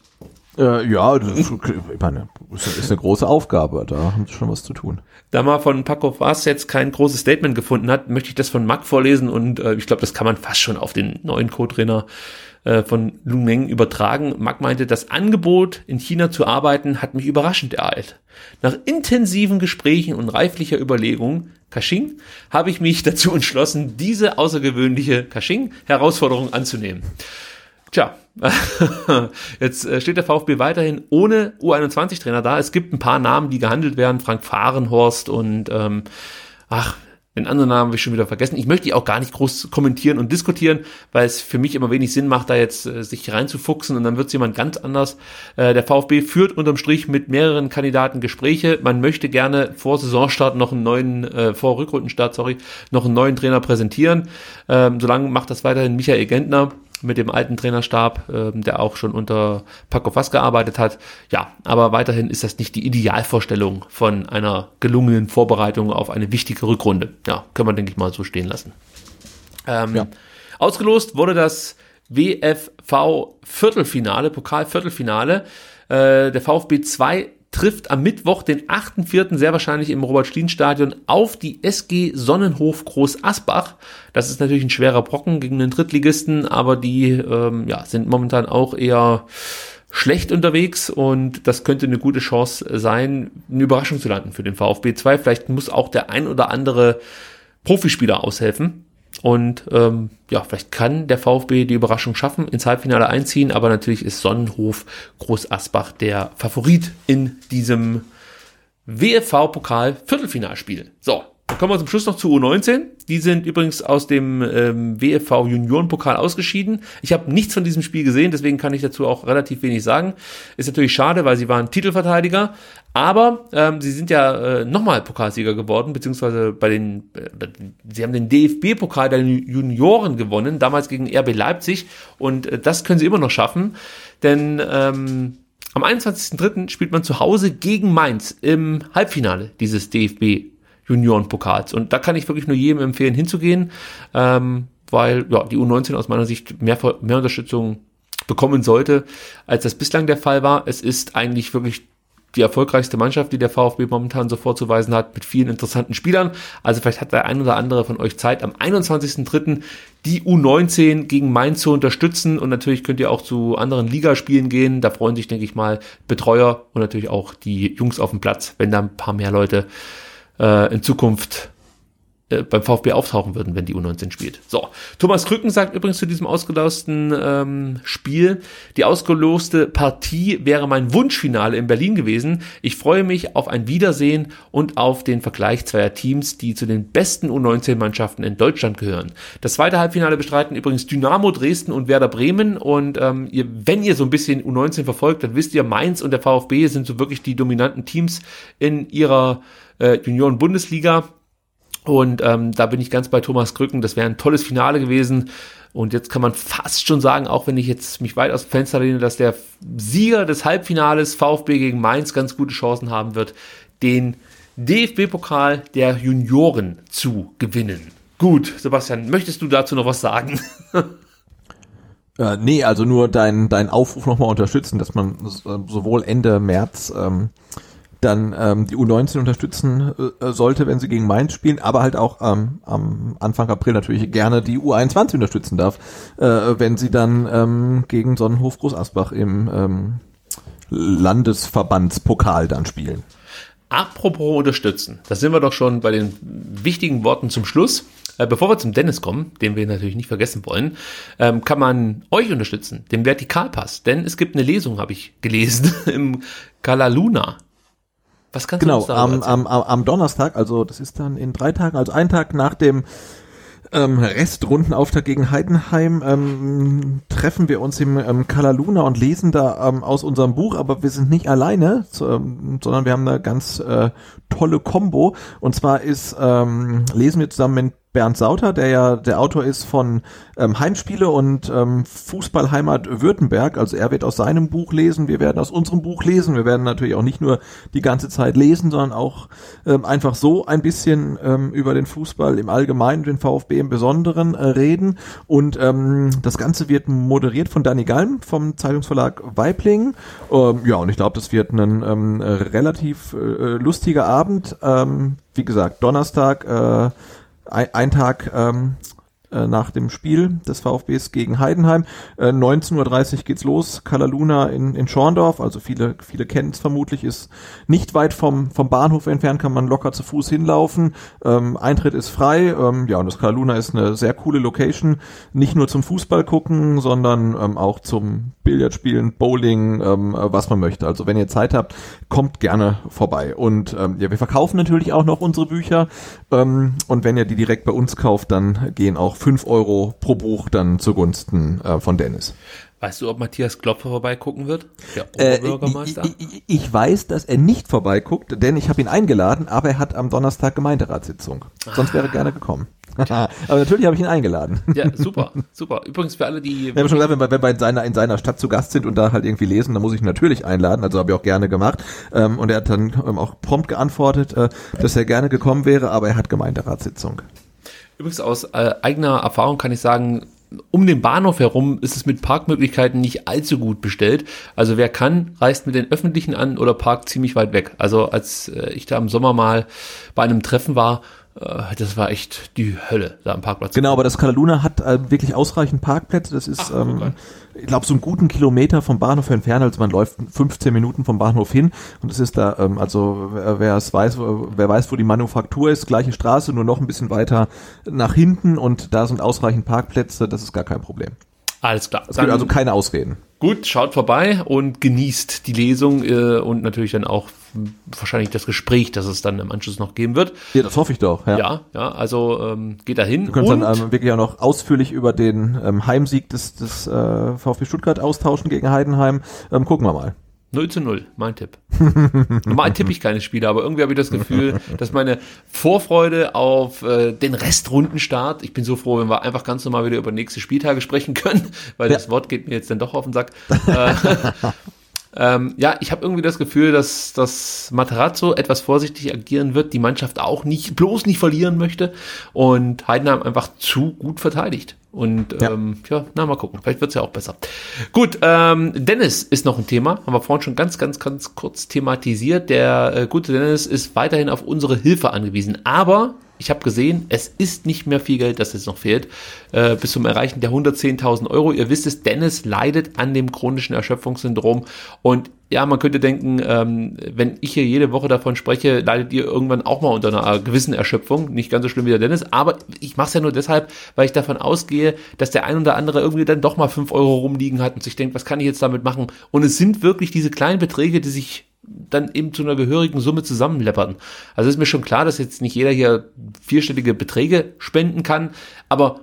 Äh, ja, das ist, ich meine, ist, eine große Aufgabe, da haben sie schon was zu tun. Da man von Paco Vaz jetzt kein großes Statement gefunden hat, möchte ich das von Mack vorlesen und äh, ich glaube, das kann man fast schon auf den neuen Co-Trainer äh, von Lumeng übertragen. Mack meinte, das Angebot in China zu arbeiten hat mich überraschend ereilt. Nach intensiven Gesprächen und reiflicher Überlegung, Kasching, habe ich mich dazu entschlossen, diese außergewöhnliche Kasching-Herausforderung anzunehmen. Tja, jetzt äh, steht der VfB weiterhin ohne U21-Trainer da. Es gibt ein paar Namen, die gehandelt werden. Frank Fahrenhorst und ähm, ach, den anderen Namen habe ich schon wieder vergessen. Ich möchte die auch gar nicht groß kommentieren und diskutieren, weil es für mich immer wenig Sinn macht, da jetzt äh, sich reinzufuchsen und dann wird es jemand ganz anders. Äh, der VfB führt unterm Strich mit mehreren Kandidaten Gespräche. Man möchte gerne vor Saisonstart noch einen neuen, äh, vor Rückrundenstart, sorry, noch einen neuen Trainer präsentieren. Ähm, solange macht das weiterhin Michael Gentner mit dem alten Trainerstab, ähm, der auch schon unter Paco Fass gearbeitet hat. Ja, aber weiterhin ist das nicht die Idealvorstellung von einer gelungenen Vorbereitung auf eine wichtige Rückrunde. Ja, können wir, denke ich mal, so stehen lassen. Ähm, Ja. Ausgelost wurde das WFV Viertelfinale, Pokal-Viertelfinale. Äh, der VfB 2 trifft am Mittwoch, den 8.4. sehr wahrscheinlich im Robert-Schlien-Stadion auf die SG Sonnenhof Groß Asbach. Das ist natürlich ein schwerer Brocken gegen den Drittligisten, aber die ähm, ja, sind momentan auch eher schlecht unterwegs und das könnte eine gute Chance sein, eine Überraschung zu landen für den VfB 2. Vielleicht muss auch der ein oder andere Profispieler aushelfen. Und ähm, ja, vielleicht kann der VfB die Überraschung schaffen, ins Halbfinale einziehen, aber natürlich ist Sonnenhof Groß Asbach der Favorit in diesem WFV-Pokal Viertelfinalspiel. So, kommen wir zum Schluss noch zu U19. Die sind übrigens aus dem ähm, WFV Juniorenpokal ausgeschieden. Ich habe nichts von diesem Spiel gesehen, deswegen kann ich dazu auch relativ wenig sagen. Ist natürlich schade, weil sie waren Titelverteidiger, aber ähm, sie sind ja äh, nochmal Pokalsieger geworden, beziehungsweise bei den, äh, sie haben den DFB-Pokal der Junioren gewonnen, damals gegen RB Leipzig und äh, das können sie immer noch schaffen, denn ähm, am 21.03. spielt man zu Hause gegen Mainz im Halbfinale dieses DFB Juniorenpokals. Und da kann ich wirklich nur jedem empfehlen, hinzugehen, ähm, weil ja, die U19 aus meiner Sicht mehr, mehr Unterstützung bekommen sollte, als das bislang der Fall war. Es ist eigentlich wirklich die erfolgreichste Mannschaft, die der VfB momentan so vorzuweisen hat, mit vielen interessanten Spielern. Also vielleicht hat der ein oder andere von euch Zeit, am 21.03. die U19 gegen Mainz zu unterstützen. Und natürlich könnt ihr auch zu anderen Ligaspielen gehen. Da freuen sich, denke ich mal, Betreuer und natürlich auch die Jungs auf dem Platz, wenn da ein paar mehr Leute äh, in Zukunft äh, beim VfB auftauchen würden, wenn die U19 spielt. So, Thomas Krücken sagt übrigens zu diesem ausgelosten ähm, Spiel, die ausgeloste Partie wäre mein Wunschfinale in Berlin gewesen. Ich freue mich auf ein Wiedersehen und auf den Vergleich zweier Teams, die zu den besten U19-Mannschaften in Deutschland gehören. Das zweite Halbfinale bestreiten übrigens Dynamo Dresden und Werder Bremen und ähm, ihr, wenn ihr so ein bisschen U19 verfolgt, dann wisst ihr, Mainz und der VfB sind so wirklich die dominanten Teams in ihrer äh, Junioren-Bundesliga. Und ähm, da bin ich ganz bei Thomas Krücken. Das wäre ein tolles Finale gewesen. Und jetzt kann man fast schon sagen, auch wenn ich jetzt mich weit aus dem Fenster lehne, dass der Sieger des Halbfinales VfB gegen Mainz ganz gute Chancen haben wird, den DFB-Pokal der Junioren zu gewinnen. Gut, Sebastian, möchtest du dazu noch was sagen? Äh, nee, also nur dein, dein Aufruf nochmal unterstützen, dass man sowohl Ende März ähm, dann ähm, die U19 unterstützen äh, sollte, wenn sie gegen Mainz spielen, aber halt auch ähm, am Anfang April natürlich gerne die U21 unterstützen darf, äh, wenn sie dann ähm, gegen Sonnenhof Groß Asbach im ähm, Landesverbandspokal dann spielen. Apropos unterstützen, da sind wir doch schon bei den wichtigen Worten zum Schluss. Äh, bevor wir zum Dennis kommen, den wir natürlich nicht vergessen wollen, ähm, kann man euch unterstützen, den Vertikalpass. Denn es gibt eine Lesung, habe ich gelesen, im Kalaluna. Was kannst genau, du am, am, am Donnerstag, also das ist dann in drei Tagen, also ein Tag nach dem ähm, Restrundenauftakt gegen Heidenheim ähm, treffen wir uns im ähm, Kalaluna und lesen da ähm, aus unserem Buch, aber wir sind nicht alleine, so, ähm, sondern wir haben eine ganz äh, tolle Combo. Und zwar ist ähm, lesen wir zusammen mit Bernd Sauter, der ja der Autor ist von ähm, Heimspiele und ähm, Fußballheimat Württemberg. Also er wird aus seinem Buch lesen, wir werden aus unserem Buch lesen. Wir werden natürlich auch nicht nur die ganze Zeit lesen, sondern auch ähm, einfach so ein bisschen ähm, über den Fußball im Allgemeinen, den VfB im Besonderen äh, reden. Und ähm, das Ganze wird moderiert von Danny Galm vom Zeitungsverlag Weibling. Ähm, ja, und ich glaube, das wird ein ähm, relativ äh, lustiger Abend. Ähm, wie gesagt, Donnerstag. Äh, ein, ein Tag ähm, äh, nach dem Spiel des VfBs gegen Heidenheim. Äh, 19.30 Uhr geht's los. Kalaluna in, in Schorndorf, also viele, viele kennen es vermutlich, ist nicht weit vom, vom Bahnhof entfernt, kann man locker zu Fuß hinlaufen. Ähm, Eintritt ist frei. Ähm, ja, und das Kalaluna ist eine sehr coole Location. Nicht nur zum Fußball gucken, sondern ähm, auch zum Billardspielen, Bowling, ähm, was man möchte. Also wenn ihr Zeit habt, kommt gerne vorbei. Und ähm, ja, wir verkaufen natürlich auch noch unsere Bücher. Ähm, und wenn ihr die direkt bei uns kauft, dann gehen auch 5 Euro pro Buch dann zugunsten äh, von Dennis. Weißt du, ob Matthias Klopfer vorbeigucken wird? Der äh, Oberbürgermeister? Äh, ich, ich, ich, weiß, dass er nicht vorbeiguckt, denn ich habe ihn eingeladen, aber er hat am Donnerstag Gemeinderatssitzung. Sonst wäre er gerne gekommen. aber natürlich habe ich ihn eingeladen. Ja, super, super. Übrigens für alle, die... Wir haben schon gesagt, wenn wir, wenn wir in, seiner, in seiner Stadt zu Gast sind und da halt irgendwie lesen, dann muss ich ihn natürlich einladen. Also habe ich auch gerne gemacht. Ähm, und er hat dann ähm, auch prompt geantwortet, äh, dass er gerne gekommen wäre, aber er hat Gemeinderatssitzung. Übrigens aus äh, eigener Erfahrung kann ich sagen, um den Bahnhof herum ist es mit Parkmöglichkeiten nicht allzu gut bestellt. Also wer kann, reist mit den öffentlichen an oder parkt ziemlich weit weg. Also als äh, ich da im Sommer mal bei einem Treffen war, äh, das war echt die Hölle da am Parkplatz. Genau, aber das Kalaluna hat äh, wirklich ausreichend Parkplätze. Das ist, Ach, ähm, ich glaube, so einen guten Kilometer vom Bahnhof entfernt. Also man läuft 15 Minuten vom Bahnhof hin und es ist da, ähm, also wer es weiß, wer weiß, wo die Manufaktur ist, gleiche Straße, nur noch ein bisschen weiter nach hinten und da sind ausreichend Parkplätze. Das ist gar kein Problem. Alles klar. Es gibt also keine Ausreden. Gut, schaut vorbei und genießt die Lesung äh, und natürlich dann auch wahrscheinlich das Gespräch, das es dann im Anschluss noch geben wird. Ja, das hoffe ich doch. Ja, ja, ja also ähm, geht dahin. Wir können dann ähm, wirklich auch noch ausführlich über den ähm, Heimsieg des, des äh, VfB Stuttgart austauschen gegen Heidenheim. Ähm, gucken wir mal. 0 zu 0, mein Tipp. Normal tippe ich keine Spiele, aber irgendwie habe ich das Gefühl, dass meine Vorfreude auf äh, den Restrundenstart, ich bin so froh, wenn wir einfach ganz normal wieder über nächste Spieltage sprechen können, weil ja. das Wort geht mir jetzt dann doch auf den Sack. äh, ähm, ja, ich habe irgendwie das Gefühl, dass, dass Materazzo etwas vorsichtig agieren wird, die Mannschaft auch nicht, bloß nicht verlieren möchte und Heidenheim einfach zu gut verteidigt. Und ja, ähm, ja na mal gucken, vielleicht wird's ja auch besser. Gut, ähm, Dennis ist noch ein Thema, haben wir vorhin schon ganz, ganz, ganz kurz thematisiert. Der äh, gute Dennis ist weiterhin auf unsere Hilfe angewiesen, aber ich habe gesehen, es ist nicht mehr viel Geld, das jetzt noch fehlt, äh, bis zum Erreichen der 110.000 Euro. Ihr wisst es, Dennis leidet an dem chronischen Erschöpfungssyndrom und ja, man könnte denken, ähm, wenn ich hier jede Woche davon spreche, leidet ihr irgendwann auch mal unter einer gewissen Erschöpfung. Nicht ganz so schlimm wie der Dennis, aber ich mache es ja nur deshalb, weil ich davon ausgehe, dass der ein oder andere irgendwie dann doch mal fünf Euro rumliegen hat und sich denkt, was kann ich jetzt damit machen? Und es sind wirklich diese kleinen Beträge, die sich dann eben zu einer gehörigen Summe zusammenleppern. Also ist mir schon klar, dass jetzt nicht jeder hier vierstellige Beträge spenden kann, aber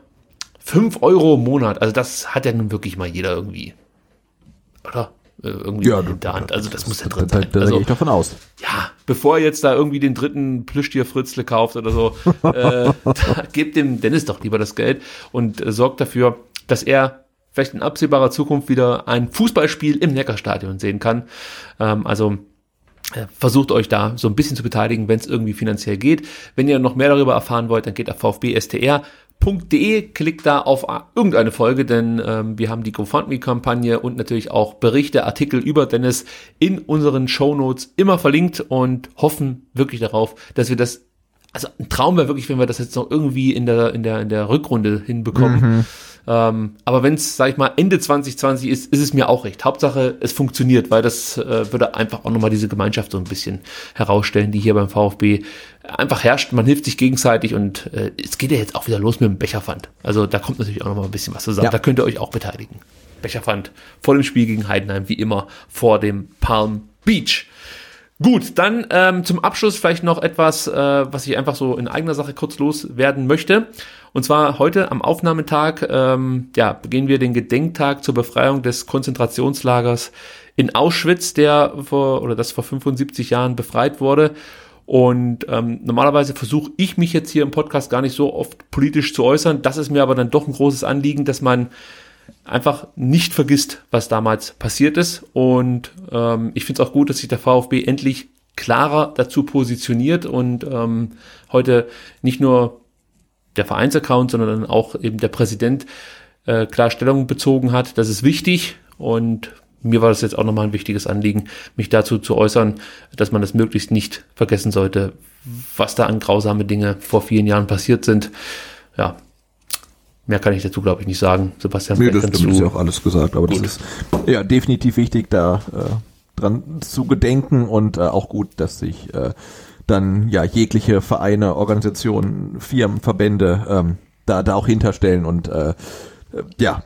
fünf Euro im Monat, also das hat ja nun wirklich mal jeder irgendwie. Oder? äh, irgendwie Ja, in der Hand. Also das muss ja Da, drin da, sein. da Also, gehe ich davon aus. ja, bevor ihr jetzt da irgendwie den dritten Plüschtier-Fritzle kauft oder so, äh, da gebt dem Dennis doch lieber das Geld und äh, sorgt dafür, dass er vielleicht in absehbarer Zukunft wieder ein Fußballspiel im Neckarstadion sehen kann. Ähm, also versucht euch da so ein bisschen zu beteiligen, wenn es irgendwie finanziell geht. Wenn ihr noch mehr darüber erfahren wollt, dann geht auf vfbstr.de, klickt da auf irgendeine Folge, denn ähm, wir haben die GoFundMe-Kampagne und natürlich auch Berichte, Artikel über Dennis in unseren Shownotes immer verlinkt und hoffen wirklich darauf, dass wir das also ein Traum wäre wirklich, wenn wir das jetzt noch irgendwie in der, in der, in der Rückrunde hinbekommen. Ähm, aber wenn es, sag ich mal, Ende 2020 ist, ist es mir auch recht. Hauptsache, es funktioniert, weil das äh, würde einfach auch nochmal diese Gemeinschaft so ein bisschen herausstellen, die hier beim VfB einfach herrscht. Man hilft sich gegenseitig und äh, es geht ja jetzt auch wieder los mit dem Becherpfand. Also da kommt natürlich auch nochmal ein bisschen was zusammen. Ja. Da könnt ihr euch auch beteiligen. Becherpfand vor dem Spiel gegen Heidenheim, wie immer, vor dem Palm Beach. Gut, dann ähm, zum Abschluss vielleicht noch etwas, äh, was ich einfach so in eigener Sache kurz loswerden möchte. Und zwar heute am Aufnahmetag, ähm, ja, begehen wir den Gedenktag zur Befreiung des Konzentrationslagers in Auschwitz, der vor oder das vor 75 Jahren befreit wurde. Und ähm, normalerweise versuche ich mich jetzt hier im Podcast gar nicht so oft politisch zu äußern. Das ist mir aber dann doch ein großes Anliegen, dass man einfach nicht vergisst, was damals passiert ist. Und ähm, ich finde es auch gut, dass sich der VfB endlich klarer dazu positioniert und ähm, heute nicht nur der Vereinsaccount, sondern auch eben der Präsident äh, klar Stellung bezogen hat. Das ist wichtig und mir war das jetzt auch nochmal ein wichtiges Anliegen, mich dazu zu äußern, dass man das möglichst nicht vergessen sollte, was da an grausame Dinge vor vielen Jahren passiert sind. Ja, mehr kann ich dazu, glaube ich, nicht sagen. Sebastian, Nee, das, das ist ja auch alles gesagt, aber Gut. das ist ja definitiv wichtig, da äh, dran zu gedenken und äh, auch gut, dass sich äh, dann ja jegliche Vereine, Organisationen, Firmen, Verbände ähm, da da auch hinterstellen und äh, äh, ja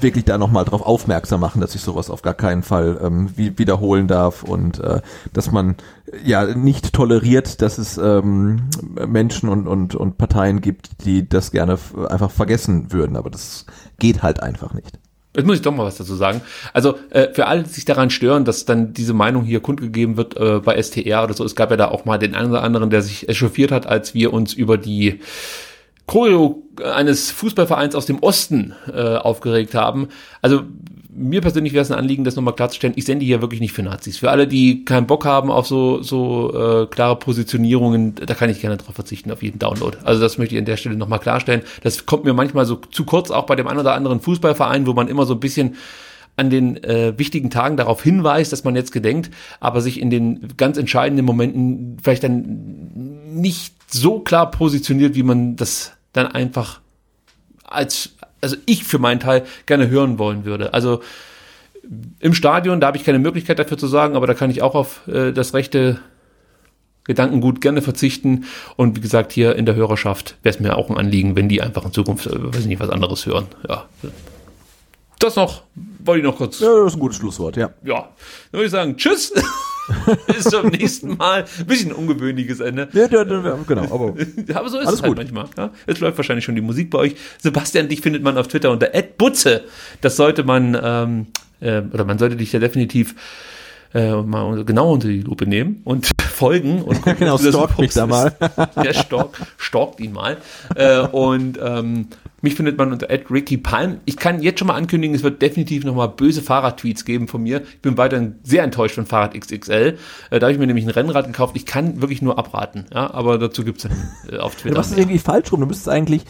wirklich da nochmal drauf aufmerksam machen, dass sich sowas auf gar keinen Fall ähm, wie, wiederholen darf und äh, dass man ja nicht toleriert, dass es ähm, Menschen und, und, und Parteien gibt, die das gerne einfach vergessen würden, aber das geht halt einfach nicht. Jetzt muss ich doch mal was dazu sagen. Also äh, für alle, die sich daran stören, dass dann diese Meinung hier kundgegeben wird äh, bei STR oder so, es gab ja da auch mal den einen oder anderen, der sich echauffiert hat, als wir uns über die Choreo eines Fußballvereins aus dem Osten äh, aufgeregt haben. Also mir persönlich wäre es ein Anliegen, das nochmal klarzustellen. Ich sende hier wirklich nicht für Nazis. Für alle, die keinen Bock haben auf so so äh, klare Positionierungen, da kann ich gerne drauf verzichten, auf jeden Download. Also das möchte ich an der Stelle nochmal klarstellen. Das kommt mir manchmal so zu kurz, auch bei dem einen oder anderen Fußballverein, wo man immer so ein bisschen an den äh, wichtigen Tagen darauf hinweist, dass man jetzt gedenkt, aber sich in den ganz entscheidenden Momenten vielleicht dann nicht so klar positioniert, wie man das dann einfach als, also ich für meinen Teil gerne hören wollen würde. Also im Stadion, da habe ich keine Möglichkeit dafür zu sagen, aber da kann ich auch auf äh, das rechte Gedankengut gerne verzichten. Und wie gesagt, hier in der Hörerschaft wäre es mir auch ein Anliegen, wenn die einfach in Zukunft, äh, weiß ich nicht, was anderes hören. Ja. Das noch, wollte ich noch kurz Ja, das ist ein gutes Schlusswort, ja. ja, dann würde ich sagen, tschüss. Bis zum nächsten Mal. Bisschen ein ungewöhnliches Ende. Ja, ja, ja, genau, aber Aber so ist es halt gut. manchmal. Ja? Jetzt läuft wahrscheinlich schon die Musik bei euch. Sebastian, dich findet man auf Twitter unter @butze. Das sollte man, ähm, äh, oder man sollte dich ja definitiv äh, mal genau unter die Lupe nehmen und folgen und gucken, genau, stalk mich da mal. Der stalk, stalkt ihn mal. Äh, und ähm, mich findet man unter Ricky Palm. Ich kann jetzt schon mal ankündigen, es wird definitiv nochmal böse Fahrradtweets geben von mir. Ich bin weiterhin sehr enttäuscht von Fahrrad XXL. Äh, da habe ich mir nämlich ein Rennrad gekauft. Ich kann wirklich nur abraten. Ja, aber dazu gibt's dann äh, auf du Twitter. machst es irgendwie falsch rum. Du müsstest eigentlich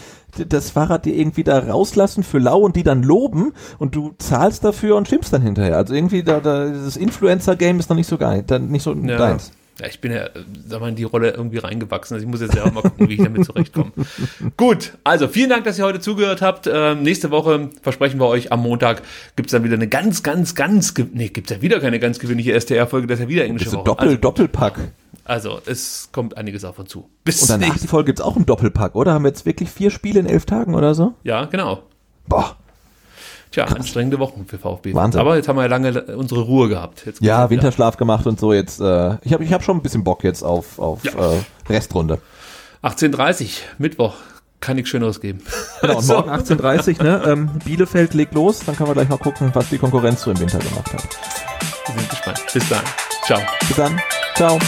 das Fahrrad dir irgendwie da rauslassen für lau und die dann loben und du zahlst dafür und schimpfst dann hinterher. Also irgendwie da, da dieses Influencer-Game ist noch nicht so geil, dann nicht so Ja. deins. Ja, ich bin ja, äh, sag mal, in die Rolle irgendwie reingewachsen. Also ich muss jetzt selber mal gucken, wie ich damit zurechtkomme. Gut, also vielen Dank, dass ihr heute zugehört habt. Ähm, nächste Woche versprechen wir euch, am Montag gibt's dann wieder eine ganz, ganz, ganz, nee, gibt's ja wieder keine ganz gewöhnliche STR-Folge, das ist ja wieder englische Woche. Doppel, Doppelpack. Also, also, es kommt einiges auf uns zu. Bis Und danach die nächste Folge gibt's auch einen Doppelpack, oder? Haben wir jetzt wirklich vier Spiele in elf Tagen oder so? Ja, genau. Boah. Tja, anstrengende Wochen für VfB. Wahnsinn. Aber jetzt haben wir ja lange unsere Ruhe gehabt. ja, Winterschlaf wieder. gemacht und so. Jetzt, äh, ich habe ich hab schon ein bisschen Bock jetzt auf, auf ja. äh, Restrunde. 18.30 Mittwoch. Kann nichts Schöneres geben. Genau, so. morgen 18.30 ne? Ähm, Bielefeld legt los. Dann können wir gleich mal gucken, was die Konkurrenz so im Winter gemacht hat. Wir sind gespannt. Bis dann. Ciao. Bis dann. Ciao.